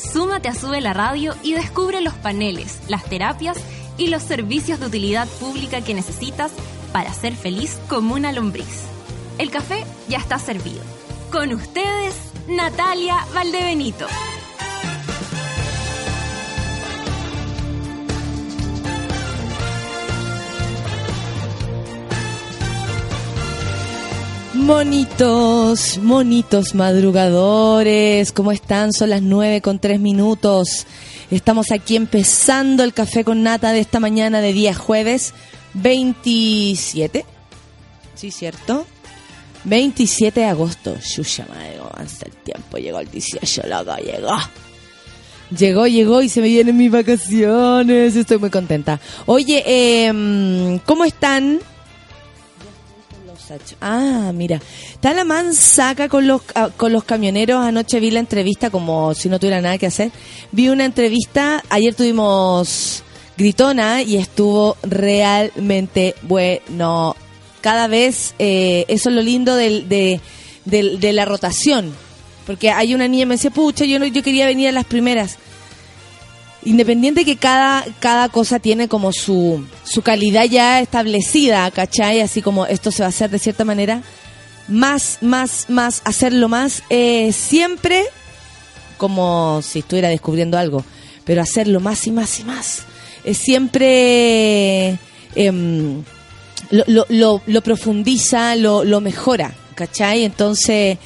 Súmate a Sube la Radio y descubre los paneles, las terapias y los servicios de utilidad pública que necesitas para ser feliz como una lombriz. El café ya está servido. Con ustedes, Natalia Valdebenito. Monitos, monitos madrugadores, ¿cómo están? Son las nueve con tres minutos. Estamos aquí empezando el café con nata de esta mañana de día jueves 27. Sí, cierto. 27 de agosto. Shusha, madre, avanza el tiempo. Llegó el 18, loco, llegó. Llegó, llegó y se me vienen mis vacaciones. Estoy muy contenta. Oye, eh, ¿cómo están? Ah, mira. Está la mansaca con los, ah, con los camioneros. Anoche vi la entrevista como si no tuviera nada que hacer. Vi una entrevista. Ayer tuvimos Gritona y estuvo realmente bueno. Cada vez, eh, eso es lo lindo del, de, del- de la rotación. Porque hay una niña que me decía, pucha, yo, no, yo quería venir a las primeras. Independiente que cada, cada cosa tiene como su, su calidad ya establecida, ¿cachai? Así como esto se va a hacer de cierta manera. Más, más, más, hacerlo más, eh, siempre como si estuviera descubriendo algo, pero hacerlo más y más y más. Es siempre em, lo, lo, lo, lo profundiza, lo, lo mejora, ¿cachai? Entonces,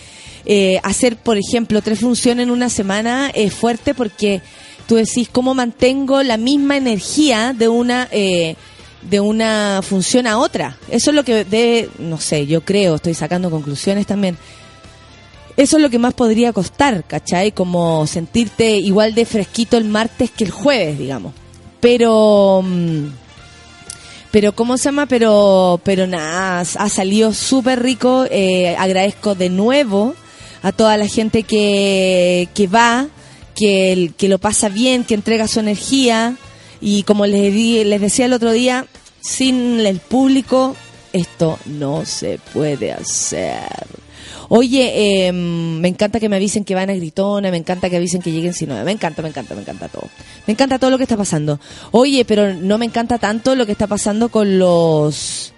eh, hacer, por ejemplo, tres funciones en una semana es fuerte porque tú decís, ¿cómo mantengo la misma energía de una... Eh, de una función a otra. Eso es lo que no sé, yo creo, estoy sacando conclusiones también. Eso es lo que más podría costar, ¿cachai? Como sentirte igual de fresquito el martes que el jueves, digamos. Pero... mm, pero, ¿cómo se llama? Pero, pero nada, ha salido súper rico. Eh, agradezco de nuevo a toda la gente que, que va, que, el- que lo pasa bien, que entrega su energía. Y como les, di- les decía el otro día, sin el público esto no se puede hacer. Oye, eh, me encanta que me avisen que van a Gritona, me encanta que avisen que lleguen sin me encanta, me encanta, me encanta todo. Me encanta todo lo que está pasando. Oye, pero no me encanta tanto lo que está pasando con los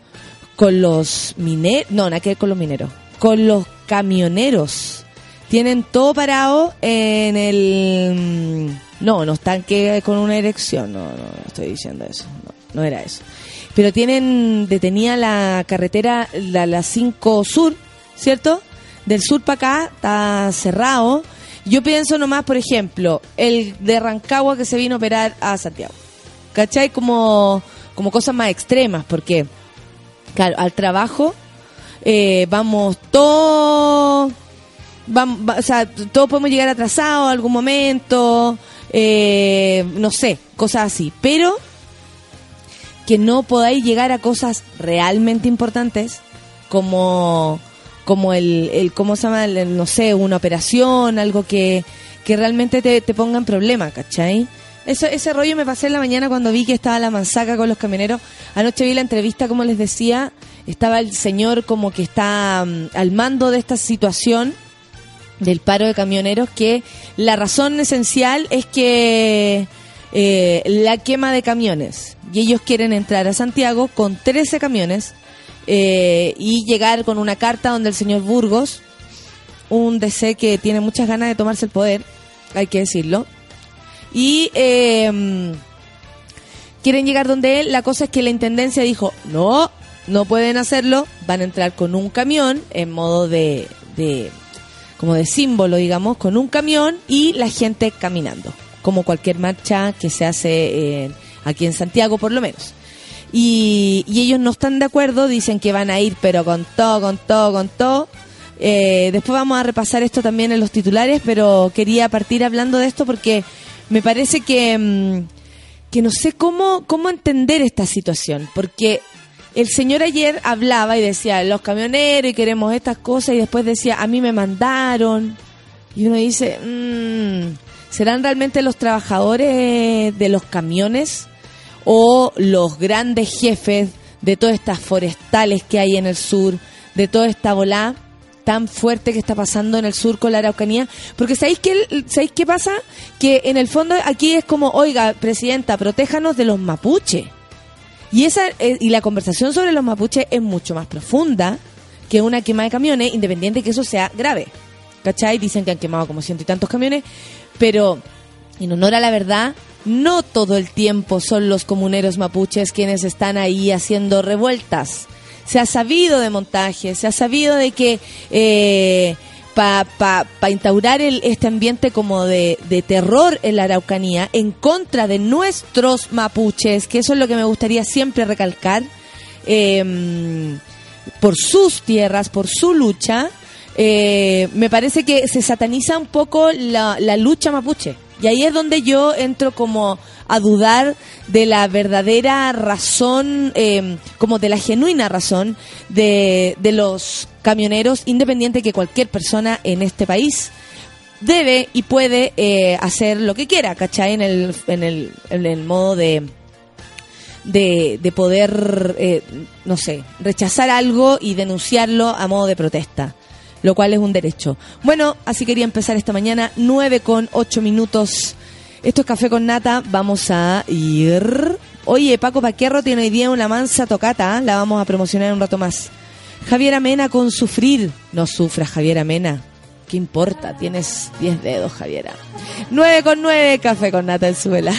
con los mineros, no, nada que ver con los mineros, con los camioneros. Tienen todo parado en el... No, no están que con una erección, no, no, estoy diciendo eso, no, no era eso. Pero tienen detenida la carretera, la, la 5 Sur, ¿cierto? Del sur para acá está cerrado. Yo pienso nomás, por ejemplo, el de Rancagua que se vino a operar a Santiago. ¿Cachai? Como, como cosas más extremas, porque, claro, al trabajo eh, vamos todos, vamos, va- o sea, todos podemos llegar atrasados algún momento, eh, no sé, cosas así. Pero que no podáis llegar a cosas realmente importantes como como el, el cómo se llama el- no sé una operación algo que, que realmente te, te ponga en problema ¿cachai? Eso, ese rollo me pasé en la mañana cuando vi que estaba la mansaca con los camioneros anoche vi la entrevista como les decía estaba el señor como que está mm, al mando de esta situación del paro de camioneros que la razón esencial es que eh, la quema de camiones y ellos quieren entrar a Santiago con 13 camiones eh, y llegar con una carta donde el señor Burgos, un DC que tiene muchas ganas de tomarse el poder, hay que decirlo, y eh, quieren llegar donde él. La cosa es que la intendencia dijo, no, no pueden hacerlo, van a entrar con un camión en modo de, de como de símbolo, digamos, con un camión y la gente caminando, como cualquier marcha que se hace eh, aquí en Santiago, por lo menos. Y, y ellos no están de acuerdo, dicen que van a ir, pero con todo, con todo, con todo. Eh, después vamos a repasar esto también en los titulares, pero quería partir hablando de esto porque me parece que, mm, que no sé cómo, cómo entender esta situación, porque el señor ayer hablaba y decía, los camioneros y queremos estas cosas, y después decía, a mí me mandaron. Y uno dice, mmm, ¿serán realmente los trabajadores de los camiones o los grandes jefes de todas estas forestales que hay en el sur, de toda esta bola tan fuerte que está pasando en el sur con la Araucanía, porque ¿sabéis qué, ¿sabéis qué pasa? Que en el fondo aquí es como, oiga, presidenta, protéjanos de los mapuches. Y, esa, eh, y la conversación sobre los mapuches es mucho más profunda que una quema de camiones, independiente de que eso sea grave. ¿Cachai? Dicen que han quemado como ciento y tantos camiones, pero en honor a la verdad, no todo el tiempo son los comuneros mapuches quienes están ahí haciendo revueltas se ha sabido de montaje, se ha sabido de que eh, para pa, instaurar el, este ambiente como de, terror en la Araucanía en contra de nuestros mapuches, que eso es lo que me gustaría siempre recalcar, em, por sus tierras, por su lucha, eh, me parece que se sataniza un poco la, la lucha mapuche. Y ahí es donde yo entro como a dudar de la verdadera razón, eh, como de la genuina razón de, de los camioneros, independiente que cualquier persona en este país debe y puede eh, hacer lo que quiera, ¿cachai? En el, en el, en el modo de, de, de poder, eh, no sé, rechazar algo y denunciarlo a modo de protesta, lo cual es un derecho. Bueno, así quería empezar esta mañana, 9 con 8 minutos esto es Café con Nata. Vamos a ir. Oye, Paco Paquerro tiene hoy día una mansa tocata. ¿ah? La vamos a promocionar un rato más. Javier Amena con sufrir. No sufras, Javier Amena. ¿Qué importa? Tienes 10 dedos, Javiera. 9 con 9, Café con Nata en suela.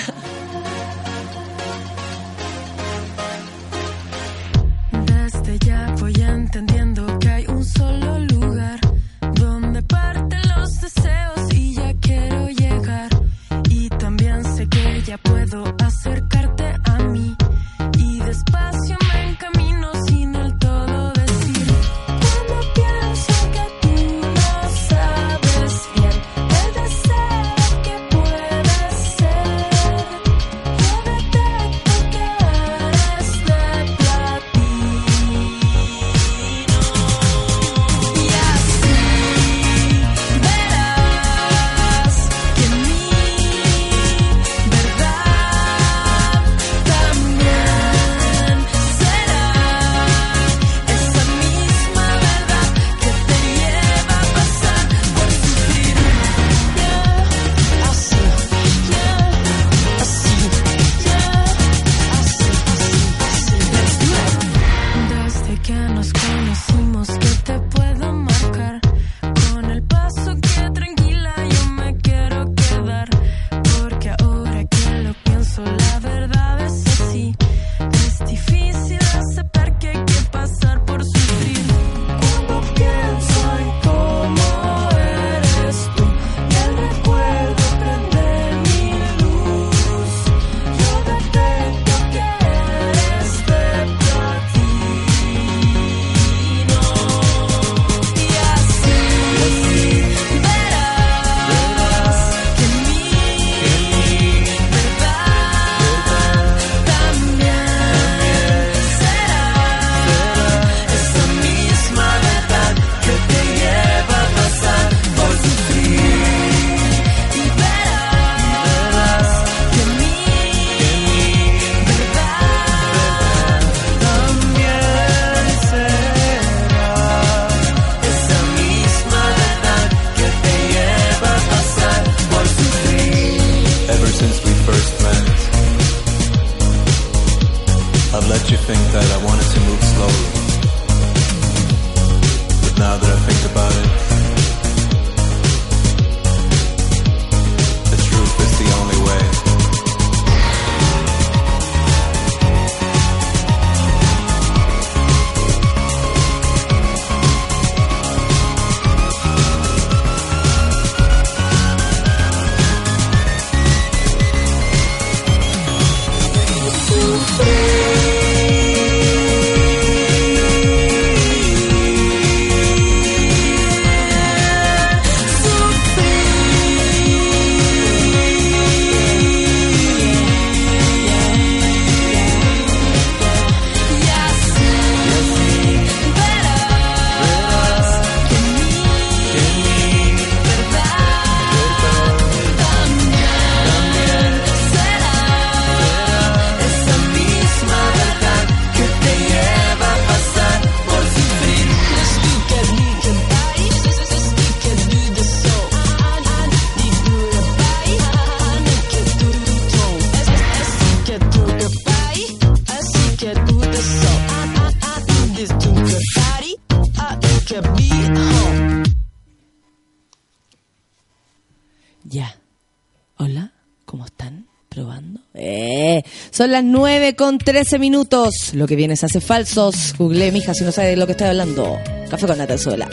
Son las 9 con 13 minutos. Lo que viene se hace falsos. Google, mija, si no sabes de lo que estoy hablando. Café con Natanzuela.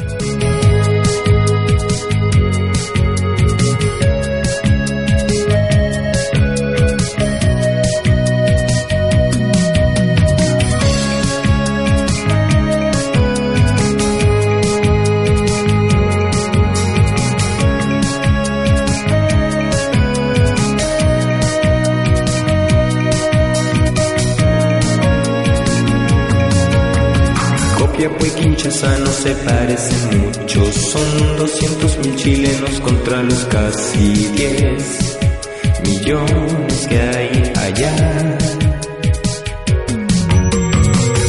Copiapó y Kinshasa no se parecen mucho, son 200 mil chilenos contra los casi 10 millones que hay allá.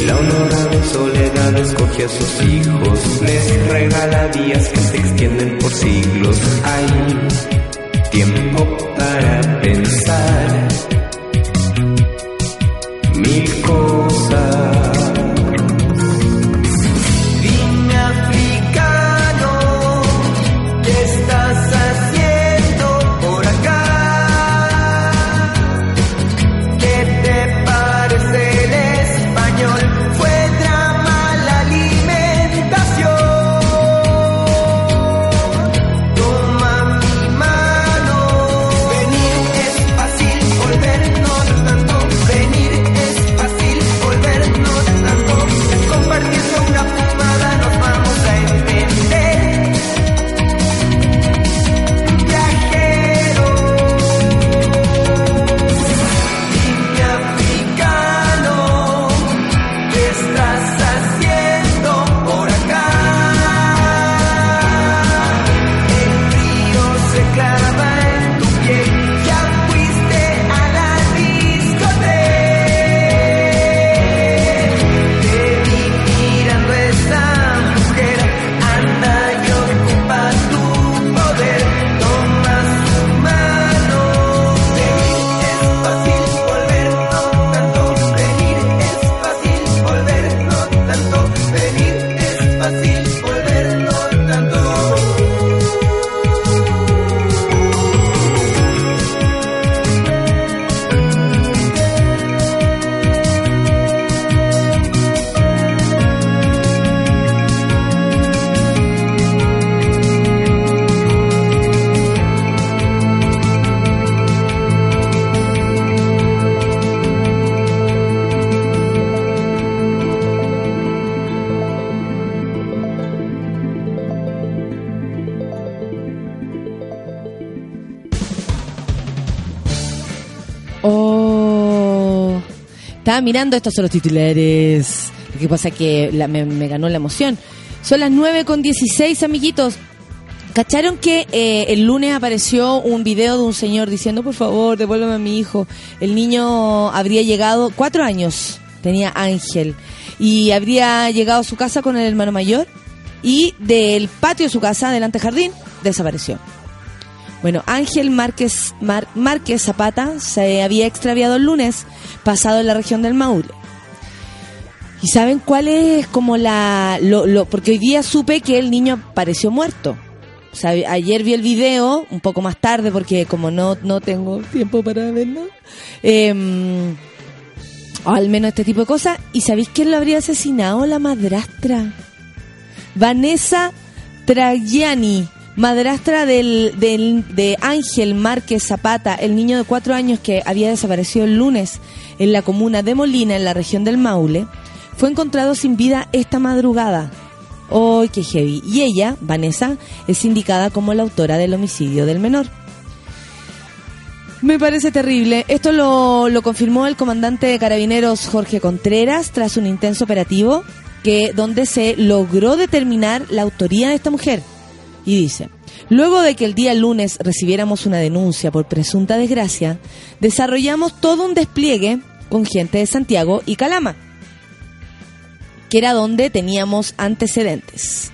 La honorable soledad escoge a sus hijos, les regala días que se extienden por siglos. Hay tiempo para pensar mil cosas. Mirando estos son los titulares. Lo que pasa que la- me, me ganó la emoción. Son las 9 con 16, amiguitos. ¿Cacharon que eh, el lunes apareció un video de un señor diciendo, por favor, devuélveme a mi hijo? El niño habría llegado, cuatro años, tenía Ángel, y habría llegado a su casa con el hermano mayor, y del patio de su casa, delante del jardín, desapareció. Bueno, Ángel Márquez, Márquez Zapata se había extraviado el lunes pasado en la región del Maule. ¿Y saben cuál es como la... Lo, lo- porque hoy día supe que el niño apareció muerto. Ayer vi el video, un poco más tarde, porque como no, no tengo tiempo para verlo, em, o al menos este tipo de cosas. ¿Y sabéis quién lo habría asesinado? La madrastra. Vanessa Tragiani, madrastra del, del- de Ángel Márquez Zapata, el niño de cuatro años que había desaparecido el lunes en la comuna de Molina, en la región del Maule, fue encontrado sin vida esta madrugada. ¡Oh, qué heavy! Y ella, Vanessa, es indicada como la autora del homicidio del menor. Me parece terrible. Esto lo, lo confirmó el comandante de carabineros Jorge Contreras tras un intenso operativo que donde se logró determinar la autoría de esta mujer. Y dice, luego de que el día lunes recibiéramos una denuncia por presunta desgracia, desarrollamos todo un despliegue con gente de Santiago y Calama, que era donde teníamos antecedentes.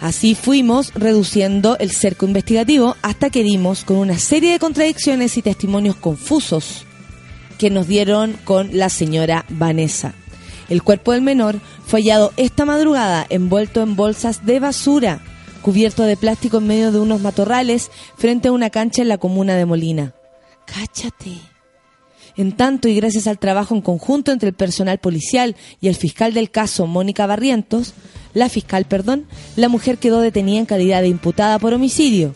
Así fuimos reduciendo el cerco investigativo hasta que dimos con una serie de contradicciones y testimonios confusos que nos dieron con la señora Vanessa. El cuerpo del menor fue hallado esta madrugada envuelto en bolsas de basura, cubierto de plástico en medio de unos matorrales frente a una cancha en la comuna de Molina. Cáchate. En tanto, y gracias al trabajo en conjunto entre el personal policial y el fiscal del caso, Mónica Barrientos, la fiscal, perdón, la mujer quedó detenida en calidad de imputada por homicidio.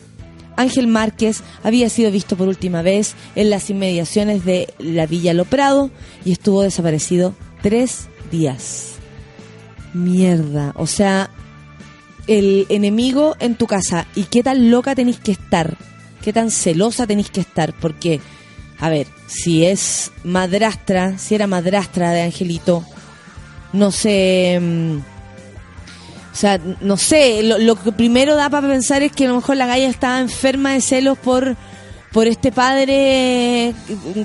Ángel Márquez había sido visto por última vez en las inmediaciones de la Villa Loprado y estuvo desaparecido tres días. Mierda, o sea, el enemigo en tu casa y qué tan loca tenéis que estar, qué tan celosa tenéis que estar, porque, a ver, si es madrastra, si era madrastra de Angelito, no sé, mm, o sea, no sé, lo, lo que primero da para pensar es que a lo mejor la galla estaba enferma de celos por por este padre,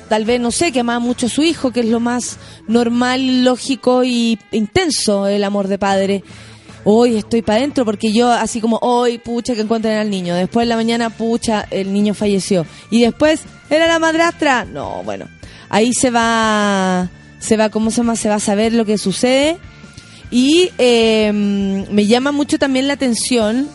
tal vez, no sé, que amaba mucho a su hijo, que es lo más normal, lógico y intenso el amor de padre. Hoy estoy para adentro porque yo, así como hoy, pucha, que encuentren al niño. Después en la mañana, pucha, el niño falleció. Y después, ¿era la madrastra? No, bueno, ahí se va, se va, ¿cómo se llama? Se va a saber lo que sucede. Y eh, me llama mucho también la atención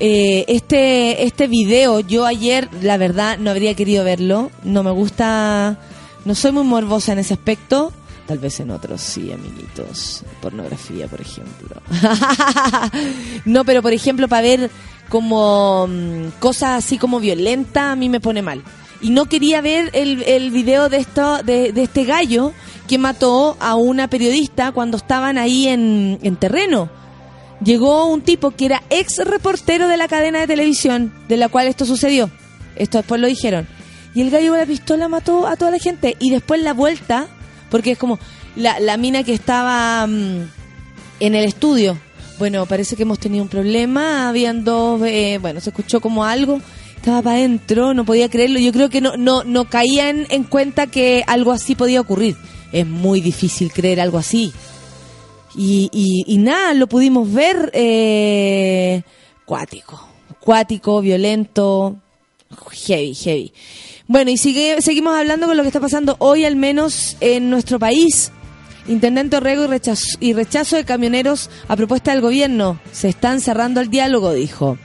eh, este, este video, yo ayer, la verdad, no habría querido verlo. No me gusta, no soy muy morbosa en ese aspecto. Tal vez en otros sí, amiguitos. Pornografía, por ejemplo. no, pero por ejemplo, para ver como mm, cosas así como violenta, a mí me pone mal. Y no quería ver el, el video de, esto, de, de este gallo que mató a una periodista cuando estaban ahí en, en terreno llegó un tipo que era ex reportero de la cadena de televisión de la cual esto sucedió. Esto después lo dijeron. Y el gallo con la pistola mató a toda la gente. Y después la vuelta, porque es como la, la mina que estaba mm, en el estudio. Bueno, parece que hemos tenido un problema. Habían dos, eh, bueno, se escuchó como algo. Estaba para adentro, no podía creerlo. Yo creo que no, no, no caían en cuenta que algo así podía ocurrir. Es muy difícil creer algo así. Y, y, y nada, lo pudimos ver eh, cuático, cuático, violento, heavy, heavy. Bueno, y sigue, seguimos hablando con lo que está pasando hoy, al menos en nuestro país. Intendente Orrego y rechazo, y rechazo de camioneros a propuesta del gobierno. Se están cerrando el diálogo, dijo.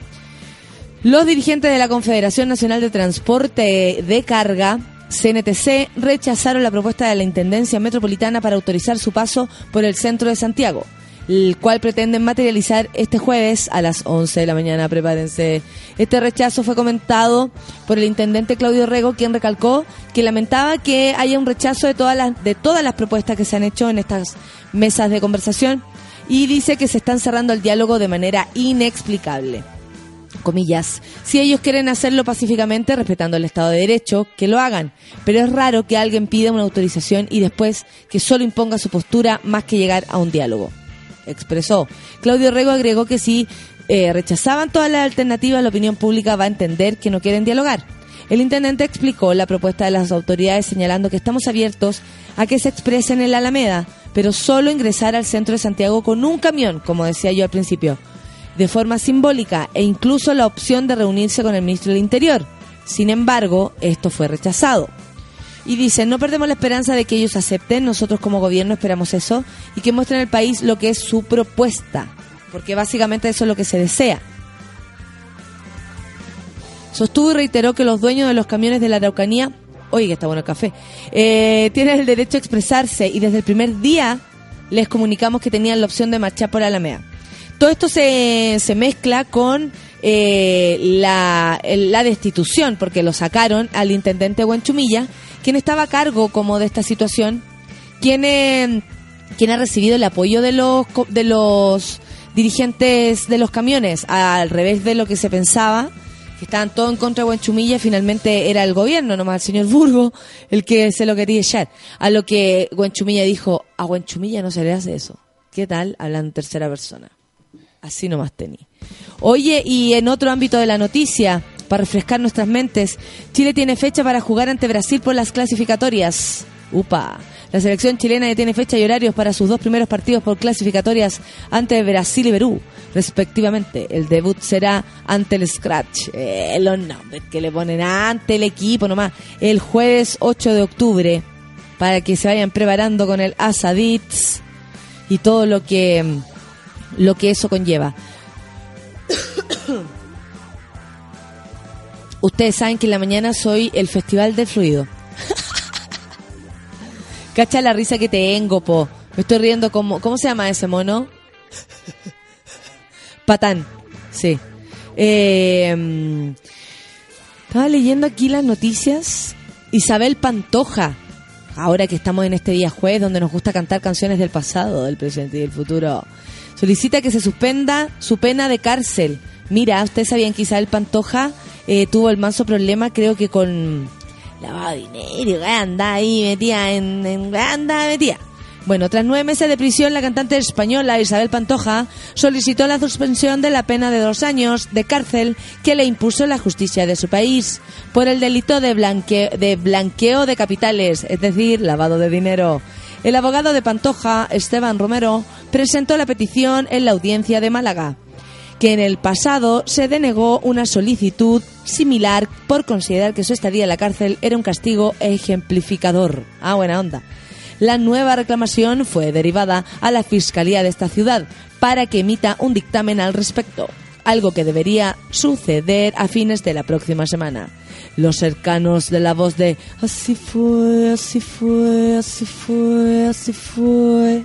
Los dirigentes de la Confederación Nacional de Transporte de Carga CNTC rechazaron la propuesta de la Intendencia Metropolitana para autorizar su paso por el centro de Santiago, el cual pretenden materializar este jueves a las 11 de la mañana. Prepárense. Este rechazo fue comentado por el intendente Claudio Rego, quien recalcó que lamentaba que haya un rechazo de todas las, de todas las propuestas que se han hecho en estas mesas de conversación y dice que se están cerrando el diálogo de manera inexplicable comillas, si ellos quieren hacerlo pacíficamente, respetando el Estado de Derecho, que lo hagan. Pero es raro que alguien pida una autorización y después que solo imponga su postura más que llegar a un diálogo. Expresó. Claudio Rego agregó que si eh, rechazaban todas las alternativas, la opinión pública va a entender que no quieren dialogar. El intendente explicó la propuesta de las autoridades señalando que estamos abiertos a que se expresen en la Alameda, pero solo ingresar al centro de Santiago con un camión, como decía yo al principio de forma simbólica e incluso la opción de reunirse con el ministro del Interior. Sin embargo, esto fue rechazado. Y dice, no perdemos la esperanza de que ellos acepten, nosotros como gobierno esperamos eso, y que muestren al país lo que es su propuesta, porque básicamente eso es lo que se desea. Sostuvo y reiteró que los dueños de los camiones de la Araucanía, oye que está bueno el café, eh, tienen el derecho a expresarse y desde el primer día les comunicamos que tenían la opción de marchar por Alameda. Todo esto se, se mezcla con eh, la, la destitución, porque lo sacaron al intendente Huenchumilla, quien estaba a cargo como de esta situación, quien, eh, quien ha recibido el apoyo de los, de los dirigentes de los camiones, al revés de lo que se pensaba, que estaban todos en contra de Huenchumilla y finalmente era el gobierno, nomás el señor Burgo, el que se lo quería echar. A lo que Huenchumilla dijo, a Huenchumilla no se le hace eso. ¿Qué tal? Hablan en tercera persona. Así nomás tení. Oye, y en otro ámbito de la noticia, para refrescar nuestras mentes, Chile tiene fecha para jugar ante Brasil por las clasificatorias. Upa. La selección chilena ya tiene fecha y horarios para sus dos primeros partidos por clasificatorias ante Brasil y Perú, respectivamente. El debut será ante el Scratch. Eh, los nombres que le ponen ante el equipo nomás. El jueves 8 de octubre, para que se vayan preparando con el Asadits y todo lo que lo que eso conlleva. Ustedes saben que en la mañana soy el festival del fluido. Cacha la risa que tengo, po. Me estoy riendo como... ¿Cómo se llama ese mono? Patán, sí. Eh, mm, estaba leyendo aquí las noticias. Isabel Pantoja, ahora que estamos en este día jueves donde nos gusta cantar canciones del pasado, del presente y del futuro, solicita que se suspenda su pena de cárcel. Mira, ustedes sabían que Isabel Pantoja eh, tuvo el manso problema, creo que con lavado de dinero, anda ahí metida en, en anda metida. Bueno, tras nueve meses de prisión, la cantante española Isabel Pantoja solicitó la suspensión de la pena de dos años de cárcel que le impuso la justicia de su país por el delito de, de blanqueo de capitales, es decir, lavado de dinero. El abogado de Pantoja, Esteban Romero, presentó la petición en la audiencia de Málaga que en el pasado se denegó una solicitud similar por considerar que su estadía en la cárcel era un castigo ejemplificador. Ah, buena onda. La nueva reclamación fue derivada a la Fiscalía de esta ciudad para que emita un dictamen al respecto, algo que debería suceder a fines de la próxima semana. Los cercanos de la voz de Así fue, así fue, así fue, así fue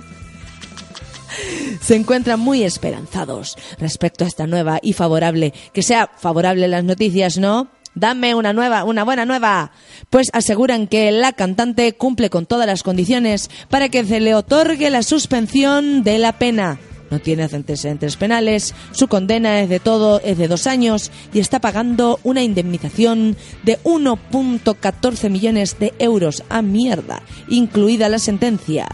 se encuentran muy esperanzados respecto a esta nueva y favorable, que sea favorable las noticias, ¿no? Dame una nueva, una buena nueva. Pues aseguran que la cantante cumple con todas las condiciones para que se le otorgue la suspensión de la pena. No tiene antecedentes penales, su condena es de todo, es de dos años y está pagando una indemnización de 1.14 millones de euros a mierda, incluida la sentencia.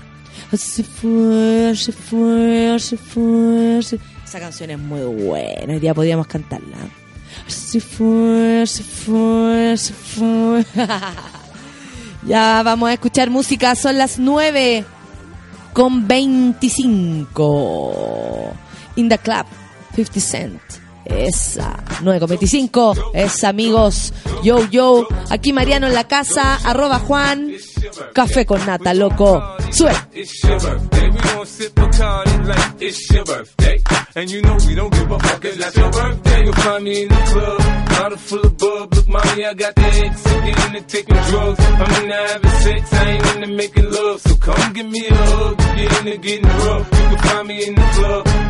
Así fue, así fue, así fue, así- Esa canción es muy buena, hoy día podríamos cantarla. Así fue, así fue, así fue. ya vamos a escuchar música, son las 9 con 25. In the club, 50 Cent. Esa, 9 con 25. Esa, amigos. Yo, yo. Aquí Mariano en la casa. Arroba Juan. Café con nata, loco. Sube.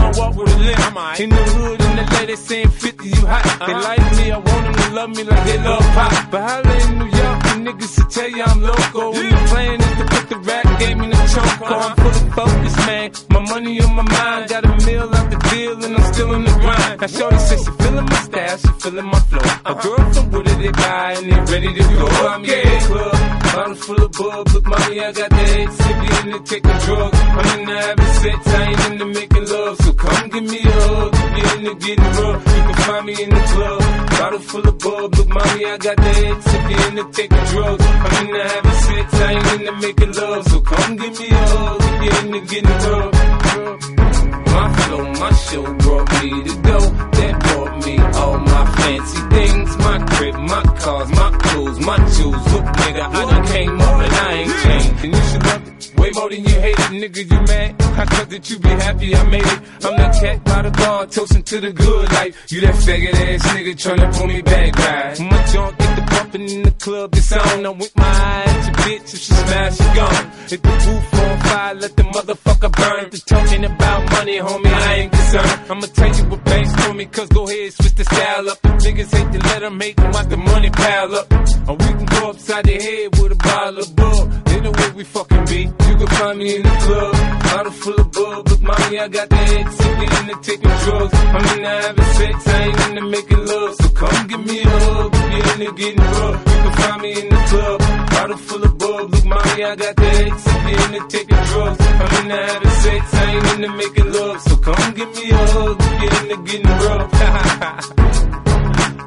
don't walk with a limp. In the hood, in the lady saying 50, you hot. They uh-huh. like me, I want them to love me like they love pop. But holla in New York, the niggas will tell you I'm loco. When the plan is to put the rap game in the choke. I'm full of focus, man. My money on my mind, got a meal out the deal, and I'm still in the grind. Now, Shorty says she feeling my style, she feeling my flow. A girl from Wooded, they buy, and they ready to go. I'm in the club, bottle full of bub. Look, mommy, I got the head sippy in the taking drugs. I'm in the having sex, I ain't into making love. So come give me a hug, get into getting rough. You can find me in the club, bottle full of bub. Look, mommy, I got the head sippy in the taking drugs. I'm in the having sex, I ain't into making love. So come give me a hug, get into getting rough. My flow, my show brought me to go. That brought me all my fancy things. My crib, my cars, my clothes, my shoes. Look, nigga, I done came up and I ain't changed. And you should love it. Way more than you hate it, nigga, you mad? I thought that you be happy I made it. I'm that cat by the bar, toasting to the good life. You that faggot ass nigga tryna pull me back, right? My junk get the pumping in the club, it's on. I'm with my eye at your bitch, if she smash, she gone. If the roof on fire, let the motherfucker burn. The talking about money, homie, I ain't concerned. I'ma tell you what banks for me, cause go ahead, switch the style up. If niggas hate to let them hate them, watch the money pile up. Or we can go upside the head with a bottle of bug. Know where we fucking be. You can find me in the club, bottle full of bug. Look, mommy, I got the head sick into taking drugs. I'm into having sex, I ain't into making love. So come give me a hug, get into getting rough. You can find me in the club, bottle full of bug. Look, mommy, I got the head sick into taking drugs. I'm into having sex, I ain't into making love. So come give me a hug, get into getting rough.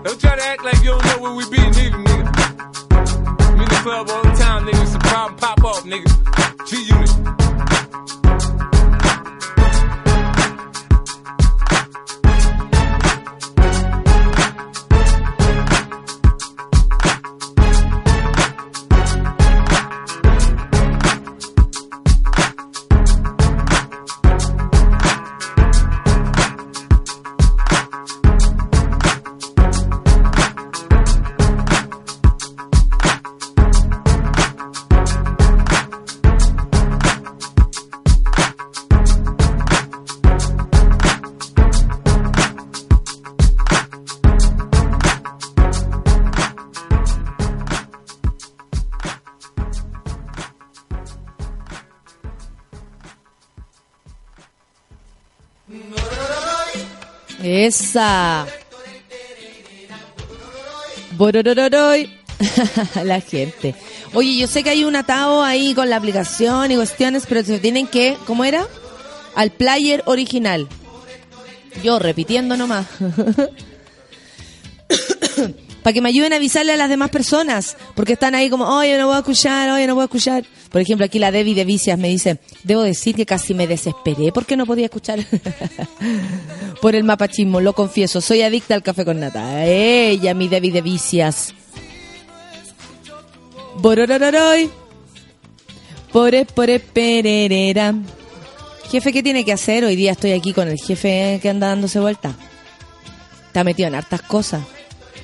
Don't try to act like you don't know where we be, nigga, nigga. Club all the time, nigga. It's a problem, pop off, nigga. G Unit. Esa. Bororororoy. la gente. Oye, yo sé que hay un atado ahí con la aplicación y cuestiones, pero se tienen que, ¿cómo era? Al player original. Yo repitiendo nomás. Para que me ayuden a avisarle a las demás personas, porque están ahí como, oye, no voy a escuchar, oye, no voy a escuchar. Por ejemplo, aquí la Debbie de Vicias me dice, debo decir que casi me desesperé porque no podía escuchar por el mapachismo, lo confieso, soy adicta al café con nata. Ella, mi Debbie de Vicias. Bororororoy. Pore, pore, pererera. Jefe, ¿qué tiene que hacer? Hoy día estoy aquí con el jefe que anda dándose vuelta. Está metido en hartas cosas.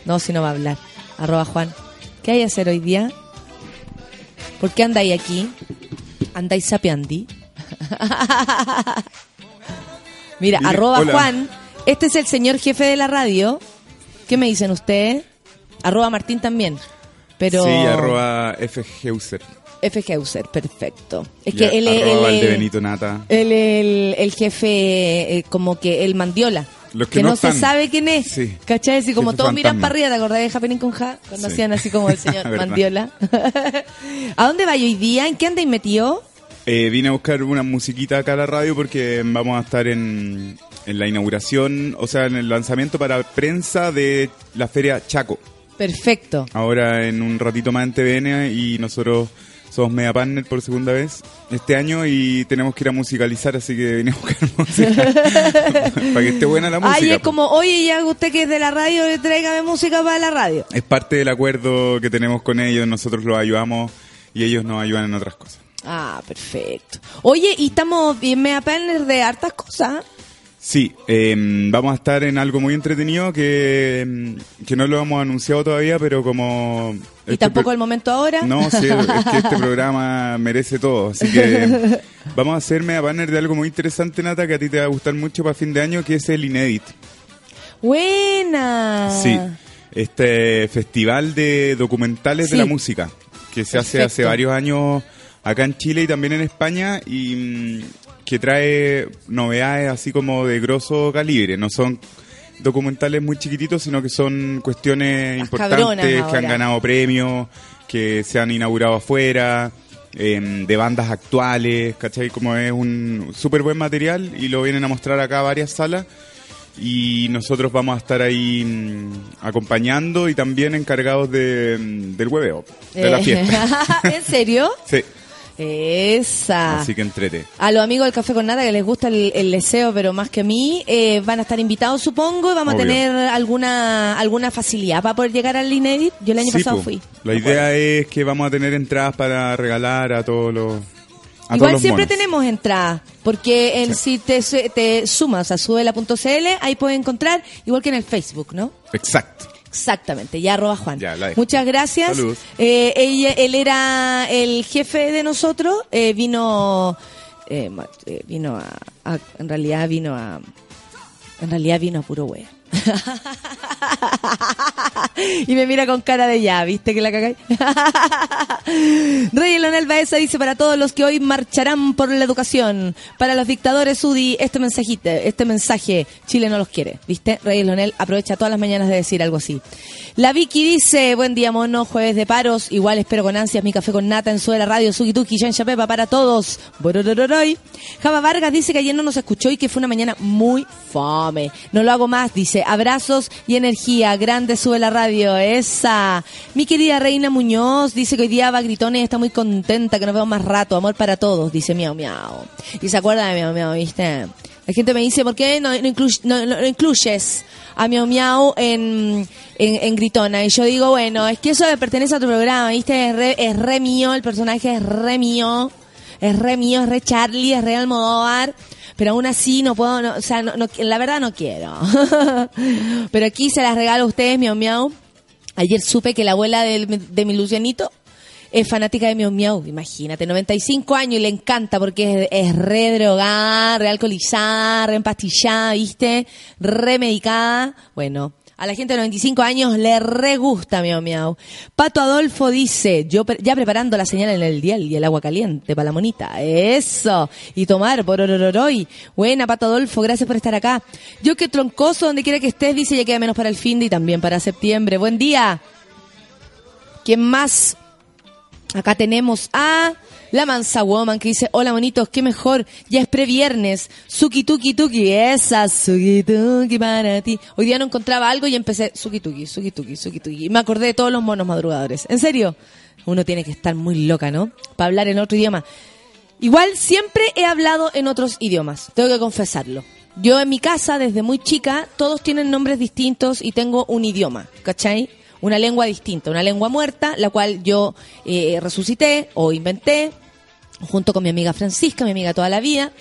No, si no va a hablar. Arroba Juan. ¿Qué hay que hacer hoy día? ¿Por qué andáis aquí? ¿Andáis sapeandi? Mira, Dile, arroba hola. Juan. Este es el señor jefe de la radio. ¿Qué me dicen ustedes? Arroba Martín también. Pero... Sí, arroba FGuser. FG User, perfecto. Es Ya, que él es el jefe, eh, como que el mandiola. Los que que no no, se sabe quién es. Sí. ¿Cachai? Así como todos miran para arriba, ¿te acordás de Happening con Ja? Cuando Sí. hacían así como el señor. Mandiola. ¿A dónde va hoy día? ¿En qué andáis metido? Eh, vine a buscar una musiquita acá a la radio porque vamos a estar en, en la inauguración, o sea, en el lanzamiento para prensa de la feria Chaco. Perfecto. Ahora en un ratito más en TVN y nosotros somos media partner por segunda vez este año y tenemos que ir a musicalizar, así que vine a buscar música para que esté buena la música. Ay, es como, oye, ya usted que es de la radio, tráigame música para la radio. Es parte del acuerdo que tenemos con ellos, nosotros los ayudamos y ellos nos ayudan en otras cosas. Ah, perfecto. Oye, y estamos bien mega partners de hartas cosas. Sí, eh, vamos a estar en algo muy entretenido que, mm, que no lo hemos anunciado todavía, pero como... Y este tampoco el momento ahora. No, sí, es que este programa merece todo. Así que vamos a hacer media banner de algo muy interesante, Nata, que a ti te va a gustar mucho para fin de año, que es el Inédit. Buena. Sí, este festival de documentales Sí. de la música, que se hace hace varios años acá en Chile y también en España, y mm, que trae novedades así como de grosso calibre. No son documentales muy chiquititos, sino que son cuestiones Las importantes que han ganado premios, que se han inaugurado afuera. em, de bandas actuales, ¿cachai? Como es un súper buen material y lo vienen a mostrar acá a varias salas y nosotros vamos a estar ahí mm, acompañando y también encargados de, mm, del hueveo, de la Eh, fiesta. ¿En serio? sí, Esa. así que entrete. A los amigos del Café con Nata que les gusta el, el deseo, pero más que a mí, eh, van a estar invitados, supongo, y vamos Obvio. a tener alguna alguna facilidad para poder llegar al Inédit. Yo el año Sí, pasado po. fui. La idea es que vamos a tener entradas para regalar a todos los... a Igual siempre monos. tenemos entradas, porque en, si te, te sumas a suela.cl, ahí puedes encontrar, igual que en el Facebook, ¿no? Exacto. Exactamente, ya arroba Juan. Ya, la dejo. Muchas gracias. Eh, ella- él era el jefe de nosotros, eh, vino, eh, eh, vino a, a- en realidad vino a, en realidad vino a puro wea. y me mira con cara de ya, ¿viste que la cagáis? Rey Leonel Baeza dice para todos los que hoy marcharán por la educación, para los dictadores UDI, este mensajito, este mensaje, Chile no los quiere, ¿viste? Rey Leonel aprovecha todas las mañanas de decir algo así. La Vicky dice, buen día mono, jueves de paros, igual espero con ansias mi café con nata en Suela Radio, Suki Tuki, Yancha Pepa para todos. Java Vargas dice que ayer no nos escuchó y que fue una mañana muy fome. No lo hago más, dice, abrazos y energía, grande sube la radio, esa. Mi querida Reina Muñoz dice que hoy día va gritones y está muy contenta, que nos vemos más rato, amor para todos, dice miau miau. Y se acuerda de miau miau, ¿viste? La gente me dice, ¿por qué no, no inclu- no- no- no incluyes a Miau Miau en, en, Gritona? Y yo digo, bueno, es que eso pertenece a otro programa, ¿viste? Es re, es re mío, el personaje es re mío, es re mío, es re Charlie, es re Almodóvar, pero aún así no puedo, no, o sea, no, no- la verdad no quiero. pero aquí se las regalo a ustedes, Miau Miau. Ayer supe que la abuela del- de mi Lucianito es fanática de Miau Miau, imagínate, 95 años y le encanta porque es, es re drogada, re alcoholizada, re empastillada, ¿viste? Re medicada. Bueno, a la gente de 95 años le re gusta Miau Miau. Pato Adolfo dice, yo ya preparando la señal en el dial y el agua caliente para la monita. Eso. Y tomar por orororoy. Buena, Pato Adolfo, gracias por estar acá. Yo que troncoso, donde quiera que estés, dice, ya queda menos para el fin de y también para septiembre. Buen día. ¿Quién más? Acá tenemos a la Mansa Woman que dice, hola monitos, qué mejor, ya es previernes, suki tuki tuki, esa suki tuki para ti. Hoy día no encontraba algo y empecé suki tuki, suki tuki, suki tuki. Y me acordé de todos los monos madrugadores. En serio, uno tiene que estar muy loca, ¿no? Para hablar en otro idioma. Igual siempre he hablado en otros idiomas, tengo que confesarlo. Yo en mi casa, desde muy chica, todos tienen nombres distintos y tengo un idioma, ¿cachai? Una lengua distinta, una lengua muerta, la cual yo eh, resucité o inventé, junto con mi amiga Francisca, mi amiga toda la vida,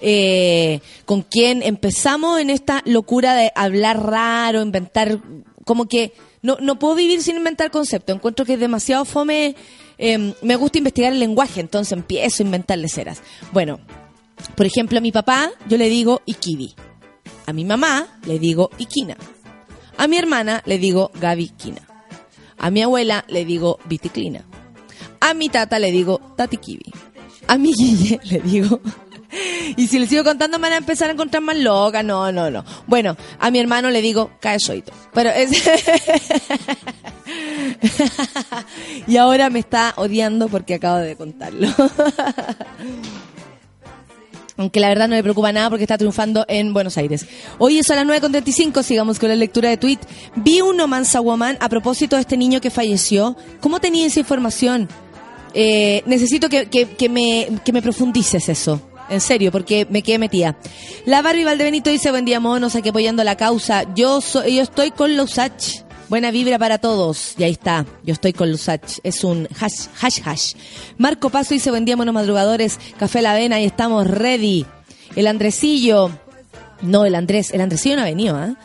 eh, con quien empezamos en esta locura de hablar raro, inventar, como que no, no puedo vivir sin inventar conceptos, encuentro que es demasiado fome, eh, me gusta investigar el lenguaje, entonces empiezo a inventarle ceras. Bueno, por ejemplo, a mi papá yo le digo Ikibi, a mi mamá le digo Ikina, a mi hermana le digo Gaby Kina, a mi abuela le digo Viticlina, a mi tata le digo Tati Kibi. A mi Guille le digo. Y si le sigo contando me van a empezar a encontrar más loca. No, no, no. Bueno, a mi hermano le digo Caesoito. Pero es. y ahora me está odiando porque acabo de contarlo. Aunque la verdad no me preocupa nada porque está triunfando en Buenos Aires. Hoy es a las 9.35, sigamos con la lectura de tweet. Vi uno Mansa Woman a propósito de este niño que falleció. ¿Cómo tenía esa información? Eh, necesito que, que- que me, que me profundices eso. En serio, porque me quedé metida. La Barbie Valdebenito dice, buen día monos, aquí apoyando la causa. Yo, soy, yo estoy con Lusach. Buena vibra para todos. Y ahí está. Yo estoy con Lusach. Es un hash, hash, hash. Marco Paso dice, buen día monos madrugadores. Café La Avena y estamos ready. El Andresillo. No, el Andrés. El Andresillo no ha venido, ¿ah?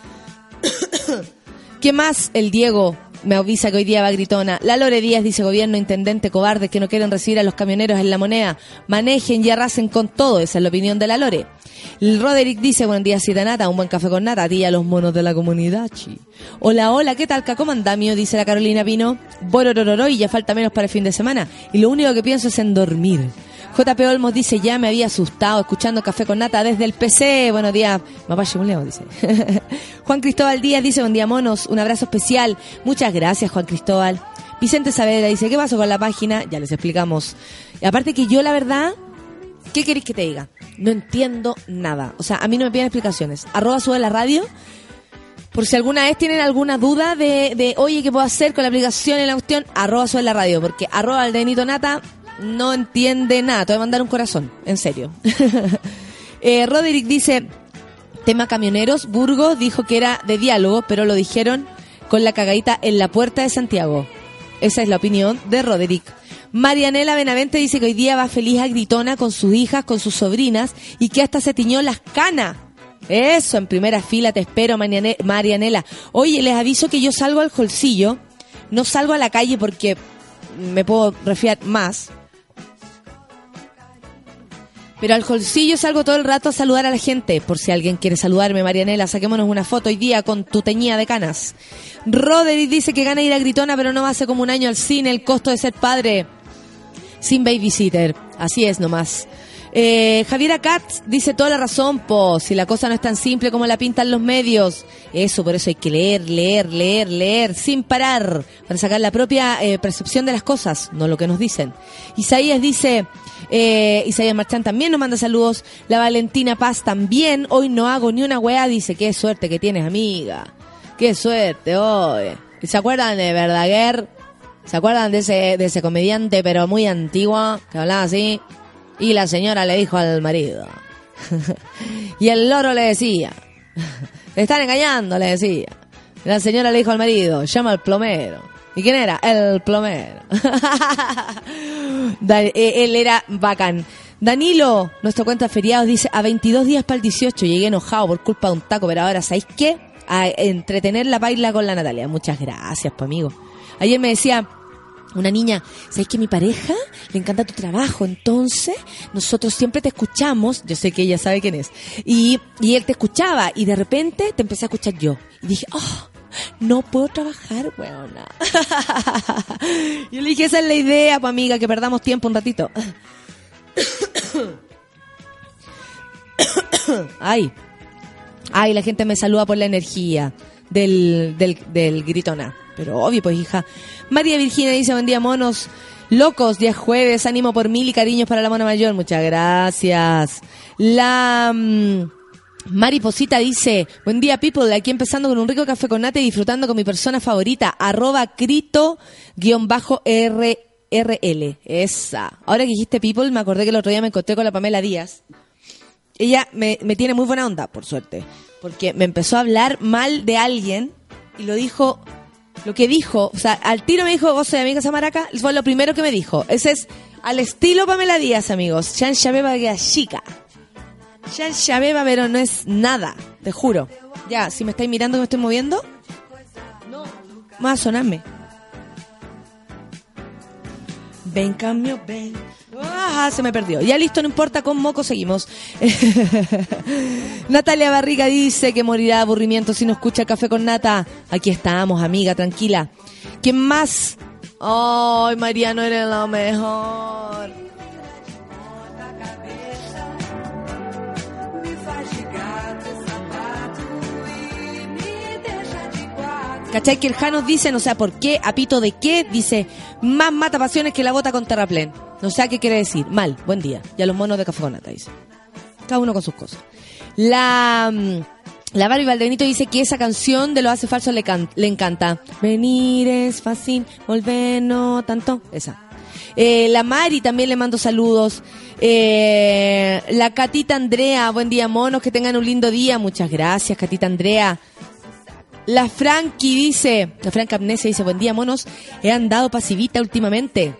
¿Qué más? El Diego me avisa que hoy día va gritona. La Lore Díaz dice gobierno, intendente, cobardes que no quieren recibir a los camioneros en la moneda. Manejen y arrasen con todo. Esa es la opinión de la Lore. Roderick dice, buen día, Cita Nata, un buen café con nata, a ti y a los monos de la comunidad. Hola, hola, ¿qué tal, ¿Cómo andamio? Dice la Carolina Pino. Bororororo y ya falta menos para el fin de semana. Y lo único que pienso es en dormir. JP Olmos dice, ya me había asustado escuchando Café con Nata desde el PC. Buenos días, papá Leo, dice. Juan Cristóbal Díaz dice, buen día, monos, un abrazo especial. Muchas gracias, Juan Cristóbal. Vicente Saavedra dice, ¿qué pasó con la página? Ya les explicamos. Y aparte que yo, la verdad, ¿qué queréis que te diga? No entiendo nada. O sea, a mí no me piden explicaciones. Arroba sube la radio. Por si alguna vez tienen alguna duda de, de oye, ¿qué puedo hacer con la aplicación en la cuestión? Arroba sube la radio. Porque arroba el Denito Nata no entiende nada. Te voy a mandar un corazón. En serio. eh, Roderick dice, tema camioneros. Burgos dijo que era de diálogo, pero lo dijeron con la cagadita en la puerta de Santiago. Esa es la opinión de Roderick. Marianela Benavente dice que hoy día va feliz a Gritona con sus hijas, con sus sobrinas y que hasta se tiñó las canas. Eso, en primera fila te espero, Mariane- Marianela. Oye, les aviso que yo salgo al holcillo, no salgo a la calle porque me puedo refiar más. Pero al holcillo salgo todo el rato a saludar a la gente. Por si alguien quiere saludarme, Marianela, saquémonos una foto hoy día con tu teñida de canas. Roderick dice que gana ir a Gritona, pero no hace como un año al cine, el costo de ser padre. sin babysitter. Así es nomás. Eh, Javiera Katz dice toda la razón, po, si la cosa no es tan simple como la pintan los medios. Eso, por eso hay que leer, leer, leer, leer, sin parar, para sacar la propia eh, percepción de las cosas, no lo que nos dicen. Isaías dice, eh, Isaías Marchán también nos manda saludos, la Valentina Paz también, hoy no hago ni una weá, dice, qué suerte que tienes, amiga. Qué suerte, hoy. ¿Y ¿Se acuerdan de Verdaguer? ¿Se acuerdan de ese, de ese comediante, pero muy antiguo, que hablaba así? Y la señora le dijo al marido. y el loro le decía. Te están engañando, le decía. La señora le dijo al marido, llama al plomero. ¿Y quién era? El plomero. Eh, Él era bacán. Danilo, nuestro cuenta feriados, dice, a 22 días para el 18 llegué enojado por culpa de un taco, pero ahora, ¿sabéis qué? A entretener la baila con la Natalia. Muchas gracias, pues amigo. Ayer me decía, una niña, ¿sabes que mi pareja le encanta tu trabajo? Entonces, nosotros siempre te escuchamos, yo sé que ella sabe quién es, y, y él te escuchaba, y de repente te empecé a escuchar yo. Y dije, oh, no puedo trabajar, weona. yo le dije, esa es la idea, pues amiga, que perdamos tiempo un ratito. Ay, ay, la gente me saluda por la energía del, del, gritona. Pero obvio, pues hija. María Virginia dice, buen día, monos. Locos, día jueves, ánimo por mil y cariños para la mona mayor. Muchas gracias. La mm, Mariposita dice, buen día, people. Aquí empezando con un rico café con nata y disfrutando con mi persona favorita, arroba crito guion bajo R RL. Esa. Ahora que dijiste people, me acordé que el otro día me encontré con la Pamela Díaz. Ella me, tiene muy buena onda, por suerte. Porque me empezó a hablar mal de alguien y lo dijo, lo que dijo, o sea, al tiro me dijo, vos soy amiga Samaraca, fue lo primero que me dijo. Ese es al estilo Pamela Díaz, amigos. Chan Shabeba que chica. Chan Shabeba, pero no es nada, te juro. Ya, si me estáis mirando que me estoy moviendo, no, más a. Ven, cambio, ven. Ah, se me perdió. Ya listo, no importa, con moco seguimos. Natalia Barriga dice que morirá de aburrimiento si no escucha café con nata. Aquí estamos, amiga, tranquila. ¿Quién más? Ay, Mariano, eres lo mejor. ¿Cachai? Que el Janos dice, no sé por qué, apito de qué, dice, más mata pasiones que la bota con terraplén. No sé qué quiere decir. Mal, buen día. Y a los monos de café con nata, dice. Cada uno con sus cosas. La, mm, la Barbie Valdenito dice que esa canción de Lo hace falso le encanta. Venir es fácil, volver no tanto. Esa. Eh, la Mari también le mando saludos. Eh, la Catita Andrea, buen día monos, que tengan un lindo día. Muchas gracias, Catita Andrea. La Frankie dice, la Franca Amnesia dice, buen día monos, he andado pasivita últimamente.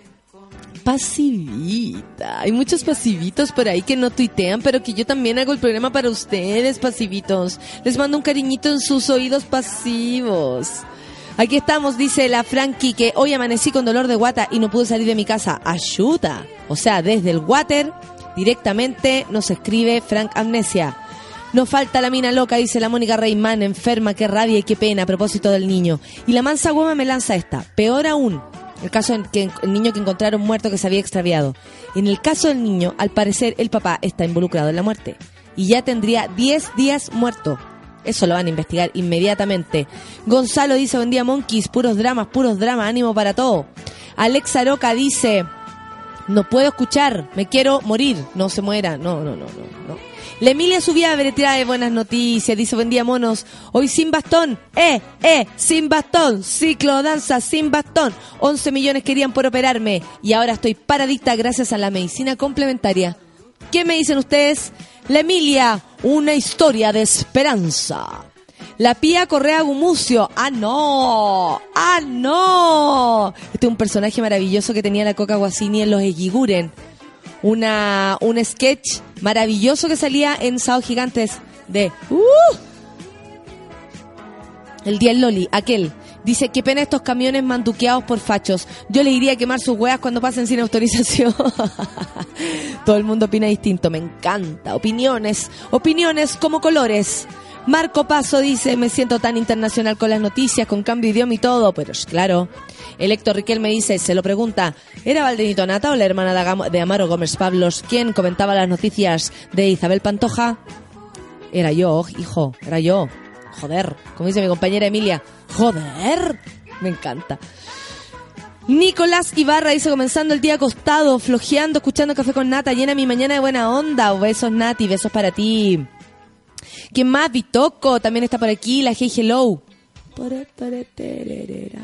Pasivita. Hay muchos pasivitos por ahí que no tuitean, pero que yo también hago el programa para ustedes, pasivitos. Les mando un cariñito en sus oídos pasivos. Aquí estamos, dice la Frankie, que hoy amanecí con dolor de guata y no pude salir de mi casa. Ayuda. O sea, desde el water directamente nos escribe Frank Amnesia. No falta la mina loca, dice la Mónica Reimán, enferma, qué rabia y qué pena a propósito del niño. Y la mansa hueva me lanza esta. Peor aún, el caso en que el niño que encontraron muerto que se había extraviado. En el caso del niño, al parecer el papá está involucrado en la muerte. Y ya tendría 10 días muerto. Eso lo van a investigar inmediatamente. Gonzalo dice, buen día monkeys, puros dramas, puros dramas, ánimo para todo. Alexa Roca dice, no puedo escuchar, me quiero morir. No se muera, no, no, no, no. no. La Emilia Subiabre trae buenas noticias, dice buen día monos, hoy sin bastón, eh, eh, sin bastón, ciclo danza sin bastón, 11 millones querían por operarme y ahora estoy paradicta gracias a la medicina complementaria. ¿Qué me dicen ustedes? La Emilia, una historia de esperanza. La Pía Correa Gumucio. ¡Ah, no! ¡Ah, no! Este es un personaje maravilloso que tenía la Coca Guasini en Los Eguiguren. Una, un sketch maravilloso que salía en Sao Gigantes de... ¡Uh! El día del Loli, aquel. Dice, qué pena estos camiones manduqueados por fachos. Yo les iría a quemar sus hueas cuando pasen sin autorización. Todo el mundo opina distinto, me encanta. Opiniones, opiniones como colores. Marco Paso dice, me siento tan internacional con las noticias, con cambio de idioma y todo, pero claro. El Héctor Riquel me dice, se lo pregunta, ¿era Valdenito Nata o la hermana de, Amaro Gómez Pablos quien comentaba las noticias de Isabel Pantoja? Era yo, hijo, era yo. Joder, como dice mi compañera Emilia, joder, me encanta. Nicolás Ibarra dice comenzando el día acostado, flojeando, escuchando café con nata, llena mi mañana de buena onda. Besos Nati, besos para ti. ¿Quién más? Vitoco también está por aquí, la Hey Hello.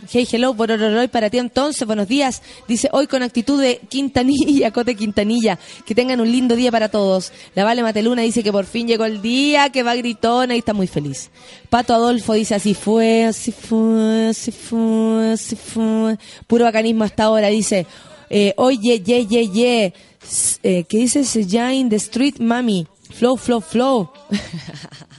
Hey Hello, borororoy para ti entonces, buenos días. Dice hoy con actitud de Quintanilla, Cote Quintanilla. Que tengan un lindo día para todos. La Vale Mateluna dice que por fin llegó el día, que va gritona y está muy feliz. Pato Adolfo dice así fue, así fue, así fue, así fue. Puro bacanismo hasta ahora, dice. Eh, oye, ye, ye, ye. Eh, ¿Qué dices? Ya in the street, mami. Flow, flow, flow.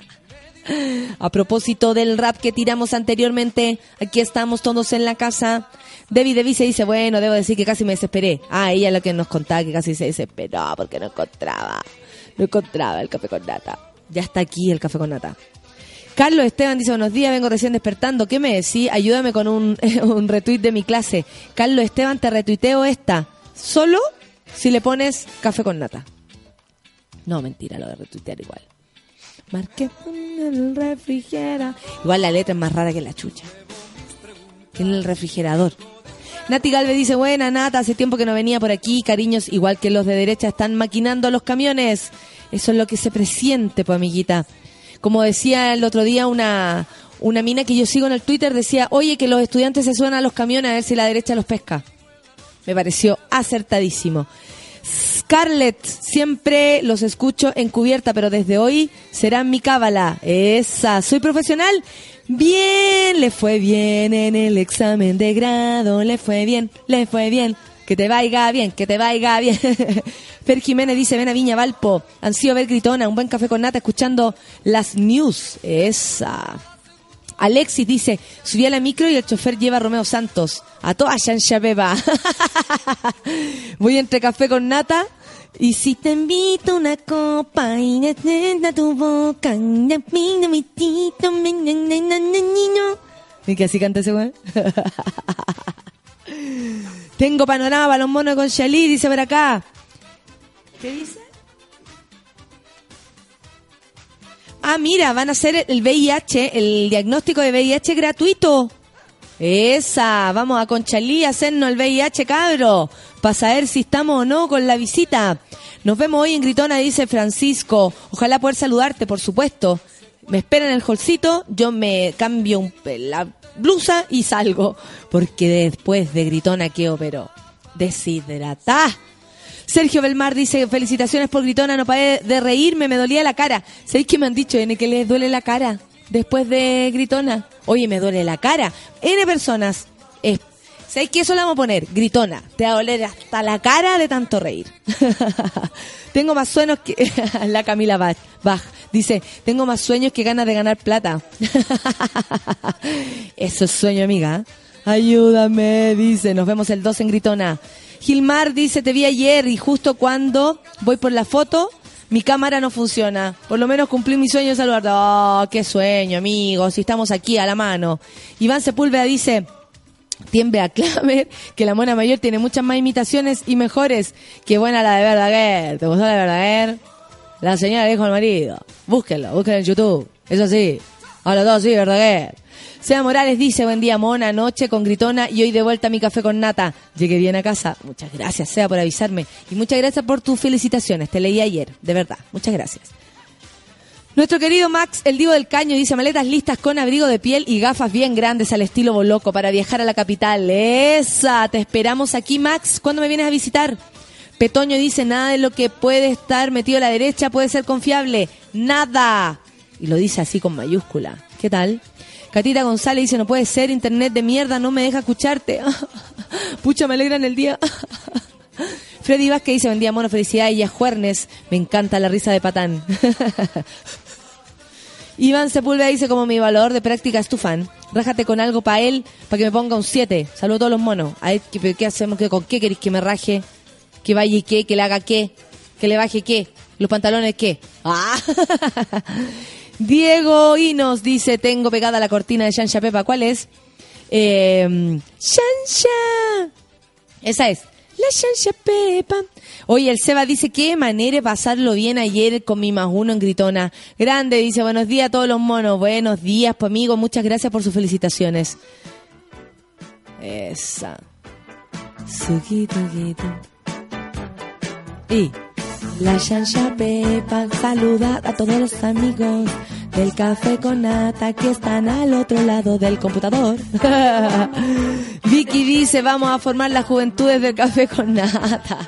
A propósito del rap que tiramos anteriormente, aquí estamos todos en la casa. Debbie Debbie se dice, bueno, debo decir que casi me desesperé. Ah, ella es la que nos contaba que casi se desesperó porque no encontraba, no encontraba el café con nata. Ya está aquí el café con nata. Carlos Esteban dice, buenos días, vengo recién despertando. ¿Qué me decís? Ayúdame con un, un retweet de mi clase. Carlos Esteban, te retuiteo esta. Solo si le pones café con nata. No, mentira, lo de retuitear igual. Marqué en el refrigerador. Igual la letra es más rara que la chucha. En el refrigerador. Nati Galve dice, buena Nata, hace tiempo que no venía por aquí, cariños, igual que los de derecha están maquinando los camiones. Eso es lo que se presiente, pues amiguita. Como decía el otro día una, una mina que yo sigo en el Twitter, decía, oye, que los estudiantes se suenan a los camiones a ver si la derecha los pesca. Me pareció acertadísimo. Scarlett, siempre los escucho encubierta, pero desde hoy será mi cábala. Esa, soy profesional. Bien, le fue bien en el examen de grado, le fue bien, le fue bien. Que te vaya bien, que te vaya bien. Fer Jiménez dice, ven a Viña Valpo. Han sido ver gritona, un buen café con nata escuchando las news. Esa. Alexis dice, subí a la micro y el chofer lleva a Romeo Santos. A toda Shansha Beba. Voy entre café con nata. Y si te invito una copa y a tu boca, me tito, niño. ¿Y que así canta ese weón? Tengo panorama los monos con Shalí, dice por acá. ¿Qué dice? Ah, mira, van a hacer el VIH, el diagnóstico de VIH gratuito. Esa, vamos a Conchalí a hacernos el VIH, cabro, para saber si estamos o no con la visita. Nos vemos hoy en Gritona, dice Francisco. Ojalá poder saludarte, por supuesto. Me espera en el holcito, yo me cambio un- la blusa y salgo, porque después de Gritona quedo, pero deshidratá. Sergio Belmar dice, felicitaciones por Gritona, no paré de reírme, me dolía la cara. ¿Sabéis qué me han dicho, N, que les duele la cara después de Gritona? Oye, me duele la cara. N personas. ¿Sabéis qué? Eso le vamos a poner, Gritona. Te va a doler hasta la cara de tanto reír. tengo más sueños que... la Camila Bach, Bach dice, tengo más sueños que ganas de ganar plata. Eso es sueño, amiga. Ayúdame, dice. Nos vemos el 2 en Gritona. Gilmar dice, te vi ayer y justo cuando voy por la foto, mi cámara no funciona. Por lo menos cumplí mi sueño de saludarte. Oh, qué sueño, amigos. Si estamos aquí a la mano. Iván Sepúlveda dice, tiembre a Claver, que la mona mayor tiene muchas más imitaciones y mejores que buena la de Verdaguer. ¿Te gustó la de Verdaguer? La señora dijo al marido. Búsquenlo, búsquenlo en YouTube. Eso sí. Ahora todo sí, Verdaguer. Sea Morales dice, buen día, mona, noche con gritona y hoy de vuelta a mi café con nata. Llegué bien a casa. Muchas gracias, Sea, por avisarme. Y muchas gracias por tus felicitaciones. Te leí ayer, de verdad. Muchas gracias. Nuestro querido Max, el divo del caño, dice maletas listas con abrigo de piel y gafas bien grandes al estilo boloco para viajar a la capital. Esa, te esperamos aquí, Max. ¿Cuándo me vienes a visitar? Petoño dice, nada de lo que puede estar metido a la derecha puede ser confiable. Nada. Y lo dice así con mayúscula. ¿Qué tal? Catita González dice, no puede ser, internet de mierda, no me deja escucharte. Pucha, me alegran el día. Freddy Vázquez dice, buen día, mono, felicidades. Y a Juernes, me encanta la risa de patán. Iván Sepúlveda dice, como mi valor de práctica es tu fan. Rájate con algo para él, para que me ponga un 7. Saludos a todos los monos. A ver, ¿qué, hacemos? ¿Qué, ¿Con qué queréis que me raje? ¿Que vaya qué? ¿Que le haga qué? ¿Que le baje qué? ¿Los pantalones qué? Ah. Diego Inos dice, tengo pegada la cortina de Shansha Pepa. ¿Cuál es? Eh, Shansha. Esa es. La Shansha Pepa. Oye, el Seba dice, qué manera de pasarlo bien ayer con mi más uno en Gritona. Grande, dice, buenos días a todos los monos. Buenos días, pues amigo. Muchas gracias por sus felicitaciones. Esa. Y la Shansha Pepa saluda a todos los amigos del café con nata que están al otro lado del computador. Vicky dice, vamos a formar las juventudes del café con nata.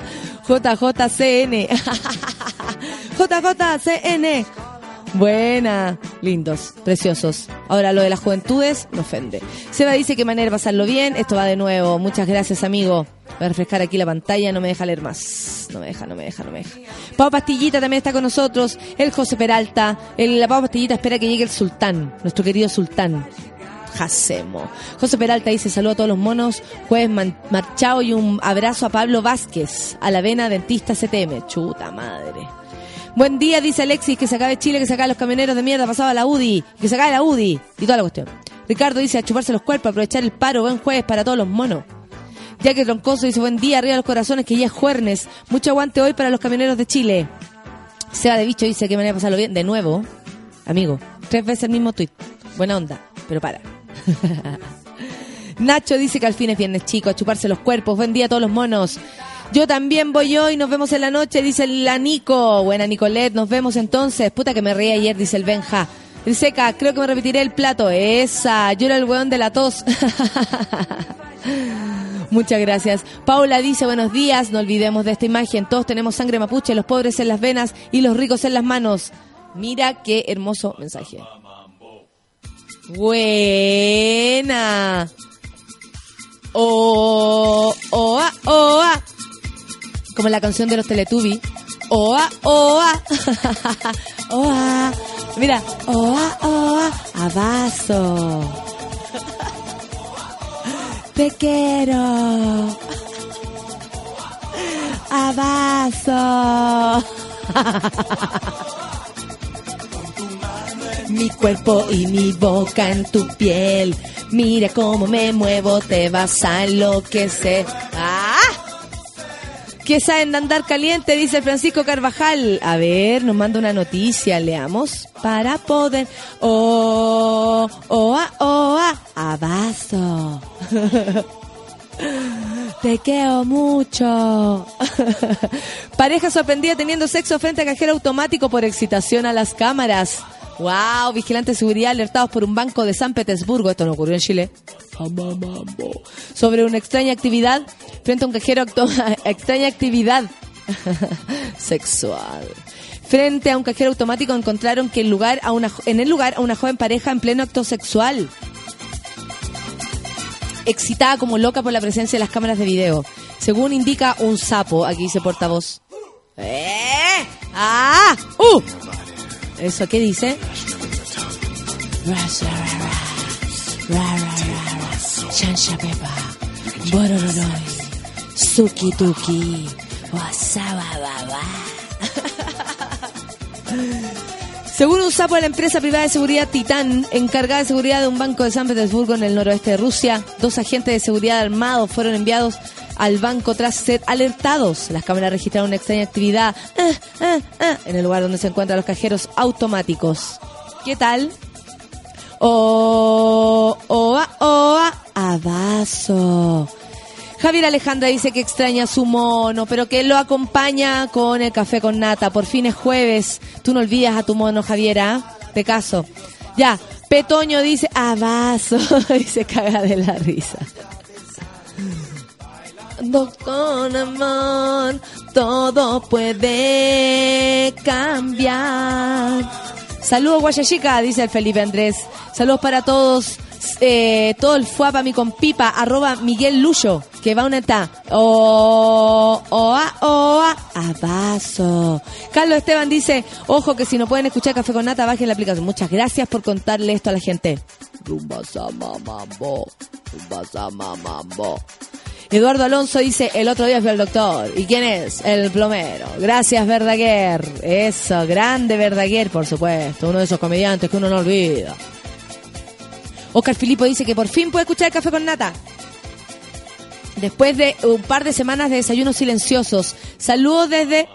JJCN. JJCN. Buena, lindos, preciosos. Ahora lo de las juventudes me ofende. Seba dice que manera pasarlo bien. Esto va de nuevo. Muchas gracias, amigo. Voy a refrescar aquí la pantalla, no me deja leer más. No me deja, no me deja, no me deja. Pau Pastillita también está con nosotros. El José Peralta. El, la Pau Pastillita espera que llegue el sultán, nuestro querido sultán. Jacemo. José Peralta dice saludo a todos los monos, jueves marchado y un abrazo a Pablo Vázquez, a la vena dentista CTM. Chuta madre. Buen día, dice Alexis, que se acabe Chile, que se acabe los camioneros de mierda, pasaba la UDI, que se acabe la UDI, y toda la cuestión. Ricardo dice a chuparse los cuerpos, aprovechar el paro, buen jueves para todos los monos. Ya que Troncoso dice buen día, arriba los corazones, que ya es jueves. Mucho aguante hoy para los camioneros de Chile. Seba de Bicho dice que manera de pasarlo bien. De nuevo, amigo, tres veces el mismo tweet. Buena onda, pero para. Nacho dice que al fin es viernes chico, a chuparse los cuerpos. Buen día a todos los monos. Yo también voy hoy, nos vemos en la noche, dice la Nico. Buena Nicolet, nos vemos entonces. Puta que me reí ayer, dice el Benja. El Seca, creo que me repetiré el plato. Esa, yo era el weón de la tos. Muchas gracias. Paula dice buenos días, no olvidemos de esta imagen. Todos tenemos sangre mapuche, los pobres en las venas y los ricos en las manos. Mira qué hermoso mensaje. Buena. Oh, oa, oa. Como la canción de los Teletubbies. Oa, oa. Oa. Mira, oa, oa. Abazo. Te quiero. Abazo. Mi cuerpo y mi boca en tu piel. Mira cómo me muevo, te vas a enloquecer. ¡Ah! ¿Qué saben andar caliente? Dice Francisco Carvajal. A ver, nos manda una noticia, leamos. Para poder. Oh, oh, oh, abazo. Te quiero mucho. Pareja sorprendida teniendo sexo frente a cajero automático por excitación a las cámaras. Wow, vigilantes de seguridad alertados por un banco de San Petersburgo. Esto no ocurrió en Chile. Sobre una extraña actividad frente a un cajero extraña actividad sexual. Frente a un cajero automático encontraron que el lugar a una, en el lugar a una joven pareja en pleno acto sexual excitada como loca por la presencia de las cámaras de video. Según indica un sapo, aquí dice portavoz. ¡Eh! ¡Ah! ¡Uh! ¿Eso qué dice? Suki Tuki. Según un sapo de la empresa privada de seguridad Titán, encargada de seguridad de un banco de San Petersburgo en el noroeste de Rusia, dos agentes de seguridad armados fueron enviados al banco tras ser alertados. Las cámaras registraron una extraña actividad ah, ah, ah, en el lugar donde se encuentran los cajeros automáticos. ¿Qué tal? Oh, oa, oa, abazo. Javier Alejandra dice que extraña su mono, pero que lo acompaña con el café con nata. Por fin es jueves. Tú no olvidas a tu mono, Javiera. Te caso. Ya. Petoño dice, abazo. y se caga de la risa. Con amor, todo puede cambiar. Saludos, Guayachica, dice el Felipe Andrés. Saludos para todos. Eh, todo el fuapa mi compipa, arroba Miguel Luyo, que va una ta. Oh, oa, oa, abazo. Carlos Esteban dice, ojo que si no pueden escuchar Café con Nata, bajen la aplicación. Muchas gracias por contarle esto a la gente. Rumba sama mambo, rumba sama mambo. Eduardo Alonso dice, el otro día fui al doctor. ¿Y quién es? El plomero. Gracias, Verdaguer. Eso, grande Verdaguer, por supuesto. Uno de esos comediantes que uno no olvida. Oscar Filipo dice que por fin puede escuchar Café con Nata. Después de un par de semanas de desayunos silenciosos. Saludos desde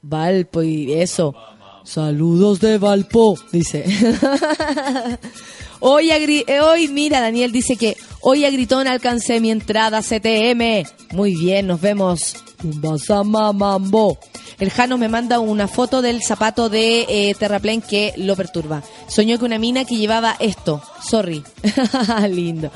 Valpo y eso. Saludos de Valpo, dice. hoy, eh, hoy, mira, Daniel dice que hoy a Gritón alcancé mi entrada CTM. Muy bien, nos vemos. Mambo. El Jano me manda una foto del zapato de eh, Terraplén que lo perturba. Soñó con una mina que llevaba esto. Sorry. Lindo.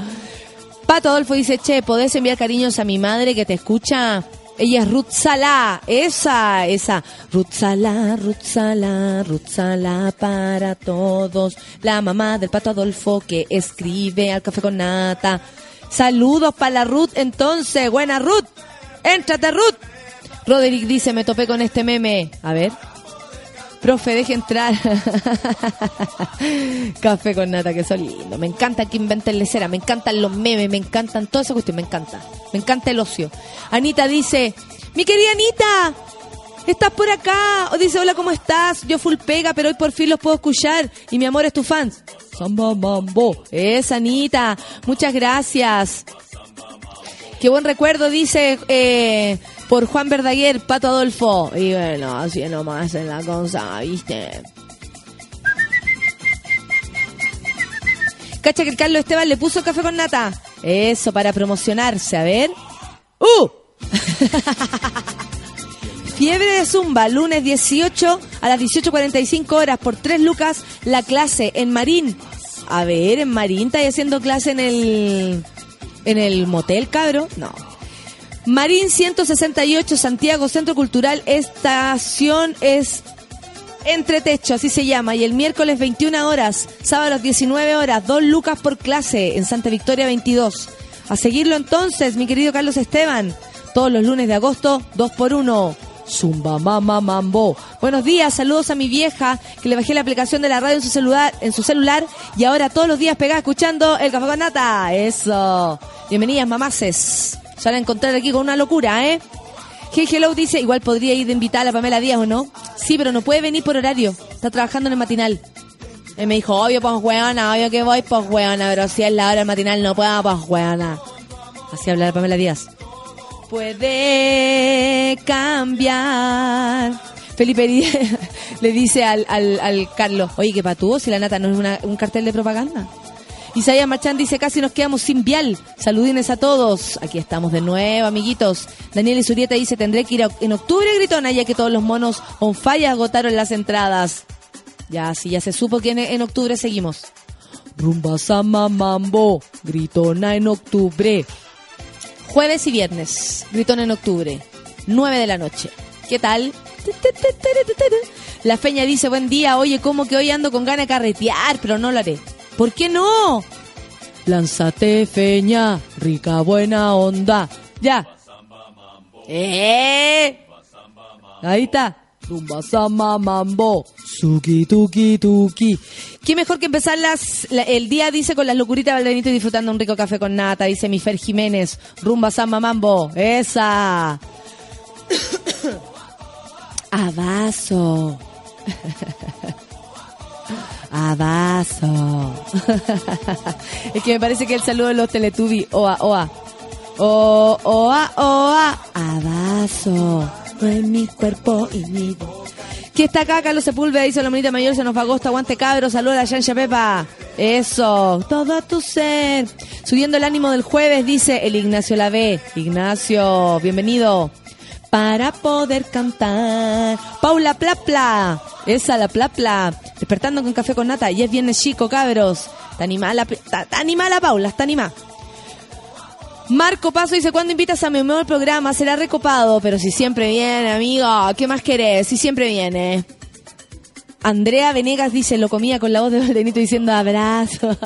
Pato Adolfo dice, che, ¿podés enviar cariños a mi madre que te escucha? Ella es Ruth Salá, esa, esa. Ruth Salá, Ruth Salá, Ruth Salá para todos. La mamá del Pato Adolfo que escribe al café con nata. Saludos para la Ruth entonces. Buena Ruth. Éntrate Ruth. Roderick dice, me topé con este meme. A ver. Profe, deje entrar. Café con nata, que son lindos. Me encanta que inventen lecera, me encantan los memes, me encantan toda esa cuestión, me encanta. Me encanta el ocio. Anita dice, mi querida Anita, ¿estás por acá? O dice, hola, ¿cómo estás? Yo full pega, pero hoy por fin los puedo escuchar. Y mi amor es tu fan. Samba Mambo. Es Anita. Muchas gracias. Qué buen recuerdo, dice eh, por Juan Verdaguer, Pato Adolfo. Y bueno, así nomás en la cosa, ¿viste? Cacha que el Carlos Esteban le puso café con nata. Eso, para promocionarse, a ver. ¡Uh! Fiebre de Zumba, lunes 18 a las 18.45 horas por 3 lucas, la clase en Marín. A ver, en Marín, ¿estáis haciendo clase en el, en el motel, cabro? No. Marín 168, Santiago, Centro Cultural, estación es Entre Techo, así se llama. Y el miércoles 21 horas, sábado a las 19 horas, 2 lucas por clase en Santa Victoria 22. A seguirlo entonces, mi querido Carlos Esteban. Todos los lunes de agosto, 2 por 1 Zumba Mama Mambo. Buenos días, saludos a mi vieja que le bajé la aplicación de la radio en su celular, en su celular y ahora todos los días pegada escuchando el café con nata. Eso. Bienvenidas, mamaces. Se van a encontrar aquí con una locura, ¿eh? Hey Hello dice, igual podría ir de invitar a la Pamela Díaz o no. Sí, pero no puede venir por horario. Está trabajando en el matinal. Él me dijo, obvio, pues weona, obvio que voy, pues weona, pero si es la hora del matinal no puedo, pues weona. Así habla la Pamela Díaz. Puede cambiar. Felipe Díaz le dice al, al, al Carlos, oye, que patúo si la nata no es un cartel de propaganda. Isaías Marchán dice, casi nos quedamos sin vial. Saludines a todos. Aquí estamos de nuevo, amiguitos. Daniel Isurieta dice, tendré que ir en octubre, gritona, ya que todos los monos on fire agotaron las entradas. Ya, sí, ya se supo que en, en octubre seguimos. Rumba Sama Mambo, gritona en octubre. Jueves y viernes, gritona en octubre, 9 de la noche. ¿Qué tal? La Feña dice, buen día, oye, como que hoy ando con ganas de carretear, pero no lo haré. ¿Por qué no? Lánzate, Feña, rica buena onda. Ya. ¡Eh! Ahí está. Rumba Sama Mambo. Suki tuki tuki. Qué mejor que empezar las, la- el día, dice, con las locuritas de Valdenito y disfrutando un rico café con nata, dice mi Fer Jiménez. Rumba Sama Mambo. Esa. Abaso. Abaso. es que me parece que el saludo de los Teletubbies. Oa, oa. O, oa, oa. Abaso. En mi cuerpo y mi voz. ¿Qué está acá? Carlos Sepúlveda dice la monita mayor, se nos va agosto, aguante cabro, saluda a la Yancha Pepa. Eso, todo tu ser. Subiendo el ánimo del jueves, dice el Ignacio Lavé. Ignacio, bienvenido. Para poder cantar. Paula Plapla. Esa, la Plapla. Despertando con café con nata. Y es viernes chico, cabros. Está animada, Paula, está animada. Marco Paso dice, ¿cuándo invitas a mi nuevo programa? Será recopado, pero si siempre viene, amigo, ¿qué más querés? Si siempre viene. Andrea Venegas dice, lo comía con la voz de Valdenito diciendo abrazo.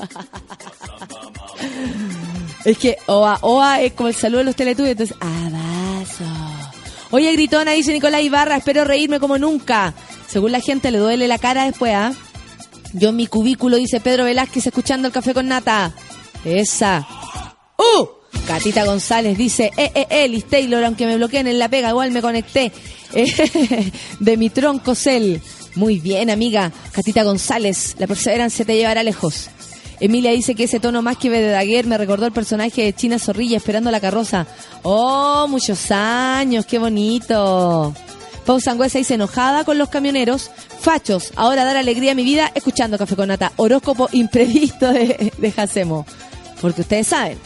es que Oa, Oa es como el saludo de los teletubbies, entonces abrazo. Oye, gritona, dice Nicolás Ibarra, espero reírme como nunca. Según la gente le duele la cara después, ¿ah? Yo en mi cubículo, dice Pedro Velázquez, escuchando el café con nata. Esa. ¡Uh! Catita González dice, eh, eh, eh, Liz Taylor, aunque me bloqueen en la pega, igual me conecté. Eh, de mi tronco cel. Muy bien, amiga. Catita González, la perseverancia te llevará lejos. Emilia dice que ese tono más que de Daguerre me recordó el personaje de China Zorrilla esperando la carroza. Oh, muchos años, qué bonito. Pau Sangüesa dice enojada con los camioneros. Fachos, ahora dar alegría a mi vida escuchando Café con Nata. Horóscopo imprevisto de, de Jacemo. Porque ustedes saben,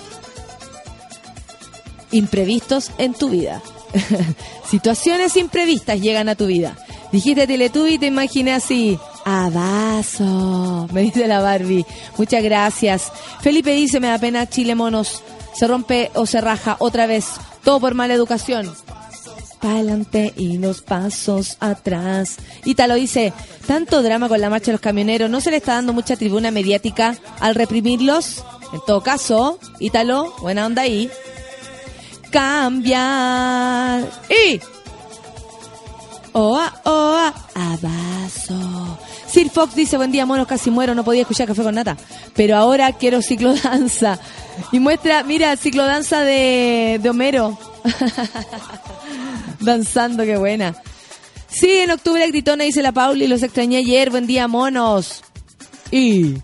imprevistos en tu vida. Situaciones imprevistas llegan a tu vida. Dijiste Teletubby y te imaginé así. Abazo, me dice la Barbie. Muchas gracias. Felipe dice, me da pena Chile Monos. Se rompe o se raja otra vez. Todo por mala educación. Pa' adelante y los pasos atrás. Italo dice, tanto drama con la marcha de los camioneros, ¿no se le está dando mucha tribuna mediática al reprimirlos? En todo caso, Ítalo, buena onda ahí. Cambiar. Y Oa, oa, abazo. Sir Fox dice, buen día, monos, casi muero, no podía escuchar café con nata. Pero ahora quiero ciclodanza. Y muestra, mira, ciclodanza de, de Homero. Danzando, qué buena. Sí, en octubre gritona dice la Pauli, los extrañé ayer, buen día, monos. Y...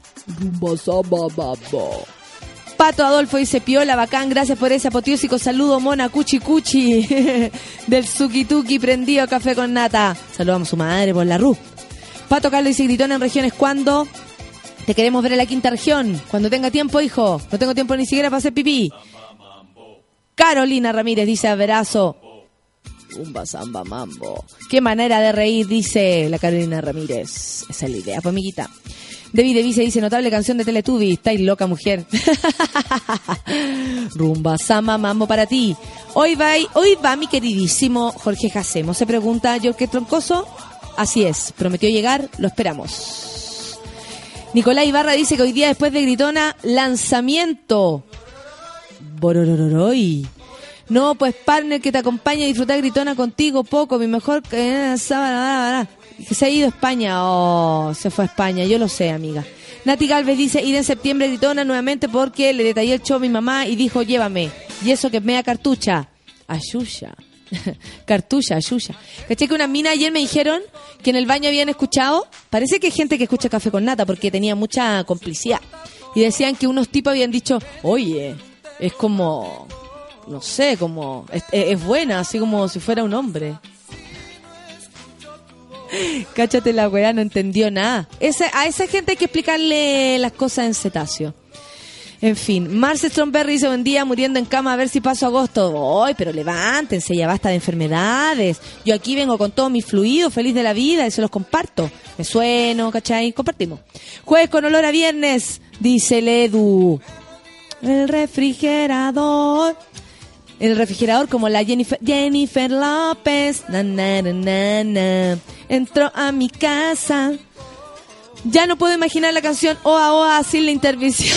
Pato Adolfo dice, piola, bacán, gracias por ese apoteósico saludo, mona, cuchi cuchi, del Suki Tuki prendido café con nata. Saludamos a su madre por la RU. Pato Carlos dice, gritona en regiones, ¿cuándo? Te queremos ver en la quinta región. Cuando tenga tiempo, hijo. No tengo tiempo ni siquiera para hacer pipí. Carolina Ramírez dice, abrazo. Zumba, samba, mambo. Qué manera de reír, dice la Carolina Ramírez. Esa es la idea, pues, amiguita. David Device dice, notable canción de Teletubby. Estáis loca, mujer. Rumba, samba, mambo para ti. Hoy va, hoy va mi queridísimo Jorge Jacemo. Se pregunta, ¿yo qué troncoso? Así es, prometió llegar, lo esperamos. Nicolás Ibarra dice que hoy día después de Gritona, lanzamiento. Bororororoy. No, pues partner que te acompaña a disfrutar Gritona contigo poco, mi mejor que que se ha ido a España. Oh, se fue a España, yo lo sé, amiga. Nati Galvez dice, ir en septiembre Gritona nuevamente porque le detallé el show a mi mamá y dijo, llévame. Y eso que me da cartucha. Ayuya. cartucha, ayuya. ¿Caché que una mina ayer me dijeron que en el baño habían escuchado? Parece que hay gente que escucha café con nata porque tenía mucha complicidad. Y decían que unos tipos habían dicho, oye, es como, no sé, como, es, es buena, así como si fuera un hombre. Cáchate la weá, no entendió nada. Esa, a esa gente hay que explicarle las cosas en cetáceo. En fin, Marce Stromberry dice buen día muriendo en cama a ver si paso agosto. Ay, pero levántense, ya basta de enfermedades. Yo aquí vengo con todo mi fluido, feliz de la vida y se los comparto. Me sueno, ¿cachai? Compartimos. Jueves con olor a viernes, dice el. El refrigerador. El refrigerador como la Jennifer, Jennifer López. Na, na, na. Entró a mi casa. Ya no puedo imaginar la canción Oa Oa sin la intervención.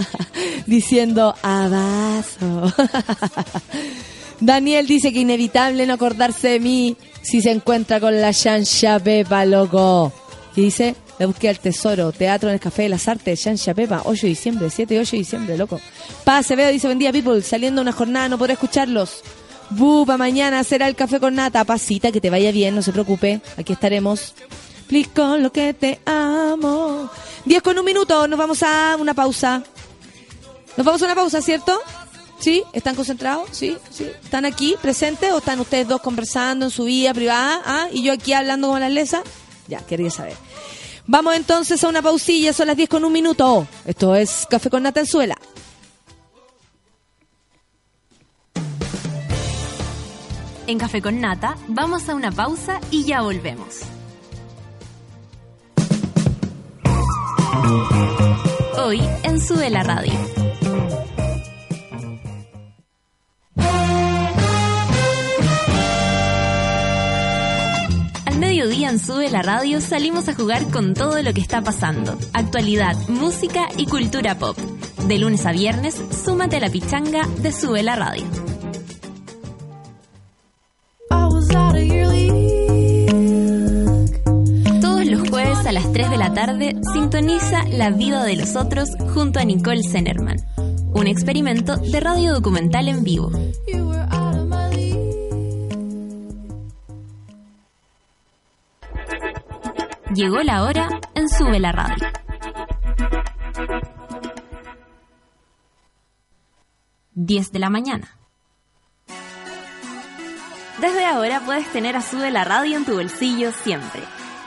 Diciendo abazo. Daniel dice que inevitable no acordarse de mí si se encuentra con la Shansha Pepa, loco. Y dice, le busqué al tesoro, teatro en el Café de las Artes, Shansha Pepa, 8 de diciembre, 7 y 8 de diciembre, loco. Paz Acevedo dice, buen día, people, saliendo una jornada, no podré escucharlos. Bupa, mañana será el café con nata. Pasita, que te vaya bien, no se preocupe. Aquí estaremos. Con lo que te amo. 10 con un minuto, nos vamos a una pausa. Nos vamos a una pausa, ¿cierto? ¿Sí? ¿Están concentrados? ¿Sí? ¿Sí? ¿Están aquí presentes o están ustedes dos conversando en su vida privada? ¿Ah? ¿Y yo aquí hablando con la lesa? Ya, quería saber. Vamos entonces a una pausilla, son las 10 con un minuto. Esto es Café con Nata en Suela. En Café con Nata, vamos a una pausa y ya volvemos. Hoy en Sube la Radio. Al mediodía en Sube la Radio salimos a jugar con todo lo que está pasando. Actualidad, música y cultura pop. De lunes a viernes, súmate a la pichanga de Sube la Radio. A las 3 de la tarde sintoniza La vida de los otros junto a Nicole Zenerman. un experimento de radio documental en vivo. Llegó la hora en Sube la Radio. Diez de la mañana. Desde ahora puedes tener a Sube la Radio en tu bolsillo siempre.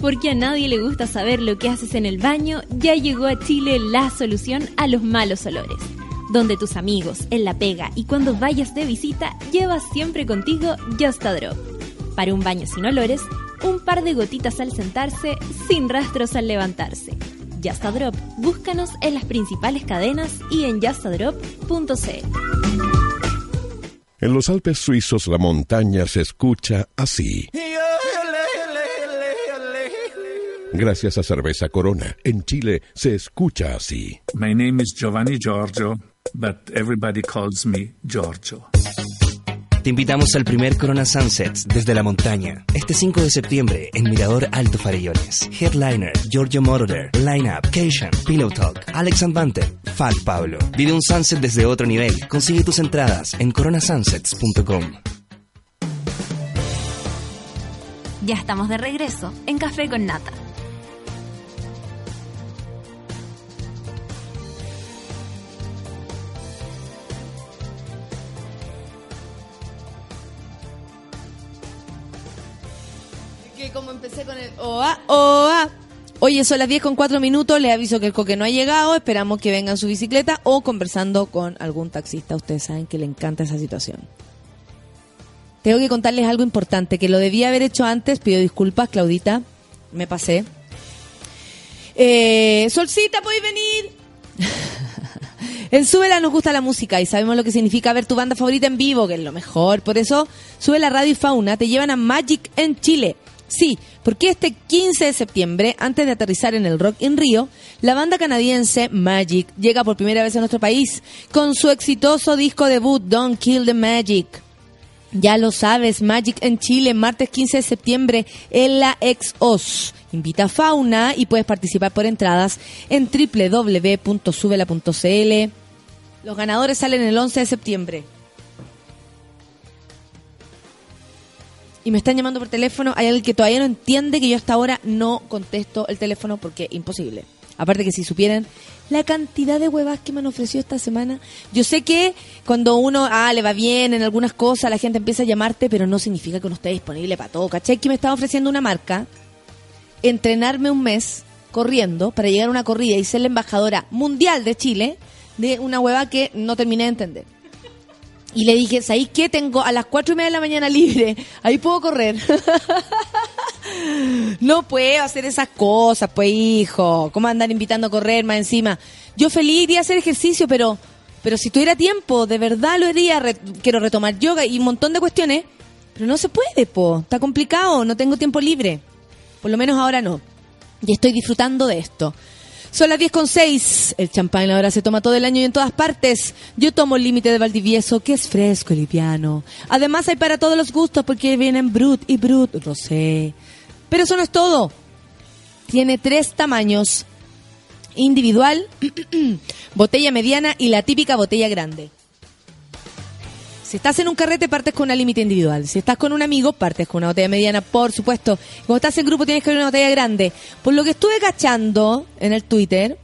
Porque a nadie le gusta saber lo que haces en el baño, ya llegó a Chile la solución a los malos olores. Donde tus amigos, en la pega y cuando vayas de visita, llevas siempre contigo Just a Drop. Para un baño sin olores, un par de gotitas al sentarse, sin rastros al levantarse. Just a Drop, búscanos en las principales cadenas y en justadrop.cl. En los Alpes suizos la montaña se escucha así. Gracias a Cerveza Corona, en Chile se escucha así. My name is Giovanni Giorgio, but everybody calls me Giorgio. Te invitamos al primer Corona Sunsets desde la montaña. Este 5 de septiembre en Mirador Alto Farellones. Headliner, Giorgio Moroder, Lineup, Cation, Pillow Talk, Alex Anvante, Fat Pablo. Vive un sunset desde otro nivel. Consigue tus entradas en coronasunsets.com. Ya estamos de regreso en Café con Nata. Como empecé con el OA, OA. Oye, son las 10 con 4 minutos. Le aviso que el coque no ha llegado. Esperamos que venga en su bicicleta o conversando con algún taxista. Ustedes saben que le encanta esa situación. Tengo que contarles algo importante que lo debía haber hecho antes. Pido disculpas, Claudita. Me pasé. Eh, Solcita, ¿podéis venir? en Súbela nos gusta la música y sabemos lo que significa ver tu banda favorita en vivo, que es lo mejor. Por eso, Sube la Radio y Fauna te llevan a Magic en Chile. Sí, porque este 15 de septiembre, antes de aterrizar en el Rock in Rio, la banda canadiense Magic llega por primera vez a nuestro país con su exitoso disco debut Don't Kill the Magic. Ya lo sabes, Magic en Chile, martes 15 de septiembre en la Ex-Os. Invita a Fauna y puedes participar por entradas en www.subela.cl. Los ganadores salen el 11 de septiembre. Y me están llamando por teléfono. Hay alguien que todavía no entiende que yo hasta ahora no contesto el teléfono porque es imposible. Aparte que si supieran la cantidad de huevas que me han ofrecido esta semana. Yo sé que cuando uno ah, le va bien en algunas cosas, la gente empieza a llamarte, pero no significa que uno esté disponible para todo. ¿Cachai? Que me estaba ofreciendo una marca entrenarme un mes corriendo para llegar a una corrida y ser la embajadora mundial de Chile de una hueva que no terminé de entender. Y le dije, ¿sabéis qué? Tengo a las cuatro y media de la mañana libre. Ahí puedo correr. no puedo hacer esas cosas, pues, hijo. ¿Cómo andar invitando a correr más encima? Yo feliz iría a hacer ejercicio, pero, pero si tuviera tiempo, de verdad lo haría. Re- quiero retomar yoga y un montón de cuestiones. Pero no se puede, po. Está complicado. No tengo tiempo libre. Por lo menos ahora no. Y estoy disfrutando de esto. Son las 10 con 6. El champán ahora se toma todo el año y en todas partes. Yo tomo el límite de Valdivieso, que es fresco y liviano. Además hay para todos los gustos porque vienen Brut y Brut Rosé. Pero eso no es todo. Tiene tres tamaños. Individual, botella mediana y la típica botella grande. Si estás en un carrete, partes con una límite individual. Si estás con un amigo, partes con una botella mediana, por supuesto. Cuando estás en grupo, tienes que abrir una botella grande. Por lo que estuve cachando en el Twitter,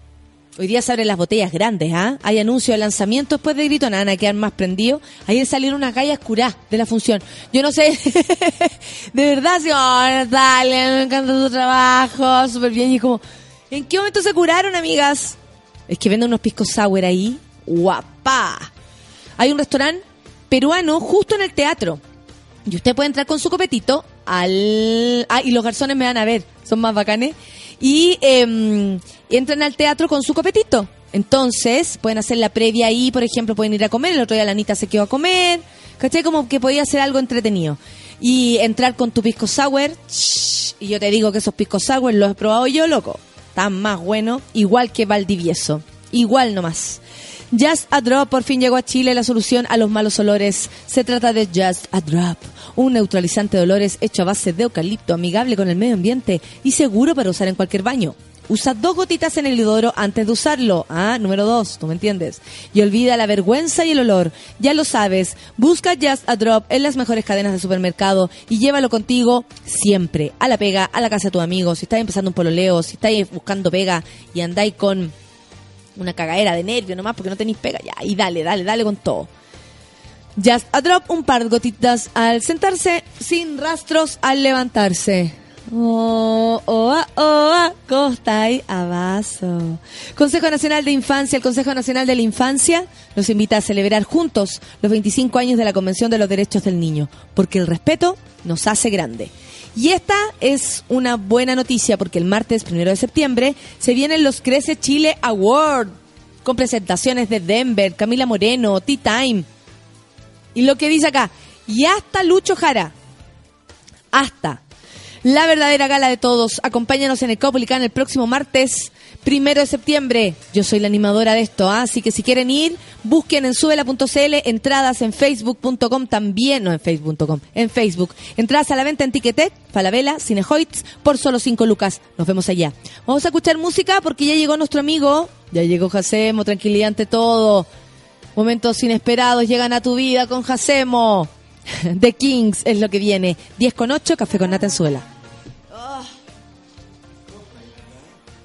hoy día se abren las botellas grandes, ¿ah? Hay anuncio de lanzamiento después de grito, nada, a quedar más prendidos. Ayer salieron unas gallas curadas de la función. Yo no sé, de verdad, sí, oh, Natalia, me encanta tu trabajo, súper bien. Y como, ¿en qué momento se curaron, amigas? Es que venden unos piscos sour ahí. Guapa. Hay un restaurante peruano justo en el teatro. Y usted puede entrar con su copetito al... Ah, y los garzones me van a ver, son más bacanes. Y eh, entran al teatro con su copetito. Entonces, pueden hacer la previa ahí, por ejemplo, pueden ir a comer. El otro día la Anita se quedó a comer. ¿Cachai? Como que podía ser algo entretenido. Y entrar con tu pisco sour. y yo te digo que esos pisco sour los he probado yo, loco. Están más buenos, igual que Valdivieso. Igual nomás. Just a Drop por fin llegó a Chile la solución a los malos olores. Se trata de Just a Drop, un neutralizante de olores hecho a base de eucalipto, amigable con el medio ambiente y seguro para usar en cualquier baño. Usa dos gotitas en el inodoro antes de usarlo. Ah, número dos, tú me entiendes. Y olvida la vergüenza y el olor. Ya lo sabes. Busca Just a Drop en las mejores cadenas de supermercado y llévalo contigo siempre. A la pega, a la casa de tu amigo. Si estás empezando un pololeo, si estáis buscando pega y andáis con una cagadera de nervio nomás porque no tenéis pega. Ya, y dale, dale, dale con todo. Just a drop, un par de gotitas al sentarse, sin rastros al levantarse. Oh, oh, ah, oh, ah, costa y abaso. Consejo Nacional de Infancia, el Consejo Nacional de la Infancia nos invita a celebrar juntos los 25 años de la Convención de los Derechos del Niño, porque el respeto nos hace grande. Y esta es una buena noticia porque el martes primero de septiembre se vienen los Crece Chile Award con presentaciones de Denver, Camila Moreno, Tea Time. Y lo que dice acá, y hasta Lucho Jara. Hasta. La verdadera gala de todos. Acompáñanos en el Caupolicán el próximo martes, primero de septiembre. Yo soy la animadora de esto, ¿ah? así que si quieren ir, busquen en subela.cl, entradas en facebook.com también, no en facebook.com, en Facebook. Entradas a la venta en Ticketek, Falabella, Cinehoids, por solo 5 lucas. Nos vemos allá. Vamos a escuchar música porque ya llegó nuestro amigo, ya llegó Jacemo, tranquilidad ante todo. Momentos inesperados llegan a tu vida con Jacemo. The Kings es lo que viene. 10 con 8, café con nata en suela.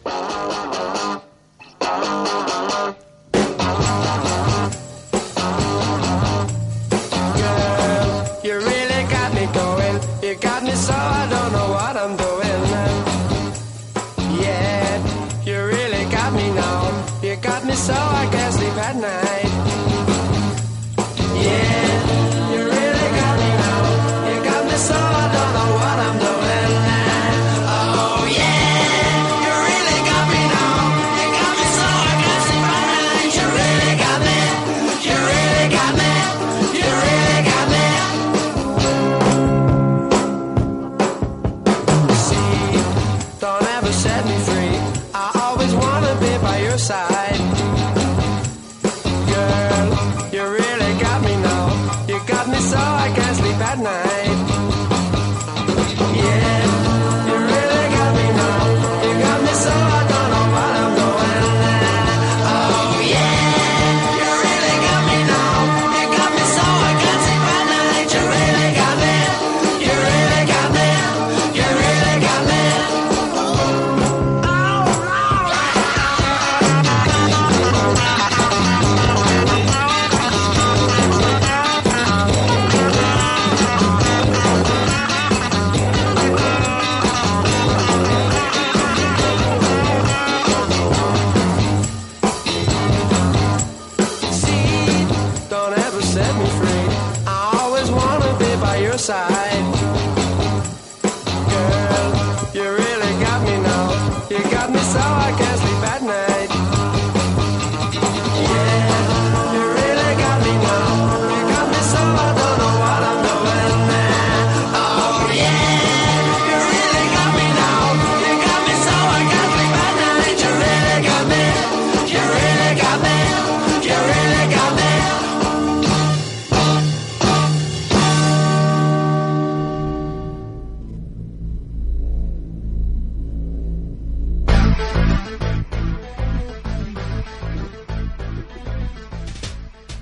Oh, oh, oh.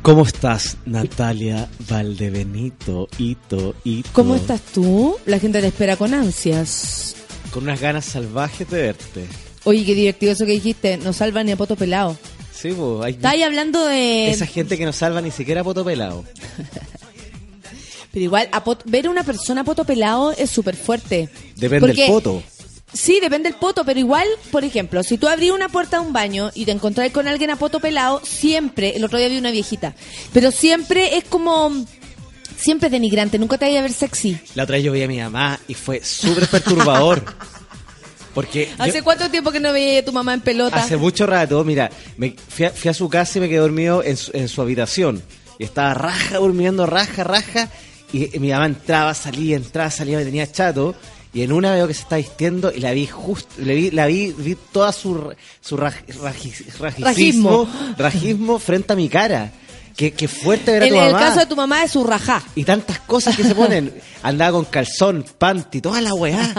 ¿Cómo estás, Natalia Valdebenito, Ito, Ito? ¿Cómo estás tú? La gente te espera con ansias. Con unas ganas salvajes de verte. Oye, qué divertido eso que dijiste. No salva ni a poto pelado. Sí, pues, hay Estás ahí hablando de... esa gente que no salva ni siquiera a poto pelado. Pero igual, a pot- ver a una persona a poto pelado es súper fuerte. Depende Porque- del poto. Sí, depende del poto, pero igual, por ejemplo, si tú abrí una puerta de un baño y te encontrás con alguien a poto pelado, siempre, el otro día vi una viejita, pero siempre es como, siempre es denigrante, nunca te vaya a ver sexy. La otra vez yo vi a mi mamá y fue súper perturbador. Porque yo- ¿Hace cuánto tiempo que no veía a tu mamá en pelota? hace mucho rato, mira, me fui a, fui a su casa y me quedé dormido en su, en su habitación. Y estaba raja, durmiendo raja, raja. Y, y mi mamá entraba, salía, entraba, salía, me tenía chato. Y en una veo que se está vistiendo y la vi justo, le vi, la vi, vi toda su, su raj- rajismo frente a mi cara. Qué, qué fuerte ver a En tu el mamá. caso de tu mamá es su rajá. Y tantas cosas que se ponen. Andaba con calzón, panty, toda la weá.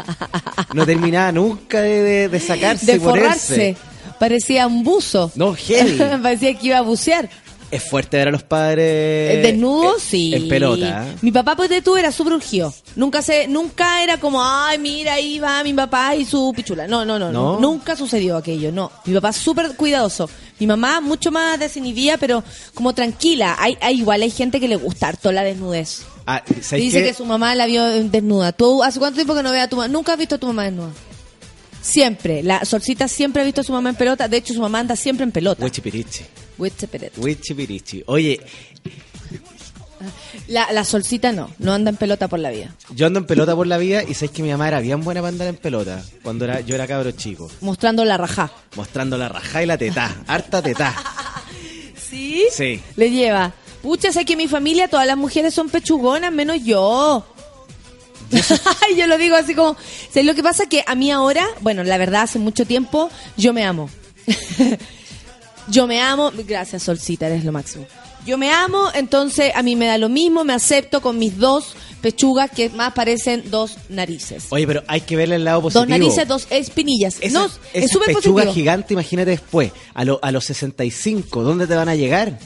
No terminaba nunca de, de, de sacarse De y ponerse. Parecía un buzo. No, heavy. Parecía que iba a bucear. Es fuerte ver a los padres. Desnudos, eh, sí. En pelota. ¿eh? Mi papá, pues de tú, era súper urgido. Nunca se, nunca era como, ay, mira, ahí va mi papá y su pichula. No, no, no, no. Nunca sucedió aquello, no. Mi papá súper cuidadoso. Mi mamá mucho más desinhibida, pero como tranquila. Hay, hay igual, hay gente que le gusta harto la desnudez. Ah, Y ¿sabes dice qué? que su mamá la vio desnuda. ¿Tú hace cuánto tiempo que no ve a tu mamá? Nunca has visto a tu mamá desnuda. Siempre. La Solcita siempre ha visto a su mamá en pelota. De hecho, su mamá anda siempre en pelota. Huichipirichi. Huichipirichi. Oye, La, la Solcita no. No anda en pelota por la vida. yo ando en pelota por la vida y sabes que mi mamá era bien buena para andar en pelota. Cuando era, yo era cabro chico. Mostrando la rajá. Mostrando la rajá y la tetá. Harta tetá. ¿Sí? Sí. Le lleva. Pucha, sé que en mi familia todas las mujeres son pechugonas, menos yo. Y yo lo digo así como... ¿sabes lo que pasa? Que a mí ahora, bueno, la verdad, hace mucho tiempo, yo me amo. yo me amo. Gracias, Solcita, eres lo máximo. Yo me amo, entonces a mí me da lo mismo, me acepto con mis dos pechugas que más parecen dos narices. Oye, pero hay que verle el lado positivo. Dos narices, dos espinillas. Esa, no, es súper pechuga positivo. gigante, imagínate después, a, lo- a los 65, ¿dónde te van a llegar?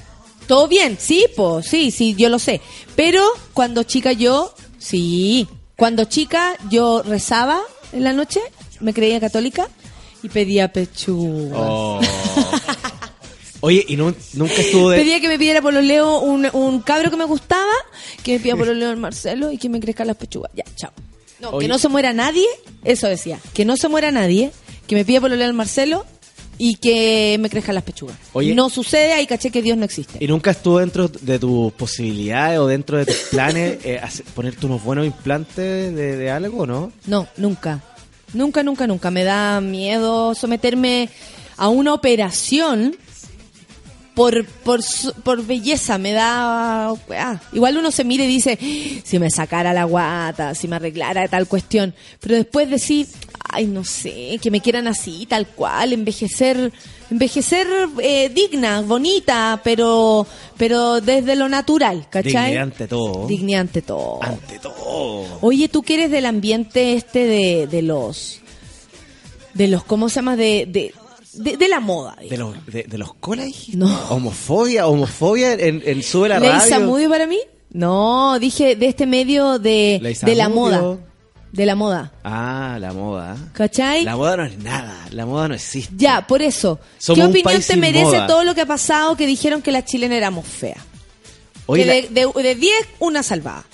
Todo bien, sí, pues, sí, sí, yo lo sé. Pero cuando chica yo, sí, cuando chica yo rezaba en la noche, me creía católica y pedía pechuga. Oh. Oye, y nu- nunca estuvo de... Pedía que me pidiera por los leo un, un cabro que me gustaba, que me pidiera por los leo el Marcelo y que me crezcan las pechugas. Ya, chao. No, Oye. que no se muera nadie, eso decía. Que no se muera nadie, que me pida por los leo el Marcelo y que me crezcan las pechugas. Oye. No sucede, ahí caché que Dios no existe. ¿Y nunca estuvo dentro de tus posibilidades o dentro de tus planes eh, hacer- ponerte unos buenos implantes de, de algo, no? No, nunca. Nunca, nunca, nunca. Me da miedo someterme a una operación por, por, por belleza. Me da... ah, igual uno se mira y dice, si me sacara la guata, si me arreglara tal cuestión. Pero después decir, ay, no sé, que me quieran así, tal cual, envejecer... Envejecer eh, digna, bonita, pero pero desde lo natural, ¿cachai? Dignidad ante todo. Dignidad ante todo. Ante todo. Oye, tú que eres del ambiente este de, de los. de los. ¿Cómo se llama? De, de, de, de la moda. ¿De los, de, de los colas, dijiste? No. ¿Homofobia? ¿Homofobia en, en Sube la ¿Ley Radio? Samudio para mí? No, dije de este medio de, de la moda. De la moda. Ah, la moda. ¿Cachai? La moda no es nada. La moda no existe. Ya, por eso. Somos ¿Qué opinión te merece moda. todo lo que ha pasado que dijeron que las chilenas éramos feas? Oye, que la- de, de, de 10, una salvada.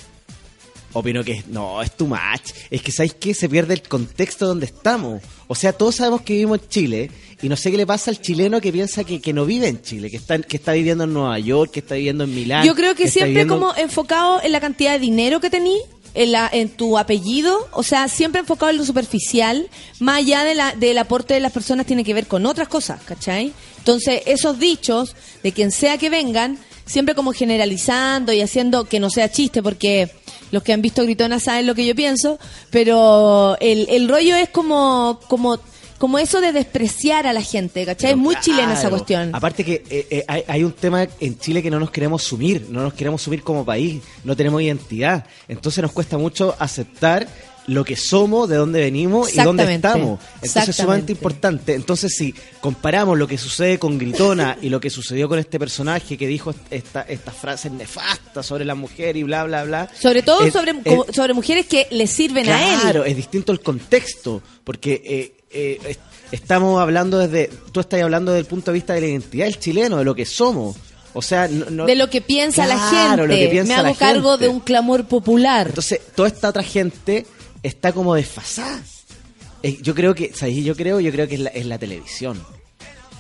Opino que no, es too much. Es que, ¿sabes qué? Se pierde el contexto donde estamos. O sea, todos sabemos que vivimos en Chile y no sé qué le pasa al chileno que piensa que, que no vive en Chile, que está, que está viviendo en Nueva York, que está viviendo en Milán. Yo creo que siempre viviendo- como enfocado en la cantidad de dinero que tení, en, la, en tu apellido, o sea, siempre enfocado en lo superficial, más allá de la, del aporte de las personas tiene que ver con otras cosas, ¿cachai? Entonces, esos dichos, de quien sea que vengan, siempre como generalizando y haciendo que no sea chiste, porque los que han visto Gritona saben lo que yo pienso, pero el, el rollo es como, como, como eso de despreciar a la gente, ¿cachai? Es muy chilena esa Claro. cuestión. Aparte que eh, eh, hay, hay un tema en Chile que no nos queremos sumir, no nos queremos sumir como país, no tenemos identidad. Entonces nos cuesta mucho aceptar lo que somos, de dónde venimos y dónde estamos. Entonces es sumamente importante. Entonces si comparamos lo que sucede con Gritona y lo que sucedió con este personaje que dijo esta, estas frases nefastas sobre la mujer y bla, bla, bla. Sobre todo es- sobre, es- sobre mujeres que le sirven a él. Claro, es distinto el contexto, porque eh, eh, es- estamos hablando desde, tú estás hablando desde el punto de vista de la identidad del chileno, de lo que somos. O sea, no- no- de lo que piensa la gente. lo que piensa Me hago la cargo gente. de un clamor popular. Entonces, toda esta otra gente está como desfasada. Eh, yo creo que, ¿sabes? Yo creo, yo creo que es la, es la televisión.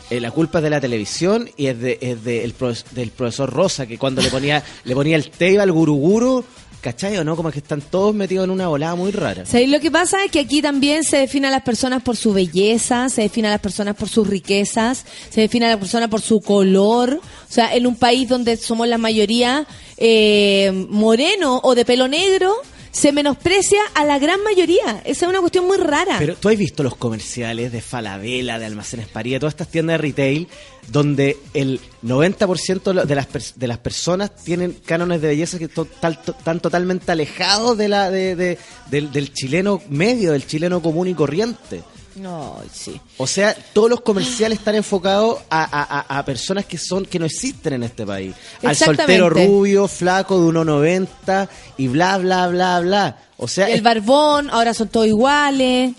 Eh, la culpa es de la televisión y es, de, es de el del profesor Rosa, que cuando le ponía, le ponía el tape al guruguru ¿cachai o no? Como que están todos metidos en una volada muy rara. ¿Sabéis lo que pasa? Es que aquí también se define a las personas por su belleza, se define a las personas por sus riquezas, se define a las personas por su color. O sea, en un país donde somos la mayoría eh, moreno o de pelo negro, se menosprecia a la gran mayoría. Esa es una cuestión muy rara. Pero tú has visto los comerciales de Falabella, de Almacenes París, de todas estas tiendas de retail, donde el 90% lo- de las, de las personas tienen cánones de belleza que tal- están totalmente alejados de la, de, de- del, del chileno medio, del chileno común y corriente. No, sí. O sea, todos los comerciales están enfocados a, a- personas que son que no existen en este país. Al soltero rubio, flaco, de 1,90 y bla, bla, bla, bla. O sea, el es- barbón, ahora son todos iguales.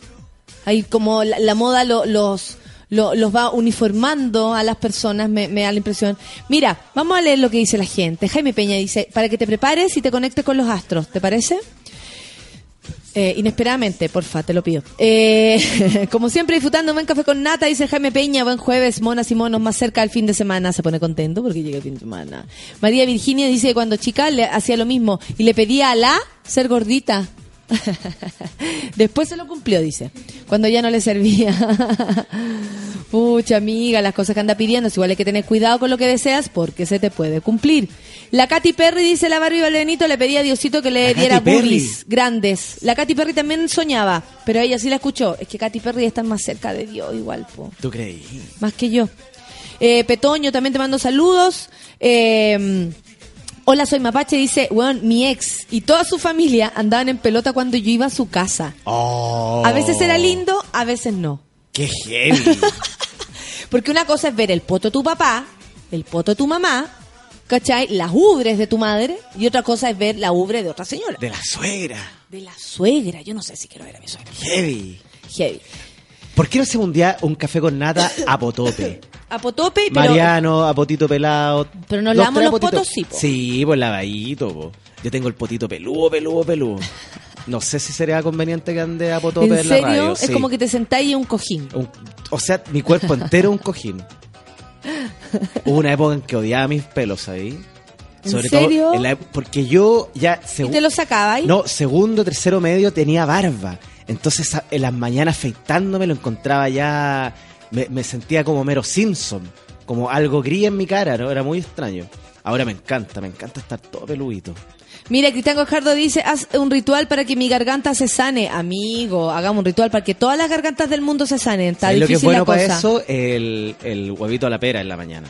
Hay como la, la moda lo- los, lo- los va uniformando a las personas, me, me da la impresión. Mira, vamos a leer lo que dice la gente. Jaime Peña dice, para que te prepares y te conectes con los astros, ¿te parece? Eh, inesperadamente, porfa, te lo pido. Eh, como siempre, disfrutando buen café con nata, dice Jaime Peña, buen jueves, monas y monos, más cerca del fin de semana. Se pone contento porque llega el fin de semana. María Virginia dice que cuando chica le hacía lo mismo y le pedía a la ser gordita. Después se lo cumplió, dice. Cuando ya no le servía. Pucha, amiga, las cosas que anda pidiendo, es igual hay que tener cuidado con lo que deseas porque se te puede cumplir. La Katy Perry, dice la Barbie Valdenito, le pedía a Diosito que le La diera boobies grandes. La Katy Perry también soñaba, pero ella sí la escuchó. Es que Katy Perry está más cerca de Dios igual, po. ¿Tú creí? más que yo. Eh, Petoño, también te mando saludos. Eh, hola, soy Mapache, dice, weón, mi ex y toda su familia andaban en pelota cuando yo iba a su casa. Oh, A veces era lindo, a veces no. ¡Qué heavy! Porque una cosa es ver el poto de tu papá, el poto de tu mamá, ¿cachai? Las ubres de tu madre, y otra cosa es ver la ubre de otra señora. De la suegra. De la suegra, yo no sé si quiero ver a mi suegra. Heavy. Heavy. ¿Por qué no hacemos un día un café con nata a potope? A potope, pero... Mariano, a potito pelado. Pero nos lavamos los potos, sí, po. Sí, pues lavadito, po. Yo tengo el potito peludo, peludo, peludo. No sé si sería conveniente que ande a potope ¿En en, la serio? radio. Es sí. como que te sentáis en un cojín. Un- o sea, mi cuerpo entero es un cojín. Hubo una época en que odiaba mis pelos ahí. ¿En Sobre serio? todo en la porque yo ya ¿Y te lo sacabais? no, segundo, tercero medio tenía barba. Entonces en las mañanas afeitándome lo encontraba ya me, me sentía como Mero Simpson, como algo gris en mi cara, ¿no? Era muy extraño. Ahora me encanta, me encanta estar todo peludito. Mira, Cristian Gojardo dice, haz un ritual para que mi garganta se sane. Amigo, hagamos un ritual para que todas las gargantas del mundo se sanen. Está ¿Sabes lo que es difícil bueno la para cosa. eso? El, el huevito a la pera en la mañana.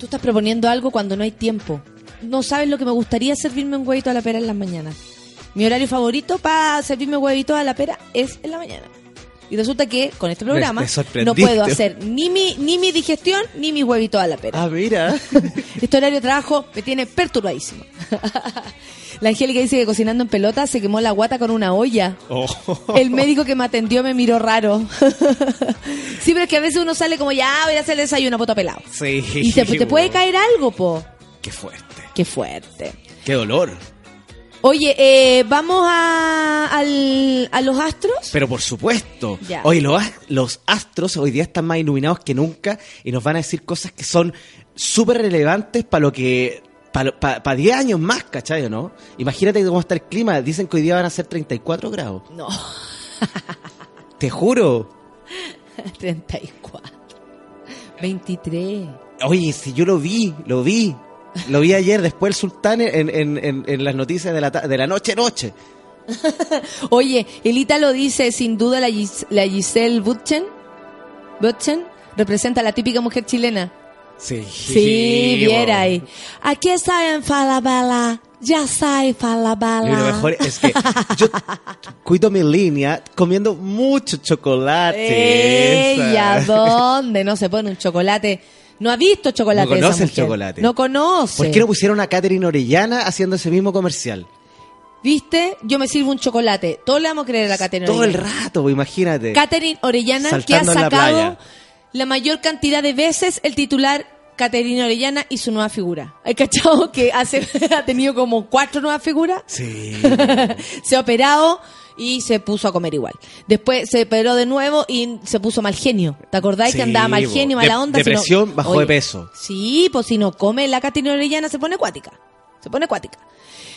Tú estás proponiendo algo cuando no hay tiempo. No sabes lo que me gustaría servirme un huevito a la pera en las mañanas. Mi horario favorito para servirme huevito a la pera es en la mañana. Y resulta que con este programa no puedo hacer ni mi, ni mi digestión ni mi huevito a la pera. Ah, mira. Este horario de trabajo me tiene perturbadísimo. La Angélica dice que cocinando en pelota se quemó la guata con una olla. Oh. El médico que me atendió me miró raro. sí, pero es que a veces uno sale como, ya, voy a hacer el desayuno poto pelado. Sí. Y te, te puede caer algo, po. Qué fuerte. Qué fuerte. Qué dolor. Oye, eh, vamos a, al- a los astros. Pero por supuesto. Ya. Hoy los, los astros hoy día están más iluminados que nunca y nos van a decir cosas que son súper relevantes para lo que... Para 10 años más, ¿cachai o no? Imagínate cómo está el clima. Dicen que hoy día van a ser 34 grados. No, Te juro. 34. 23. Oye, si yo lo vi, lo vi. Lo vi ayer después el sultán en, en- en- en las noticias de la, ta- de la noche noche. Oye, el Ítalo dice, sin duda la, Gis- la Giselle Butchen, Butchen representa a la típica mujer chilena. Sí. Sí, viera ahí. Aquí está en Falabella, ya está en Falabella. Y lo mejor es que yo cuido mi línea comiendo mucho chocolate. Ella, ¿dónde? No se pone un chocolate. No ha visto chocolate. No esa conoce el chocolate. No conoce. ¿Por qué no pusieron a Catherine Orellana haciendo ese mismo comercial? ¿Viste? Yo me sirvo un chocolate. Todos le vamos a creer a la Catherine Todo el Orellana. rato, pues, imagínate. Catherine Orellana, que ha la sacado la mayor cantidad de veces el titular Catherine Orellana y su nueva figura. ¿Hay cachado que hace, ha tenido como cuatro nuevas figuras? Sí. se ha operado y se puso a comer igual. Después se operó de nuevo y se puso mal genio. ¿Te acordáis Sí, que andaba mal genio, De- mala onda? Si no- depresión, bajó de peso. Sí, pues si no come la Catherine Orellana se pone acuática. Se pone acuática.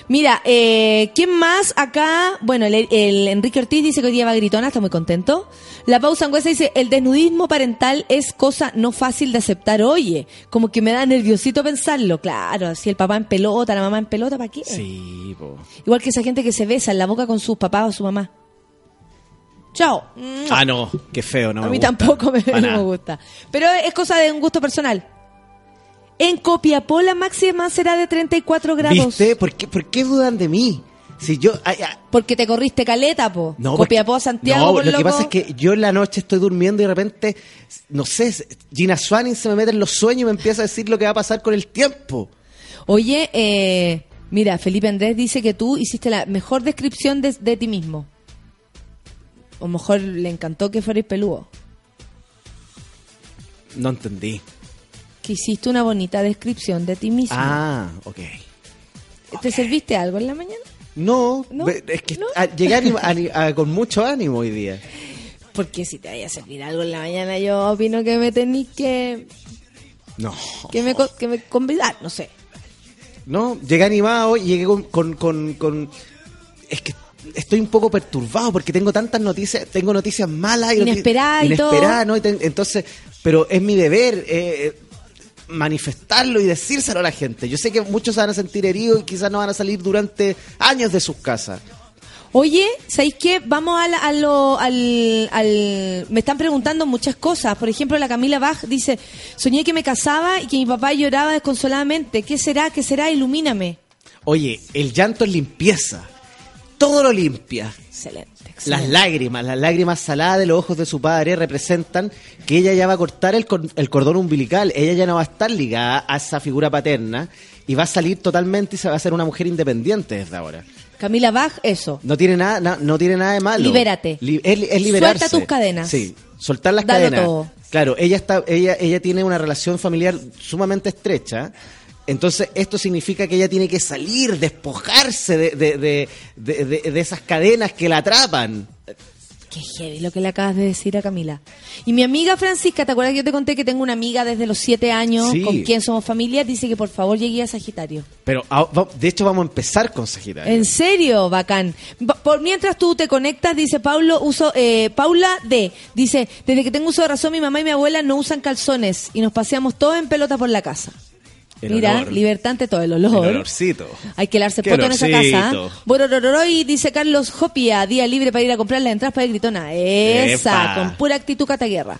Mira, eh, ¿quién más acá? Bueno, el, el Enrique Ortiz dice que hoy día va gritona, está muy contento. La pausa angüesa dice, el desnudismo parental es cosa no fácil de aceptar. Oye, como que me da nerviosito pensarlo. Claro, si el papá en pelota, la mamá en pelota, ¿para qué? Sí, po. Igual que esa gente que se besa en la boca con sus papás o su mamá. Chao. Ah, no, qué feo, no a me mí gusta. tampoco me, no me gusta. Pero es cosa de un gusto personal. En Copiapó la máxima será de 34 grados. ¿Viste? ¿Por qué, ¿Por qué dudan de mí? Si yo... ay, ay, Porque te corriste caleta, po. No, porque- Copiapó a Santiago, No, por lo que pasa es que yo en la noche estoy durmiendo y de repente, no sé, Gina Swanin se me mete en los sueños y me empieza a decir lo que va a pasar con el tiempo. Oye, eh, mira, Felipe Andrés dice que tú hiciste la mejor descripción de, de ti mismo. O mejor le encantó que fueras peludo. No entendí. Que hiciste una bonita descripción de ti mismo. Ah, ok. ¿Te serviste algo en la mañana? No, ¿No? es que ¿No? llegué a- con mucho ánimo hoy día. Porque si te vaya a servir algo en la mañana, yo opino que me tenís que, No. que me, que me convidar, no sé. No, llegué animado y llegué con, con, con- con- Es que estoy un poco perturbado porque tengo tantas noticias, tengo noticias malas y noti- Inesperadas y todo. inesperadas, ¿no? Y ten- entonces, pero es mi deber eh, manifestarlo y decírselo a la gente. Yo sé que muchos se van a sentir heridos y quizás no van a salir durante años de sus casas. Oye, ¿sabéis qué? Vamos a, lo, al, al... Me están preguntando muchas cosas. Por ejemplo, la Camila Bach dice, soñé que me casaba y que mi papá lloraba desconsoladamente. ¿Qué será? ¿Qué será? Ilumíname. Oye, el llanto es limpieza. Todo lo limpia. Excelente. Las lágrimas, las lágrimas saladas de los ojos de su padre representan que ella ya va a cortar el, el cordón umbilical, ella ya no va a estar ligada a esa figura paterna y va a salir totalmente y se va a hacer una mujer independiente desde ahora. Camila Bach, eso. No tiene nada, na- no tiene nada de malo. Libérate. Li- es, es liberarse. Suelta tus cadenas. Sí, soltar las Dalo cadenas. todo. Claro, ella está, ella, ella tiene una relación familiar sumamente estrecha. Entonces, esto significa que ella tiene que salir, despojarse de, de, de, de- de- de esas cadenas que la atrapan. Qué heavy lo que le acabas de decir a Camila. Y mi amiga Francisca, ¿te acuerdas que yo te conté que tengo una amiga desde los siete años Sí. con quien somos familia? Dice que por favor llegué a Sagitario. Pero ah, de hecho vamos a empezar con Sagitario. En serio, bacán. Por mientras tú te conectas, dice Paulo, uso, eh, Paula D. Dice, desde que tengo uso de razón, mi mamá y mi abuela no usan calzones y nos paseamos todos en pelota por la casa. El Mira, olor. libertad ante todo el El olor. olorcito. Hay que darse Qué poto en esa casa. Bororororoy, dice Carlos Hopia, día libre para ir a comprar las entradas para el gritona. Esa, Epa. con pura actitud cataguerra.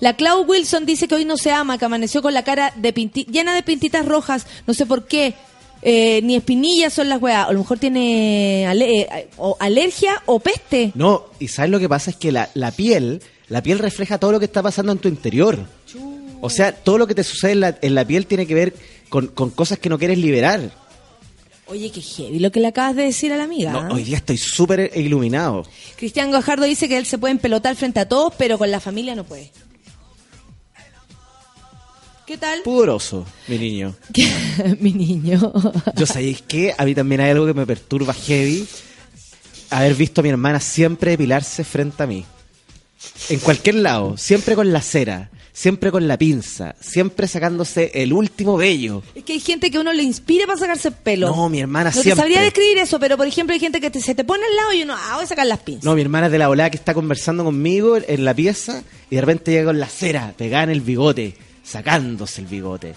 La Clau Wilson dice que hoy no se ama, que amaneció con la cara de pinti- llena de pintitas rojas, no sé por qué. Eh, ni espinillas son las weas. A lo mejor tiene ale- eh, o alergia o peste. No, y ¿sabes lo que pasa? Es que la, la piel, la piel refleja todo lo que está pasando en tu interior. O sea, todo lo que te sucede en la, en la piel tiene que ver con, con cosas que no quieres liberar. Oye, qué heavy lo que le acabas de decir a la amiga. No, ¿eh? hoy día estoy súper iluminado. Cristian Gajardo dice que él se puede empelotar frente a todos, pero con la familia no puede. ¿Qué tal? Pudoroso, mi niño. Mi niño. Yo sabéis que a mí también hay algo que me perturba heavy. Haber visto a mi hermana siempre depilarse frente a mí. En cualquier lado, siempre con la cera, siempre con la pinza, siempre sacándose el último vello. Es que hay gente que uno le inspira para sacarse el pelo. No, mi hermana No siempre. sabría describir eso, pero por ejemplo hay gente que te- se te pone al lado y uno, ah, voy a sacar las pinzas. No, mi hermana es de la volada que está conversando conmigo en la pieza y de repente llega con la cera pegada en el bigote, sacándose el bigote.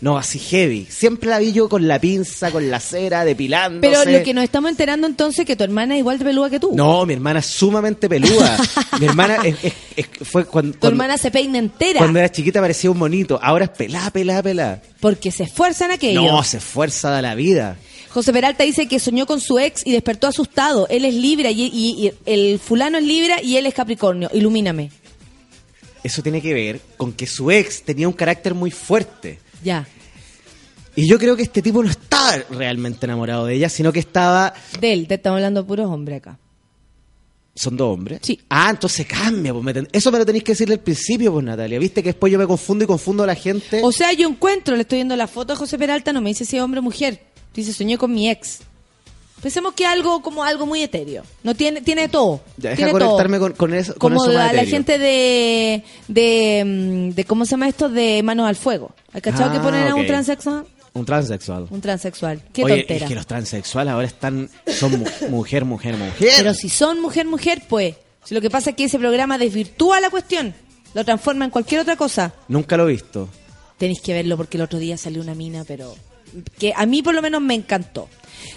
No, así heavy. Siempre la vi yo con la pinza, con la cera, depilándose. pero lo que nos estamos enterando entonces es que tu hermana es igual de peluda que tú. No, mi hermana es sumamente peluda. mi hermana es- es- es- fue cuando, Tu cuando, hermana se peina entera cuando era chiquita parecía un monito. Ahora es pelada, pelada, pelada. porque se esfuerza en aquello. No, se esfuerza de la vida. José Peralta dice que soñó con su ex y despertó asustado. Él es Libra y, y- y el fulano es Libra y él es Capricornio. Ilumíname. Eso tiene que ver con que su ex tenía un carácter muy fuerte. Ya. Y yo creo que este tipo no estaba realmente enamorado de ella, sino que estaba De él, te estamos hablando de puros hombres acá. ¿Son dos hombres? Sí. Ah, entonces cambia. Pues me ten- Eso me lo tenéis que decir al principio, pues Natalia. ¿Viste que después yo me confundo y confundo a la gente? O sea, yo encuentro, le estoy viendo la foto de José Peralta, no me dice si es hombre o mujer. Dice, soñé con mi ex. Pensemos que algo como algo muy etéreo. No tiene, tiene todo. Ya, deja tiene conectarme todo. con, con eso. con Como eso la, gente de, de, mm, de, ¿cómo se llama esto? De manos al fuego. ¿Hay cachado Ah, que ponen a un transexual? Un transexual. Un transexual. Qué Oye, tontera. es que los transexuales ahora están son mu- mujer, mujer, mujer. Pero si son mujer, mujer, pues. Si lo que pasa es que ese programa desvirtúa la cuestión. Lo transforma en cualquier otra cosa. Nunca lo he visto. Tenéis que verlo porque el otro día salió una mina, pero que a mí por lo menos me encantó.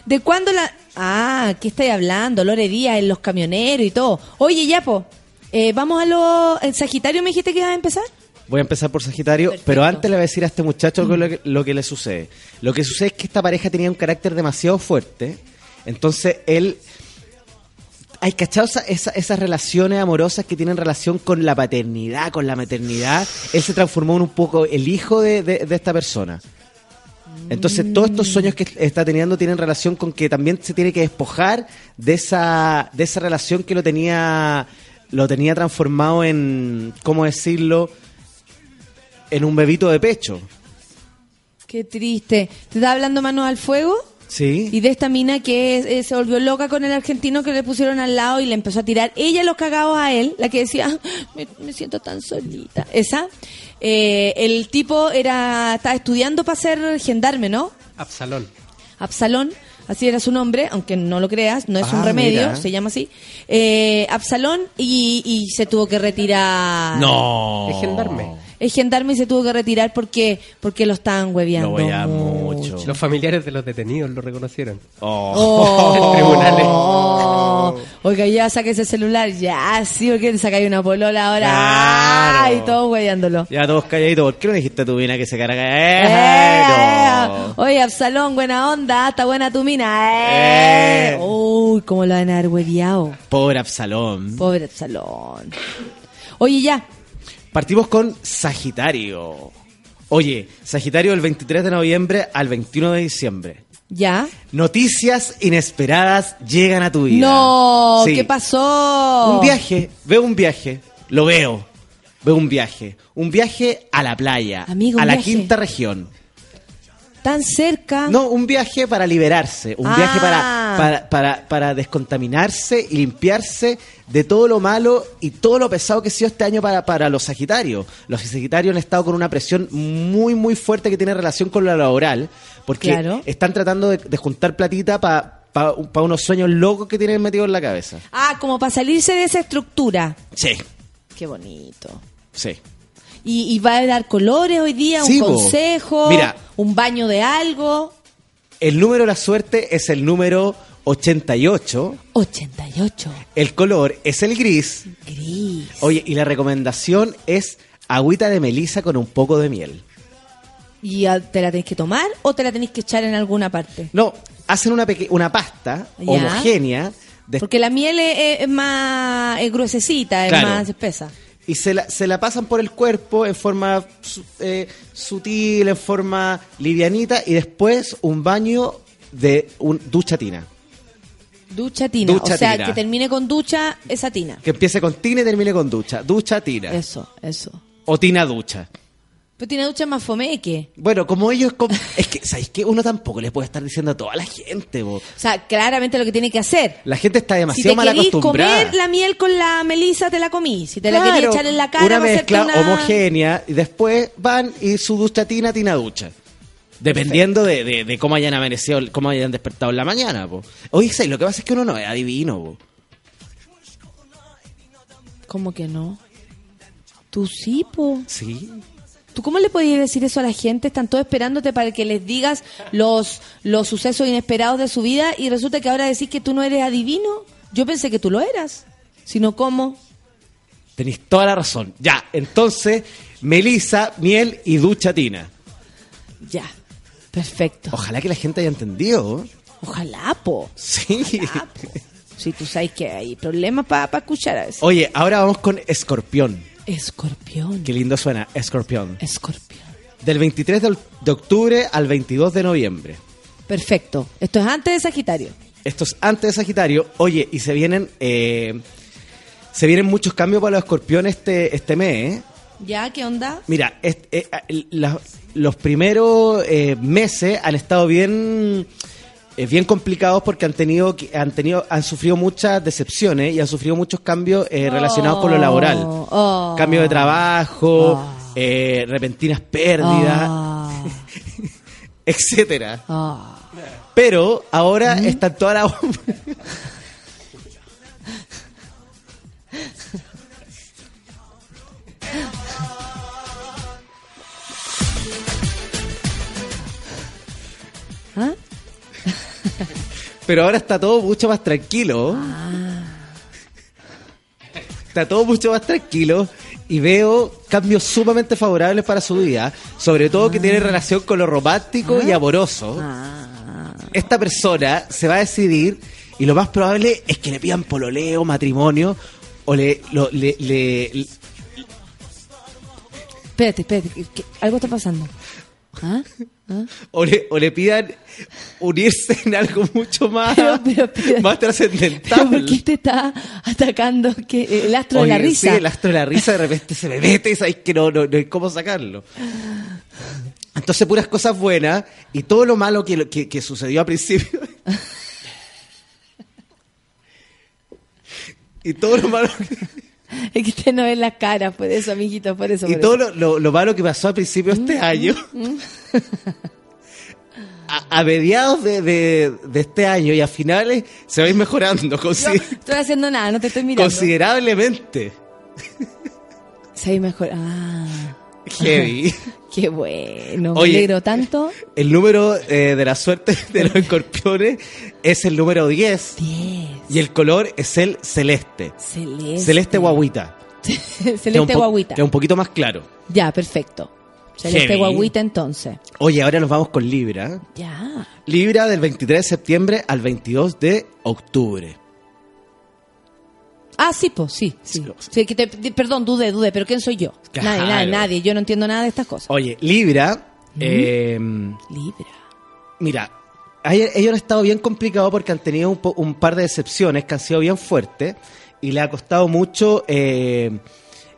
¿De cuándo la...? Ah, ¿qué estáis hablando? Lore Díaz en los camioneros y todo. Oye, Yapo, eh, vamos a lo... ¿El Sagitario me dijiste que ibas a empezar? Voy a empezar por Sagitario, Perfecto. pero antes le voy a decir a este muchacho lo que, lo que le sucede. Lo que sucede es que esta pareja tenía un carácter demasiado fuerte, entonces él... Hay cachado esa- esas relaciones amorosas que tienen relación con la paternidad, con la maternidad. Él se transformó en un poco el hijo de, de- de esta persona. Entonces todos estos sueños que está teniendo tienen relación con que también se tiene que despojar de esa, de esa relación que lo tenía, lo tenía transformado en, ¿cómo decirlo? En un bebito de pecho. Qué triste. ¿Te estaba hablando manos al fuego? Sí. Y de esta mina que eh, se volvió loca con el argentino que le pusieron al lado y le empezó a tirar ella los cagados a él, la que decía, "Ah, me, me siento tan solita. Esa. Eh, el tipo era estaba estudiando para ser gendarme, ¿no? Absalón. Absalón, así era su nombre, aunque no lo creas, no es un Ah, remedio, mira. se llama así. Eh, Absalón y, y se tuvo que retirar. No. Es gendarme. Es gendarme y se tuvo que retirar porque porque lo estaban hueveando. Lo veía mucho. mucho. Los familiares de los detenidos lo reconocieron. Oh. Oh. Tribunales. Oiga, ya saque ese celular, ya, sí, porque sacáis una polola ahora. Claro. Ay, todo hueveándolo. Ya todos calladitos. ¿Por qué no dijiste a tu mina que se cara Eh, no. Oye, Absalón, buena onda, está buena tu mina. Eh. Eh. Uy, cómo lo van a haber hueveado. Pobre Absalón. Pobre Absalón. Oye, ya, Partimos con Sagitario. Oye, Sagitario del 23 de noviembre al 21 de diciembre. ya. Noticias inesperadas llegan a tu vida. No, Sí. ¿qué pasó? Un viaje, veo un viaje, lo veo. Veo un viaje, un viaje a la playa, Amigo, a la viaje. quinta región. Tan cerca. No, un viaje para liberarse, un Ah. viaje para, para, para, para descontaminarse y limpiarse de todo lo malo y todo lo pesado que ha sido este año para, para los Sagitarios. Los Sagitarios han estado con una presión muy, muy fuerte que tiene relación con lo laboral, porque Claro. están tratando de, de juntar platita para unos sueños locos que tienen metidos en la cabeza. Ah, como para salirse de esa estructura. Sí, Qué bonito. sí. Y, y va a dar colores hoy día, Sí, un po. consejo, Mira. un baño de algo. El número de la suerte es el número 88. 88. El color es el gris. Gris. Oye, y la recomendación es agüita de melisa con un poco de miel. ¿Y te la tenés que tomar o te la tenés que echar en alguna parte? No, hacen una, una pasta Ya. homogénea de- Porque la miel es, es- más es gruesecita, es Claro. más espesa. y se la, se la pasan por el cuerpo en forma eh, sutil, en forma livianita y después un baño de un, ducha tina. Ducha tina. Ducha o sea, tina. que termine con ducha, esa tina. Que empiece con tina y termine con ducha. Ducha tina. Eso, eso. O tina ducha. Pero tiene ducha más fomeque. Bueno, como ellos... com- es que, ¿sabéis qué? Uno tampoco le puede estar diciendo a toda la gente, bo. O sea, claramente lo que tiene que hacer. La gente está Si demasiado te mal acostumbrada. comer la miel con la melisa, te la comí. Si te la querís echar en la cara, una va a mezcla una... homogénea y después van y su ducha tina, tina ducha. Dependiendo de, de- de cómo hayan amanecido, cómo hayan despertado en la mañana, po. Oye, ¿sabes? lo que pasa es que uno no es adivino, po. ¿Cómo que no? Tú sí, po. Sí. ¿Tú cómo le podías decir eso a la gente? Están todos esperándote para que les digas los, los sucesos inesperados de su vida y resulta que ahora decís que tú no eres adivino. Yo pensé que tú lo eras. Si no, ¿cómo? Tenéis toda la razón. Ya, entonces, melisa, miel y ducha tina. Ya. Perfecto. Ojalá que la gente haya entendido. Ojalá, po. Sí. Ojalá, po. Si tú sabes que hay problemas para escuchar a eso. Oye, ahora vamos con escorpión. Escorpión. Qué lindo suena, escorpión. Escorpión. Del 23 de, de octubre al 22 de noviembre. Perfecto. Esto es antes de Sagitario. Esto es antes de Sagitario. Oye, y se vienen eh, se vienen muchos cambios para los escorpiones este, este mes. ¿eh? ¿Ya? ¿Qué onda? Mira, eh, la- los primeros eh, meses han estado bien eh, bien complicados porque han tenido han tenido han sufrido muchas decepciones y han sufrido muchos cambios eh, relacionados con lo laboral. Oh. Cambio de trabajo, Oh. eh, repentinas pérdidas. Ah. etcétera. Ah. Pero ahora están todas las ¿Ah? Pero ahora está todo mucho más tranquilo. Ah. Está todo mucho más tranquilo y veo cambios sumamente favorables para su vida, sobre todo que tiene relación con lo romántico y amoroso. Ah. Esta persona se va a decidir y lo más probable es que le pidan pololeo, matrimonio o le, lo- le, le- le- Espérate, espérate, algo está pasando. ¿Ah? ¿Ah? o le, o le pidan unirse en algo mucho más, Pero, pero, pero- más ¿Pero trascendental. ¿Por qué te está atacando que el astro de la risa? Sí, el astro de la risa de repente se me mete y sabéis que no, no, no hay cómo sacarlo. Entonces, puras cosas buenas y todo lo malo que, que, que sucedió al principio. y todo lo malo Es que usted no ve las caras, por eso, amiguito, por eso. y todo eso. lo, lo- lo malo que pasó al principio de este año. A, a mediados de, de- de este año y a finales se va a ir mejorando No consi- estoy haciendo nada, no te estoy mirando. considerablemente. Se ve mejor. Ah, Heavy. Qué bueno. Me alegro tanto. El número eh, de la suerte de los escorpiones es el número 10 10. y el color es el celeste. Celeste. Celeste guaguita. Celeste guaguita. Que es un poquito más claro. Ya, perfecto. Celeste Heavy. guaguita entonces. Oye, ahora nos vamos con Libra. Ya. Libra del 23 de septiembre al 22 de octubre. Ah, sí, pues, sí, sí. Que te- perdón, dudé, dudé, pero ¿quién soy yo? Claro. Nadie, nadie, nadie. Yo no entiendo nada de estas cosas. Oye, Libra, eh, Libra. mira, ellos han estado bien complicados porque han tenido un, un par de decepciones que han sido bien fuertes y le ha costado mucho. eh,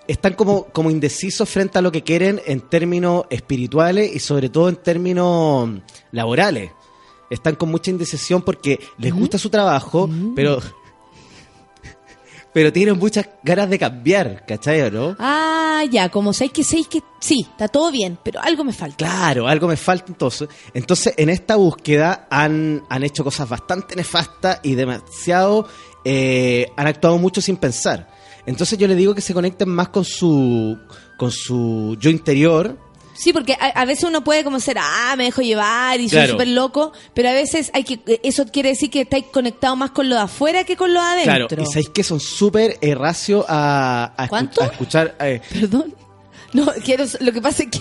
están como, como indecisos frente a lo que quieren en términos espirituales y sobre todo en términos laborales. Están con mucha indecisión porque les gusta su trabajo, pero pero tienen muchas ganas de cambiar, ¿cachai o no? Ah, ya, como seis que seis que sí, está todo bien, pero algo me falta. Claro, algo me falta entonces. Entonces, en esta búsqueda han, han hecho cosas bastante nefastas y demasiado... eh, han actuado mucho sin pensar. Entonces yo le digo que se conecten más con su, con su yo interior. Sí, porque a, a veces uno puede como ser, ah, me dejo llevar y soy Claro. súper loco, pero a veces hay que, eso quiere decir que estáis conectado más con lo de afuera que con lo de Claro, adentro. y sabéis que son súper eh, racios a, a, a escuchar... eh, Perdón. No, quiero, lo que pasa es que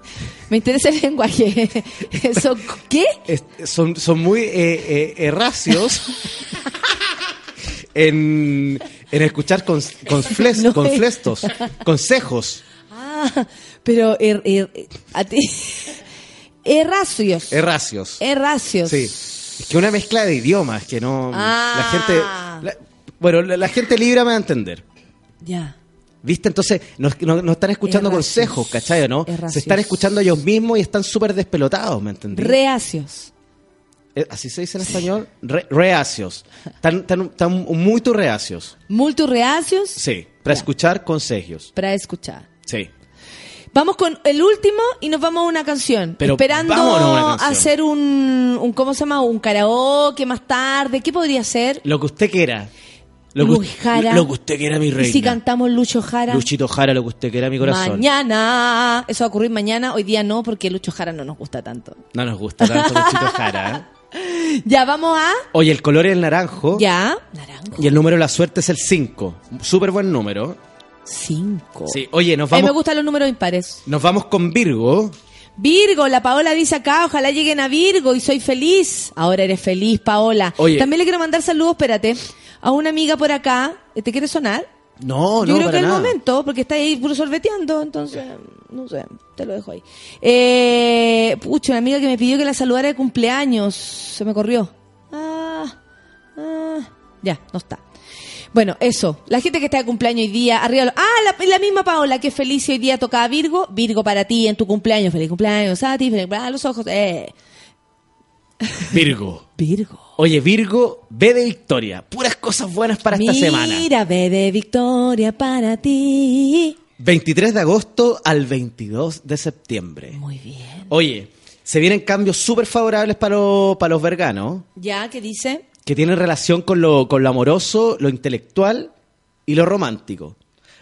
me interesa el lenguaje. Eso, ¿Qué? es- son, son muy eh, eh, eh, racios en, en escuchar con, con, fles- No con es. flestos, consejos. Ah, pero er, er- a ti. Erracios. Erracios. Erracios. Sí. Es que una mezcla de idiomas que no. Ah. La gente. la- bueno, la, la gente libra me va a entender. Ya. ¿Viste? Entonces, no, no- no están escuchando Erracios. consejos, ¿cachai? ¿no? Erracios. Se están escuchando ellos mismos y están súper despelotados, ¿me entendí? Reacios. Eh, ¿Así se dice en español? Re- reacios. Están, están, están muy reacios. Multireacios Sí. Para Ya. escuchar consejos. para escuchar. Sí. Vamos con el último y nos vamos a una canción. Pero Esperando vámonos a una canción. hacer un, un, ¿cómo se llama? Un karaoke más tarde. ¿Qué podría ser? Lo que usted quiera. Lo que, Luis Jara. lo que usted quiera, mi ¿Y reina. si cantamos Lucho Jara? Luchito Jara, lo que usted quiera, mi corazón. Mañana. Eso va a ocurrir mañana. Hoy día no, porque Lucho Jara no nos gusta tanto. No nos gusta tanto Luchito Jara, ¿eh? Ya, vamos a... Oye, el color es el naranjo. Ya. Naranjo. Y el número de la suerte es el 5. Súper buen número. Cinco. Sí, oye, nos A mí me vamos, gustan los números impares. nos vamos con Virgo. Virgo, la Paola dice acá, ojalá lleguen a Virgo y soy feliz. Ahora eres feliz, Paola. Oye. También le quiero mandar saludos, espérate, a una amiga por acá. ¿Te quiere sonar? No, Yo no, creo para que es el momento, porque está ahí puro sorbeteando, entonces, no sé, te lo dejo ahí. Eh, pucha, una amiga que me pidió que la saludara de cumpleaños, se me corrió. Ah, ya, no está. Bueno, eso, la gente que está de cumpleaños hoy día, arriba, lo- ah, la, la misma Paola, que feliz hoy día tocaba Virgo, Virgo para ti en tu cumpleaños, feliz cumpleaños, a ti, feliz cumpleaños, a los ojos, eh. Virgo. Virgo. Oye, Virgo, ve de victoria. Puras cosas buenas para esta semana. Mira, bebé Victoria para ti. 23 de agosto al 22 de septiembre. Muy bien. Oye, Se vienen cambios súper favorables para, los- para los verganos, ¿Ya? ¿Qué dice? Que tienen relación con lo, con lo amoroso, lo intelectual y lo romántico.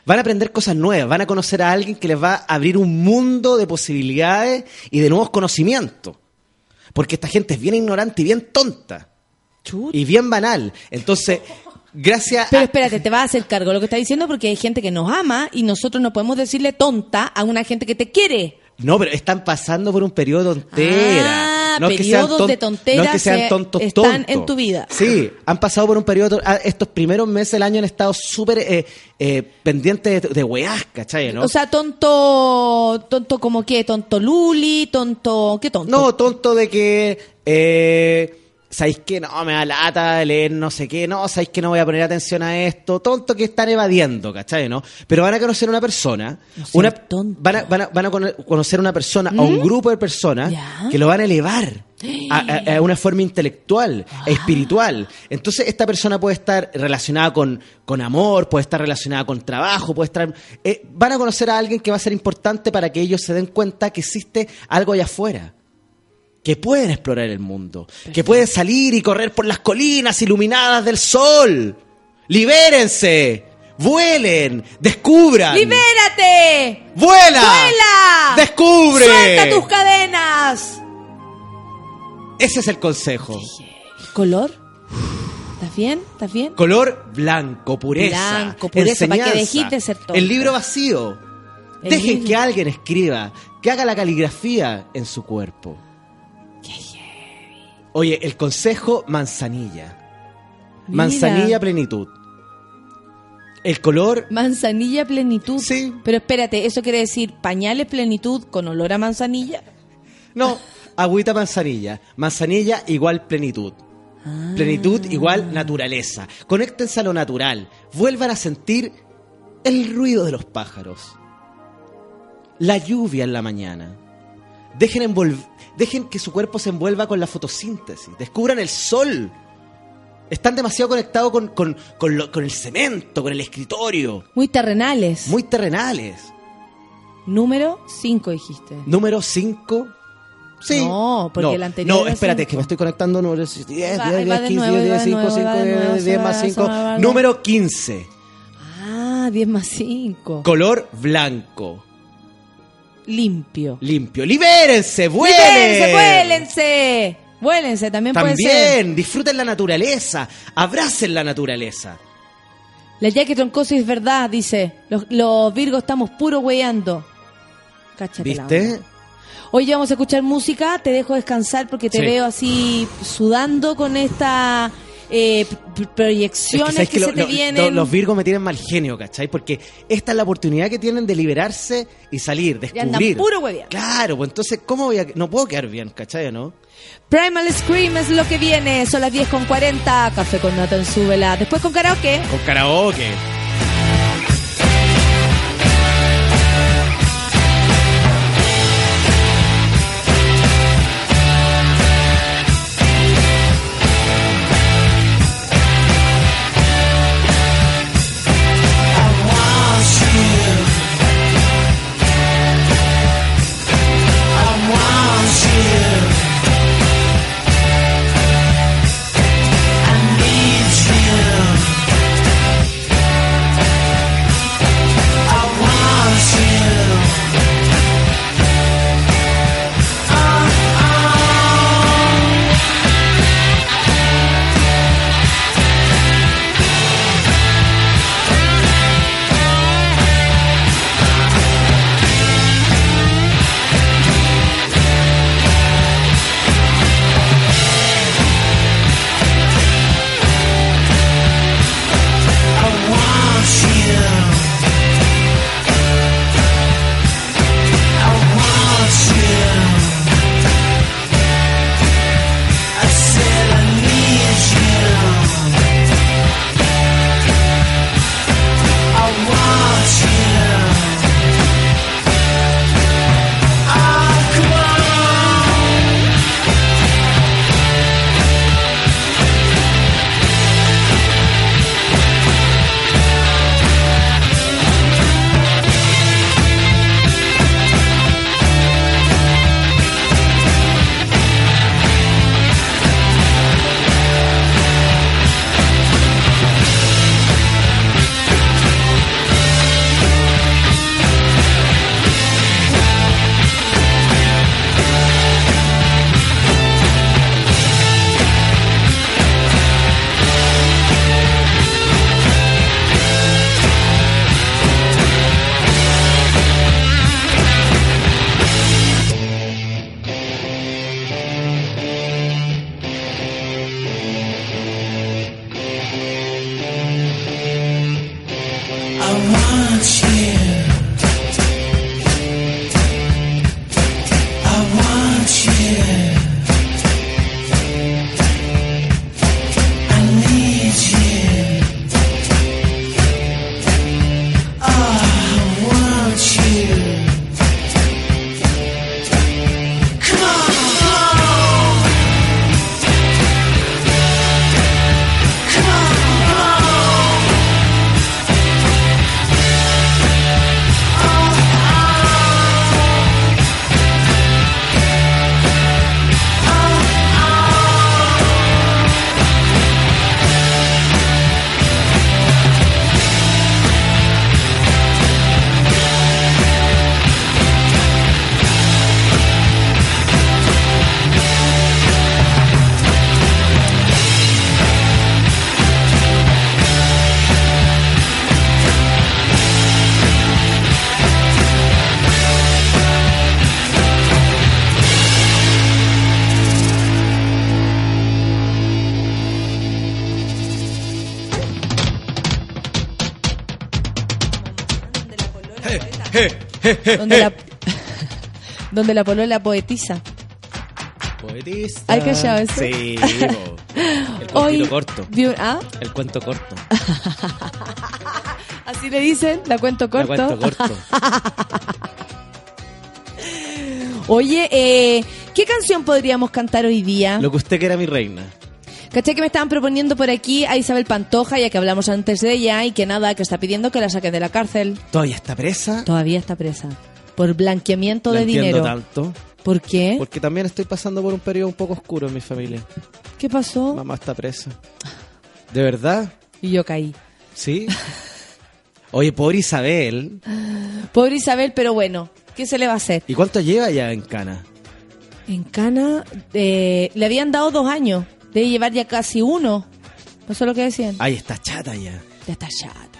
Van a aprender cosas nuevas, van a conocer a alguien que les va a abrir un mundo de posibilidades y de nuevos conocimientos. Porque esta gente es bien ignorante y bien tonta. Y bien banal. Entonces, gracias Pero espérate, te vas a hacer cargo de lo que está diciendo porque hay gente que nos ama y nosotros no podemos decirle tonta a una gente que te quiere. No, pero están pasando por un periodo de tontera. No que periodos de tontera no es que sean están tontos. en tu vida. Sí, han pasado por un periodo. ah, Estos primeros meses del año han estado súper eh, eh, pendientes de, de weás, ¿cachai? ¿no? O sea, tonto, tonto como qué, tonto Luli, tonto, ¿qué tonto? no, tonto de que. Eh, ¿Sabéis que no? Me da lata leer no sé qué. No, ¿sabéis que no voy a poner atención a esto? Tonto que están evadiendo, ¿cachai? ¿no? Pero van a conocer una persona. una, van, a, van, a, van a cono- conocer una persona o un grupo de personas Ya. que lo van a elevar a, a- a una forma intelectual, e espiritual. Entonces, esta persona puede estar relacionada con, con amor, puede estar relacionada con trabajo, puede estar. eh, van a conocer a alguien que va a ser importante para que ellos se den cuenta que existe algo allá afuera que pueden explorar el mundo, que pueden salir y correr por las colinas iluminadas del sol. ¡Libérense! ¡Vuelen! ¡Descubran! ¡Libérate! ¡Vuela! ¡Vuela! ¡Descubre! ¡Suelta tus cadenas! Ese es el consejo. ¿Color? ¿Estás bien? ¿Estás bien? Color blanco, pureza. Blanco, pureza, para que dejes de ser tonto. El libro vacío. El Dejen libro- que alguien escriba, que haga la caligrafía en su cuerpo. Oye, el consejo manzanilla. Mira. Manzanilla plenitud. El color Manzanilla plenitud. Sí. Pero espérate, ¿eso quiere decir pañales plenitud con olor a manzanilla? No, agüita manzanilla. Manzanilla igual plenitud. Plenitud igual naturaleza. Conéctense a lo natural. Vuelvan a sentir el ruido de los pájaros. La lluvia en la mañana. Dejen, envol- dejen que su cuerpo se envuelva con la fotosíntesis. Descubran el sol. Están demasiado conectados con, con- con lo- con el cemento, con el escritorio. Muy terrenales. Muy terrenales. Número 5 dijiste. Número 5. Sí. No, porque el anterior No, espérate, cinco. que me estoy conectando. Número 10, 10, va 10, de 15, nuevo, 10, va de 5, nuevo, 5, va de nuevo, 10 se más va, se 5. va, va, Número 15. Ah, 10 más 5. Color blanco. Limpio. Limpio. ¡Libérense! ¡Vuelen! ¡Libérense, vuélense! Vuélense, también, puede ser. También, disfruten la naturaleza. Abracen la naturaleza. La Jackie Troncoso es verdad, dice. Los, los Virgos estamos puro weyando. Cáchate ¿Viste? Hoy vamos a escuchar música, te dejo descansar porque te Sí. veo así sudando con esta eh, Es proyecciones ¿sabes que, se Lo- te lo- vienen. lo- los Virgos me tienen mal genio, ¿cachai? Porque esta es la oportunidad que tienen de liberarse y salir, descubrir. puro hueveando. Claro, pues entonces, ¿cómo voy a.? No puedo quedar bien, ¿cachai? ¿No? Primal Scream es lo que viene, son las 10 con 40. Café con nata en súbela. Después con karaoke. Con karaoke. Donde la donde la polola poetiza. Poetista. ¿Hay cachado eso? Sí. El Hoy cuentito corto. un- ¿ah? El cuento corto. Así le dicen, la cuento corto. cuento corto. Oye, eh, ¿qué canción podríamos cantar hoy día? Lo que usted quiera, mi reina. ¿Caché que me estaban proponiendo por aquí a Isabel Pantoja, ya que hablamos antes de ella, y que nada, que está pidiendo que la saquen de la cárcel? ¿Todavía está presa? Todavía está presa. Por blanqueamiento de dinero. tanto. ¿Por qué? Porque también estoy pasando por un periodo un poco oscuro en mi familia. ¿Qué pasó? Mamá está presa. ¿De verdad? Y yo caí. ¿Sí? Oye, pobre Isabel. Pobre Isabel, pero bueno, ¿qué se le va a hacer? ¿Y cuánto lleva ya en Cana? En Cana eh, le habían dado dos años. Debe llevar ya casi uno. ¿No sé lo que decían? Ay, está chata ya. Ya está chata.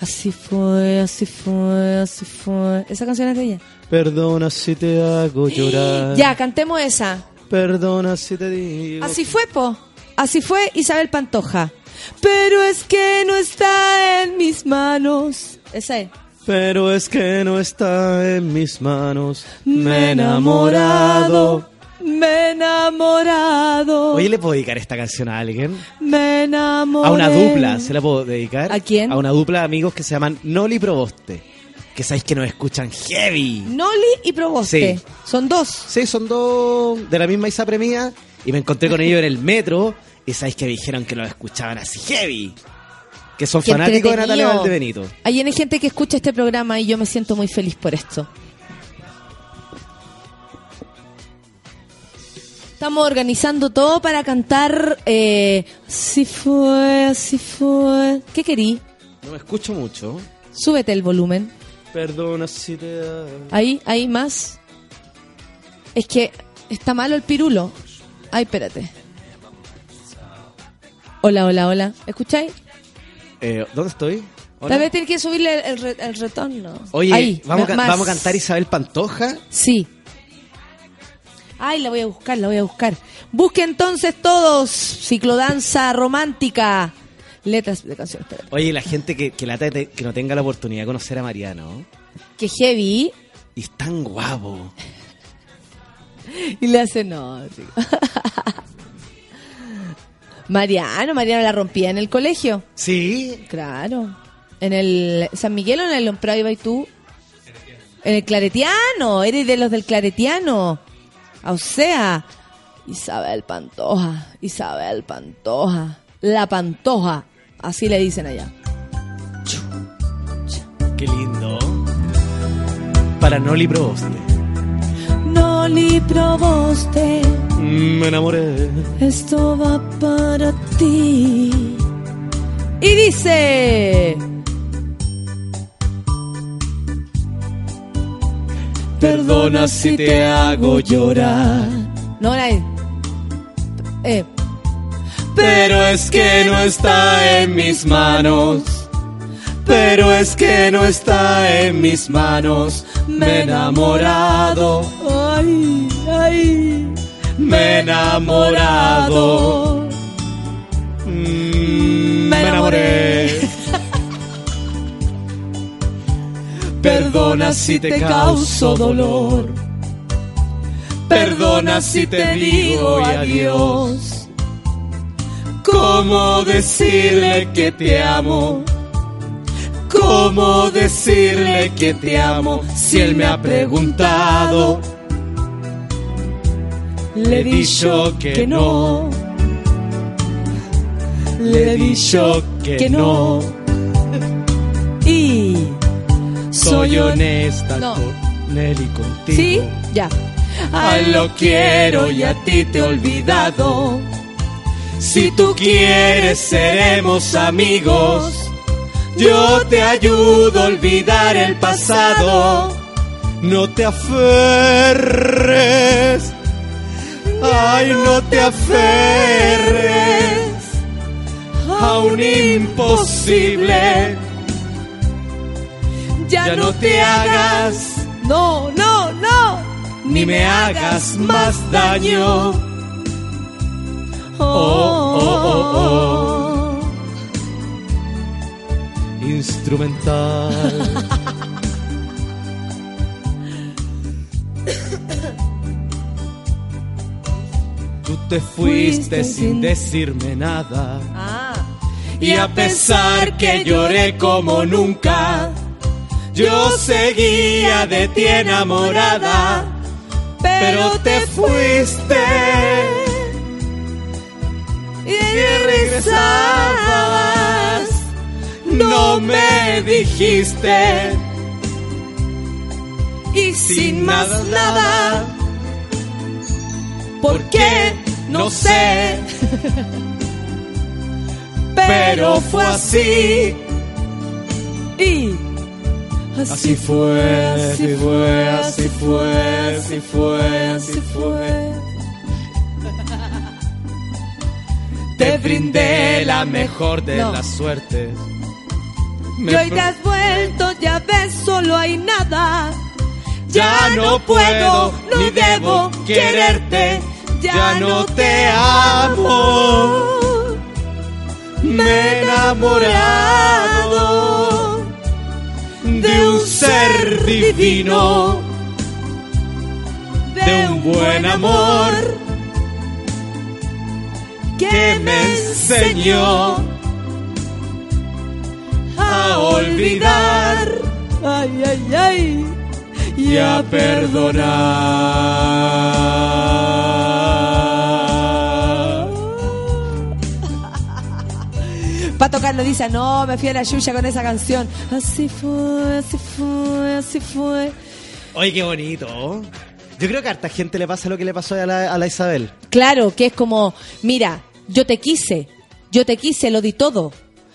Así fue, así fue, así fue. Esa canción es de ella. Perdona si te hago llorar. Ya, cantemos esa. Perdona si te digo. Así fue, po. Así fue Isabel Pantoja. Pero es que no está en mis manos. Esa es. Pero es que no está en mis manos. Me he enamorado. Me he enamorado. Oye, ¿le puedo dedicar esta canción a alguien? Me enamoré. A una dupla, ¿se la puedo dedicar? ¿A quién? A una dupla de amigos que se llaman Noli Proboste. Que sabéis que nos escuchan heavy. Noli y Proboste. Sí. Son dos. Sí, son dos de la misma Isapre mía. Y me encontré con ellos en el metro. Y sabéis que me dijeron que los escuchaban así heavy. Que son Qué fanáticos de. Natalia Valdebenito. Hay N gente que escucha este programa y yo me siento muy feliz por esto. Estamos organizando todo para cantar. Eh, así fue, así fue. ¿Qué querí? No me escucho mucho. Súbete el volumen. Perdona si te... Ahí, ahí más. Es que está malo el pirulo. Ay, espérate. Hola, hola, hola. ¿Escucháis? Eh, ¿Dónde estoy? Hola. Tal vez tienes que subirle el, el re- el retorno. Oye, Ahí, ¿vamos, a, ca- más. vamos a cantar Isabel Pantoja. Sí. Ay, la voy a buscar, la voy a buscar. Busque entonces todos ciclodanza romántica. Letras de canciones. Oye, la gente que, que, lata que no tenga la oportunidad de conocer a Mariano. Que heavy. Y es tan guapo. Y le hace no. Mariano, Mariano la rompía en el colegio. Sí. Claro. En el San Miguel o en el Prado iba y tú. En el Claretiano. Eres de los del Claretiano. O sea, Isabel Pantoja. Isabel Pantoja. La Pantoja. Así le dicen allá. Qué lindo. Para Noli Proboste. Noli Proboste. Me enamoré. Esto va para ti. Y dice. Perdona si te hago llorar. No, la eh. Pero es que no está en mis manos. Pero es que no está en mis manos. Me he enamorado. Ay, ay. Me he enamorado. Mm, Me enamoré. Perdona si te causo dolor. Perdona si te digo adiós. ¿Cómo decirle que te amo? ¿Cómo decirle que te amo si él me ha preguntado? Le he dicho que no. Le he dicho que no. Soy honesta No. con él y contigo. ¿Sí? Ya. A lo quiero y a ti te he olvidado. Si tú quieres seremos amigos. Yo te ayudo a olvidar el pasado. No te aferres. Ay, no te aferres a un imposible. Ya, no, te hagas, no, no, no, ni me hagas más daño. Oh oh oh, oh, oh, oh, oh. Instrumental. Tú te fuiste, sin decirme nada. Ah. Y a pesar que lloré como nunca yo seguía de ti enamorada, pero te fuiste y regresabas. No me dijiste y sin más nada. ¿Por qué? No sé. Pero fue así. Y Así fue, así fue, así fue, así fue, así fue. Te brindé la mejor de No. las suertes. Me Y hoy te has vuelto, ya ves, solo hay nada. Ya no puedo ni debo quererte, ya no te amo. Me he enamorado un ser divino, de un buen amor que me enseñó a olvidar Ay, ay, ay. y a perdonar. Pato Carlos dice, no, me fui a la Yuya con esa canción. Así fue, así fue, así fue. Oye, qué bonito. Yo creo que a harta gente le pasa lo que le pasó a la, a la Isabel. Claro, que es como, mira, yo te quise, yo te quise, lo di todo.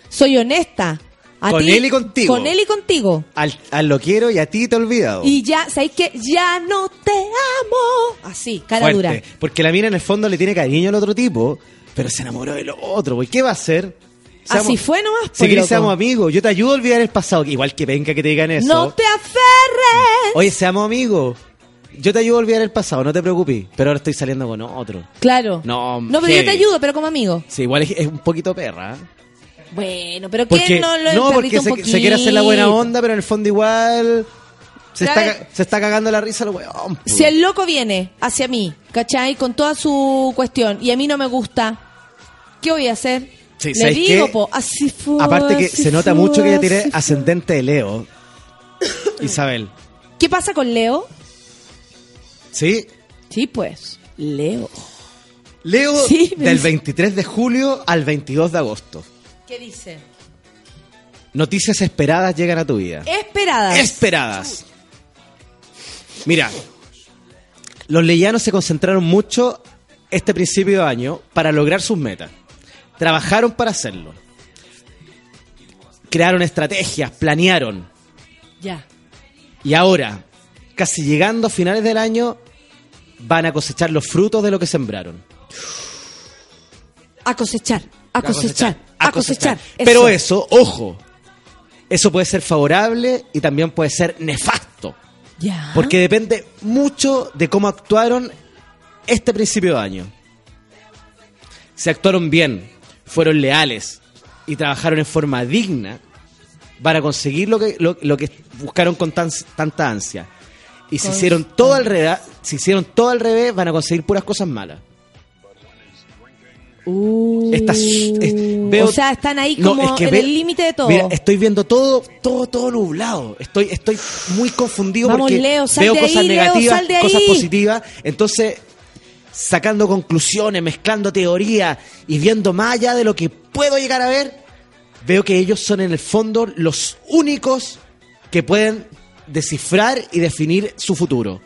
Soy honesta. A Con ti- él y contigo. Con él y contigo. Al, al lo quiero y a ti te he olvidado. Y ya, ¿sabéis qué? Ya no te amo. Así, cara Fuerte. dura. Porque la mina en el fondo le tiene cariño al otro tipo, pero se enamoró del otro. ¿Y qué va a hacer? Así fue nomás, Si querés seamos amigos, yo te ayudo a olvidar el pasado. Igual que venga que te digan eso. No te aferres. Oye, seamos amigos. Yo te ayudo a olvidar el pasado, no te preocupes. Pero ahora estoy saliendo con otro. Claro. No, No, pero yo te ayudo, pero como amigo. Sí, igual es, es un poquito perra. ¿eh? Bueno, pero ¿quién no lo no, porque un se, quiere hacer la buena onda, pero en el fondo igual se, está, se está cagando la risa el weón. po. Si el loco viene hacia mí, ¿cachai? Con toda su cuestión y a mí no me gusta, ¿qué voy a hacer? Sí, Le ¿sabes digo, po, así fue. Aparte que se nota mucho que ella tiene ascendente de Leo. Isabel. ¿Qué pasa con Leo? ¿Sí? Sí, pues, Leo. Leo Sí, del dice. 23 de julio al 22 de agosto. ¿Qué dice? Noticias esperadas llegan a tu vida. Esperadas. Esperadas. Mira, los leyanos se concentraron mucho este principio de año para lograr sus metas. Trabajaron para hacerlo. Crearon estrategias, planearon. ya. Y ahora, casi llegando a finales del año, van a cosechar los frutos de lo que sembraron. A cosechar, a cosechar, a cosechar. Pero eso, ojo, eso puede ser favorable y también puede ser nefasto. Ya. Porque depende mucho de cómo actuaron este principio de año. Si actuaron bien, fueron leales y trabajaron en forma digna, van a conseguir lo que, lo, lo que buscaron con tan- tanta ansia. Y si hicieron todo al revés, si hicieron todo al revés, van a conseguir puras cosas malas. Uh, Estas- es- veo- o sea, están ahí No, como es que en ve- el límite de todo. Mira, estoy viendo todo, todo, todo nublado. Estoy, estoy muy confundido Vamos, porque Leo, sal veo de cosas ahí, Leo, negativas, sal de cosas positivas. Entonces, sacando conclusiones, mezclando teorías y viendo más allá de lo que puedo llegar a ver, veo que ellos son en el fondo los únicos que pueden descifrar y definir su futuro.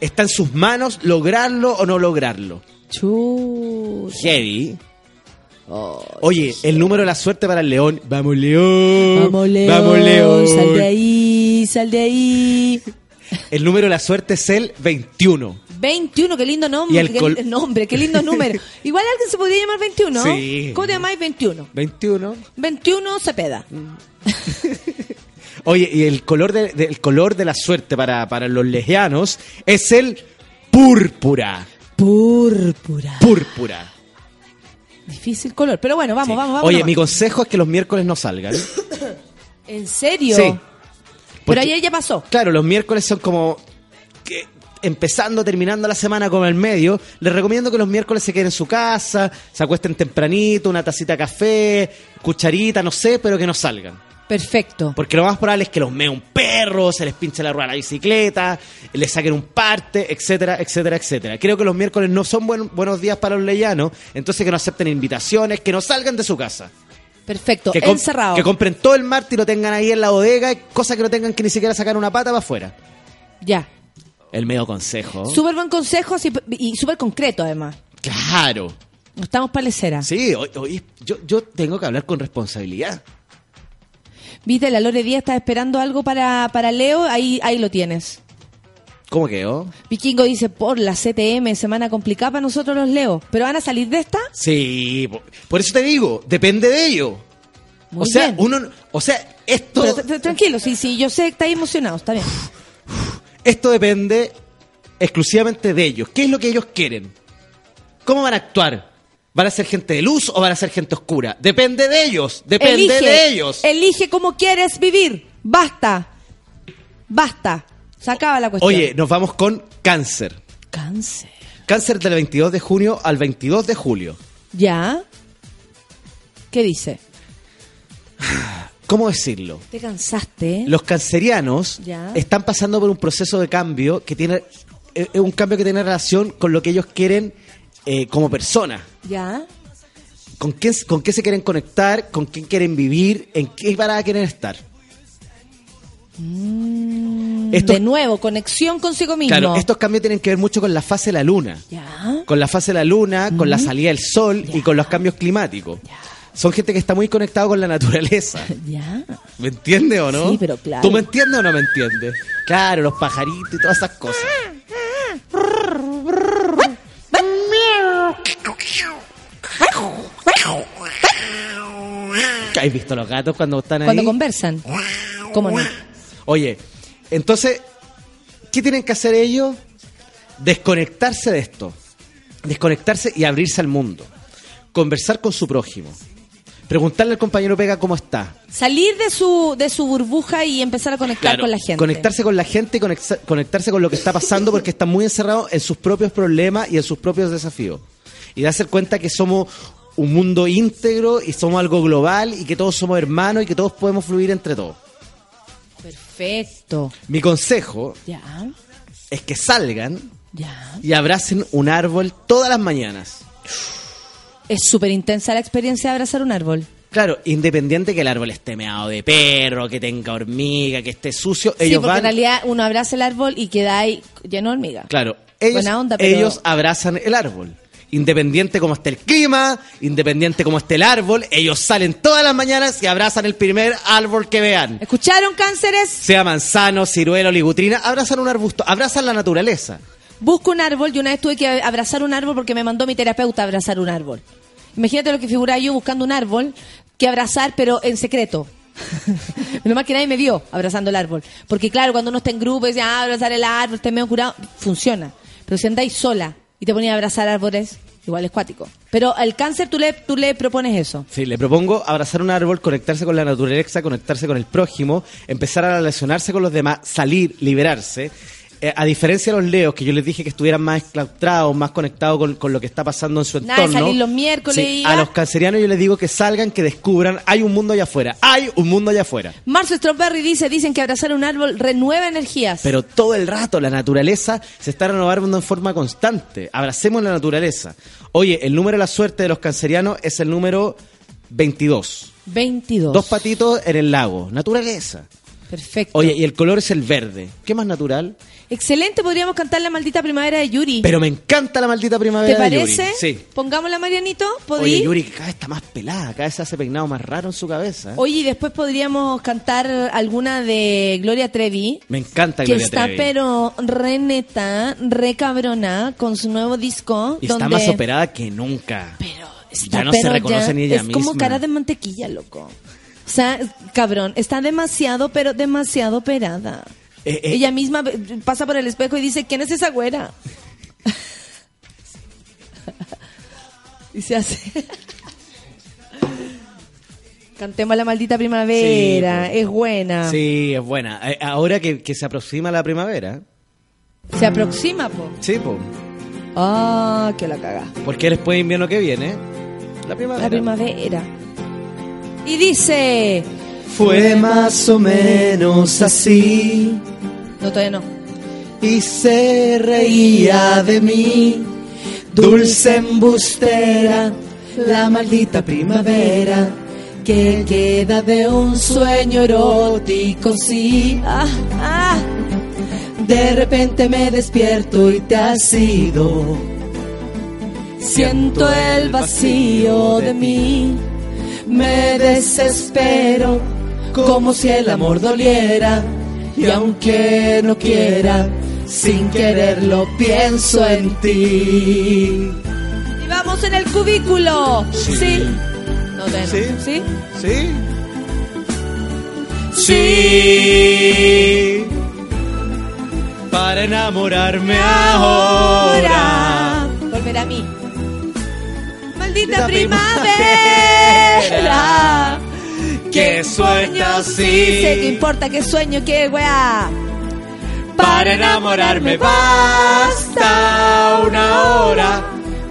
Está en sus manos lograrlo o no lograrlo. Chu. Heavy. Oye, el número de la suerte para el león. Vamos, león. Vamos, Leo. Vamos, león. Sal de ahí, sal de ahí. El número de la suerte es el 21. 21, qué lindo nombre. Qué col- nombre, qué lindo número. Igual alguien se podría llamar 21. Sí. ¿Cómo te llamáis 21? 21. 21 Cepeda. Oye, y el color de, de- el color de la suerte para, para los legianos es el púrpura. Púrpura. Púrpura. Difícil color. Pero bueno, vamos, Sí. vamos, vamos. Oye, nomás. mi consejo es que los miércoles no salgan. ¿En serio? Sí. Pero Porque- ayer ya pasó. Claro, los miércoles son como que empezando, terminando la semana como el medio, les recomiendo que los miércoles se queden en su casa, se acuesten tempranito, una tacita de café, cucharita, no sé, pero que no salgan. Perfecto. Porque lo más probable es que los mee un perro, se les pinche la rueda de la bicicleta, les saquen un parte, etcétera, etcétera, etcétera. Creo que los miércoles no son buen- buenos días para los leyanos, entonces que no acepten invitaciones, que no salgan de su casa. Perfecto. Que, Encerrado. que compren todo el martes y lo tengan ahí en la bodega, cosa que no tengan que ni siquiera sacar una pata para afuera. Ya. El medio consejo. Súper buen consejo así- y súper concreto además. claro. Estamos para lecera. Sí, hoy, hoy- yo, yo tengo que hablar con responsabilidad. Viste, la Lore Díaz está esperando algo para, para Leo, ahí, ahí lo tienes. ¿Cómo quedó? Vikingo dice, por la CTM, semana complicada para nosotros los Leo. ¿Pero van a salir de esta? Sí, po- por eso te digo, depende de ello. Muy o sea, bien. uno, o sea, esto, Pero, tranquilo, sí, sí, yo sé que estáis emocionados, está bien. Esto depende exclusivamente de ellos. ¿Qué es lo que ellos quieren? ¿Cómo van a actuar? ¿Van a ser gente de luz o van a ser gente oscura? Depende de ellos, depende elige, de ellos. Elige cómo quieres vivir. Basta. Basta. Se acaba la cuestión. Oye, nos vamos con cáncer. Cáncer. Cáncer del 22 de junio al 22 de julio. ¿Ya? ¿Qué dice? ¿Cómo decirlo? Te cansaste. Los cancerianos Ya. están pasando por un proceso de cambio que tiene eh, un cambio que tiene relación con lo que ellos quieren eh, como persona. ¿Ya? ¿Con quién, ¿Con qué se quieren conectar? ¿Con quién quieren vivir? ¿En qué parada quieren estar? Esto- De nuevo, conexión consigo mismo. Claro, estos cambios tienen que ver mucho con la fase de la luna. ¿Ya? Con la fase de la luna, con la salida del sol y con los cambios climáticos. Son gente que está muy conectado con la naturaleza. ¿Ya? ¿Me entiendes o no? Sí, pero claro. ¿Tú me entiendes o no me entiendes? Claro, los pajaritos y todas esas cosas. ¿Has visto los gatos cuando están ahí? Cuando conversan. ¿Cómo no? Oye, entonces, ¿qué tienen que hacer ellos? Desconectarse de esto. Desconectarse y abrirse al mundo. Conversar con su prójimo. Preguntarle al compañero Pega cómo está. Salir de su, de su burbuja y empezar a conectar Claro, con la gente. Conectarse con la gente y conectarse con lo que está pasando porque están muy encerrados en sus propios problemas y en sus propios desafíos. Y darse cuenta que somos un mundo íntegro y somos algo global y que todos somos hermanos y que todos podemos fluir entre todos. Perfecto. Mi consejo Ya. es que salgan Ya. y abracen un árbol todas las mañanas. Es súper intensa la experiencia de abrazar un árbol. Claro, independiente que el árbol esté meado de perro, que tenga hormiga, que esté sucio, sí, ellos porque van... en realidad uno abraza el árbol y queda ahí lleno de hormigas. Claro, ellos, Buena onda, pero- ellos abrazan el árbol. Independiente como esté el clima, independiente como esté el árbol, ellos salen todas las mañanas y abrazan el primer árbol que vean. ¿Escucharon, cánceres? Sea manzano, ciruelo, ligutrina, abrazan un arbusto, abrazan la naturaleza. Busco un árbol. Yo una vez tuve que abrazar un árbol porque me mandó mi terapeuta a abrazar un árbol. Imagínate lo que figura yo buscando un árbol que abrazar, pero en secreto. Menos mal que nadie me vio abrazando el árbol. Porque claro, cuando uno está en grupo y dice, ah, abrazar el árbol, está medio curado, funciona. Pero si andáis sola y te ponías a abrazar árboles, igual es cuático. Pero al cáncer tú le, tú le propones eso. Sí, le propongo abrazar un árbol, conectarse con la naturaleza, conectarse con el prójimo, empezar a relacionarse con los demás, salir, liberarse. Eh, a diferencia de los leos, que yo les dije que estuvieran más esclaustrados, más conectados con, con lo que está pasando en su Nada entorno. salir los miércoles Sí, a los cancerianos yo les digo que salgan, que descubran, hay un mundo allá afuera, hay un mundo allá afuera. Marcio Strawberry dice, dicen que abrazar un árbol renueva energías. Pero todo el rato la naturaleza se está renovando en forma constante. Abracemos la naturaleza. Oye, el número de la suerte de los cancerianos es el número 22. 22. Dos patitos en el lago. Naturaleza. Perfecto. Oye, y el color es el verde. ¿Qué más natural? Excelente, podríamos cantar la maldita primavera de Yuri. Pero me encanta la maldita ¿Te primavera de Yuri. parece? Sí. Pongámosla, Marianito. ¿Podí? Oye, Yuri que cada vez está más pelada, cada vez se hace peinado más raro en su cabeza. ¿eh? Oye, y después podríamos cantar alguna de Gloria Trevi. Me encanta Que Gloria está Trevi. pero re neta, re cabrona con su nuevo disco. Y está más operada que nunca. Pero está ya no se reconoce ya ni ella Es misma. como cara de mantequilla, loco. O sea, cabrón, está demasiado, pero demasiado operada. Eh, eh. Ella misma pasa por el espejo y dice, ¿quién es esa güera? y se hace... Cantemos la maldita primavera, Sí, pues. es buena. Sí, es buena. Eh, Ahora que, que se aproxima la primavera, Se aproxima, po. Sí, po. Ah, que la caga. Porque después de invierno que viene, la primavera. La primavera. Y dice. Fue más o menos así. No, todavía no. Y se reía de mí, dulce embustera, la maldita primavera que queda de un sueño erótico, sí. Ah, ah. De repente me despierto y te has ido. Siento el vacío de mí, me desespero, como si el amor doliera. Y aunque no quiera, sin quererlo pienso en ti. Y vamos en el cubículo. Sí. Sí. No, no. Sí. ¿Sí? ¿Sí? Sí. Para enamorarme ahora. Volver a mí. Maldita primavera. Que sueño así. Sé que importa que sueño, que weá. Para enamorarme basta una hora.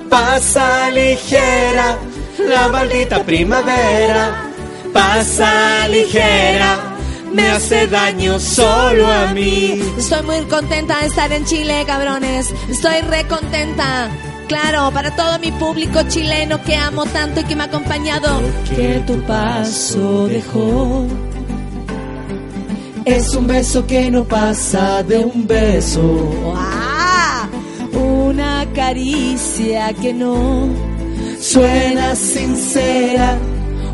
Pasa ligera la maldita primavera. Pasa ligera. Me hace daño solo a mí. Estoy muy contenta de estar en Chile, cabrones. Estoy re contenta. Claro, para todo mi público chileno que amo tanto y que me ha acompañado. que tu paso dejó. Es un beso que no pasa de un beso. ¡Ah! Una caricia que no Suena sincera.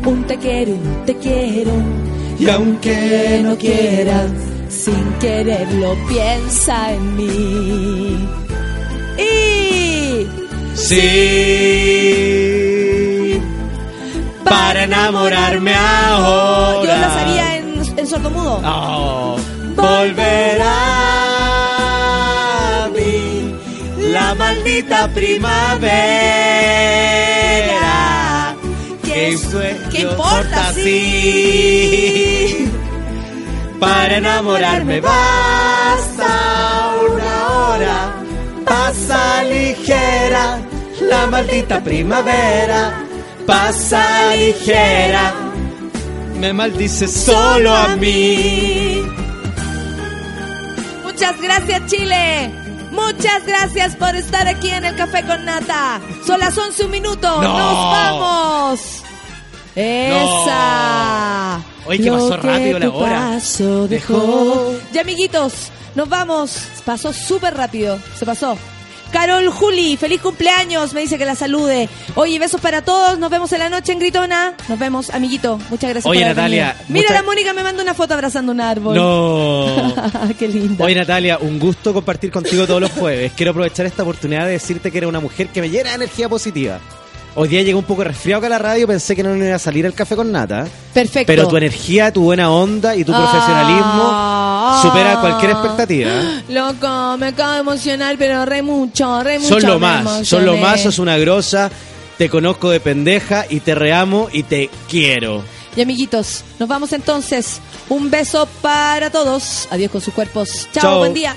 un te quiero, un te quiero. Y aunque no quieras, Sin quererlo piensa en mí. Sí. Para enamorarme ahora. yo lo sabía en, en sordomudo. Oh, volverá a mí la maldita primavera. ¿Qué, qué importa? así. Sí. Para enamorarme basta. Pasa ligera la maldita primavera. Pasa ligera. Me maldice solo a mí. Muchas gracias, Chile. Muchas gracias por estar aquí en el Café con Nata. Son las 11 un minuto. No. ¡Nos vamos! ¡Esa! Oye, que pasó rápido la hora. dejó. Ya, amiguitos, nos vamos. Pasó súper rápido. Se pasó. Carol Juli, feliz cumpleaños. Me dice que la salude. Oye, besos para todos. Nos vemos en la noche en Gritona. Nos vemos, amiguito. Muchas gracias Oye, por Natalia. Mira, muchas- la Mónica me manda una foto abrazando un árbol. No. Qué linda. Oye Natalia, un gusto compartir contigo todos los jueves. Quiero aprovechar esta oportunidad de decirte que eres una mujer que me llena de energía positiva. Hoy día llegó un poco resfriado acá a la radio, pensé que no me iba a salir el café con nata. Perfecto. Pero tu energía, tu buena onda y tu profesionalismo Ah. supera cualquier expectativa. Loco, me acabo de emocionar, pero re mucho, re mucho. Son lo más, son lo más, sos una grosa, te conozco de pendeja y te reamo y te quiero. Y amiguitos, nos vamos entonces. Un beso para todos. Adiós con sus cuerpos. Chao, Chao. buen día.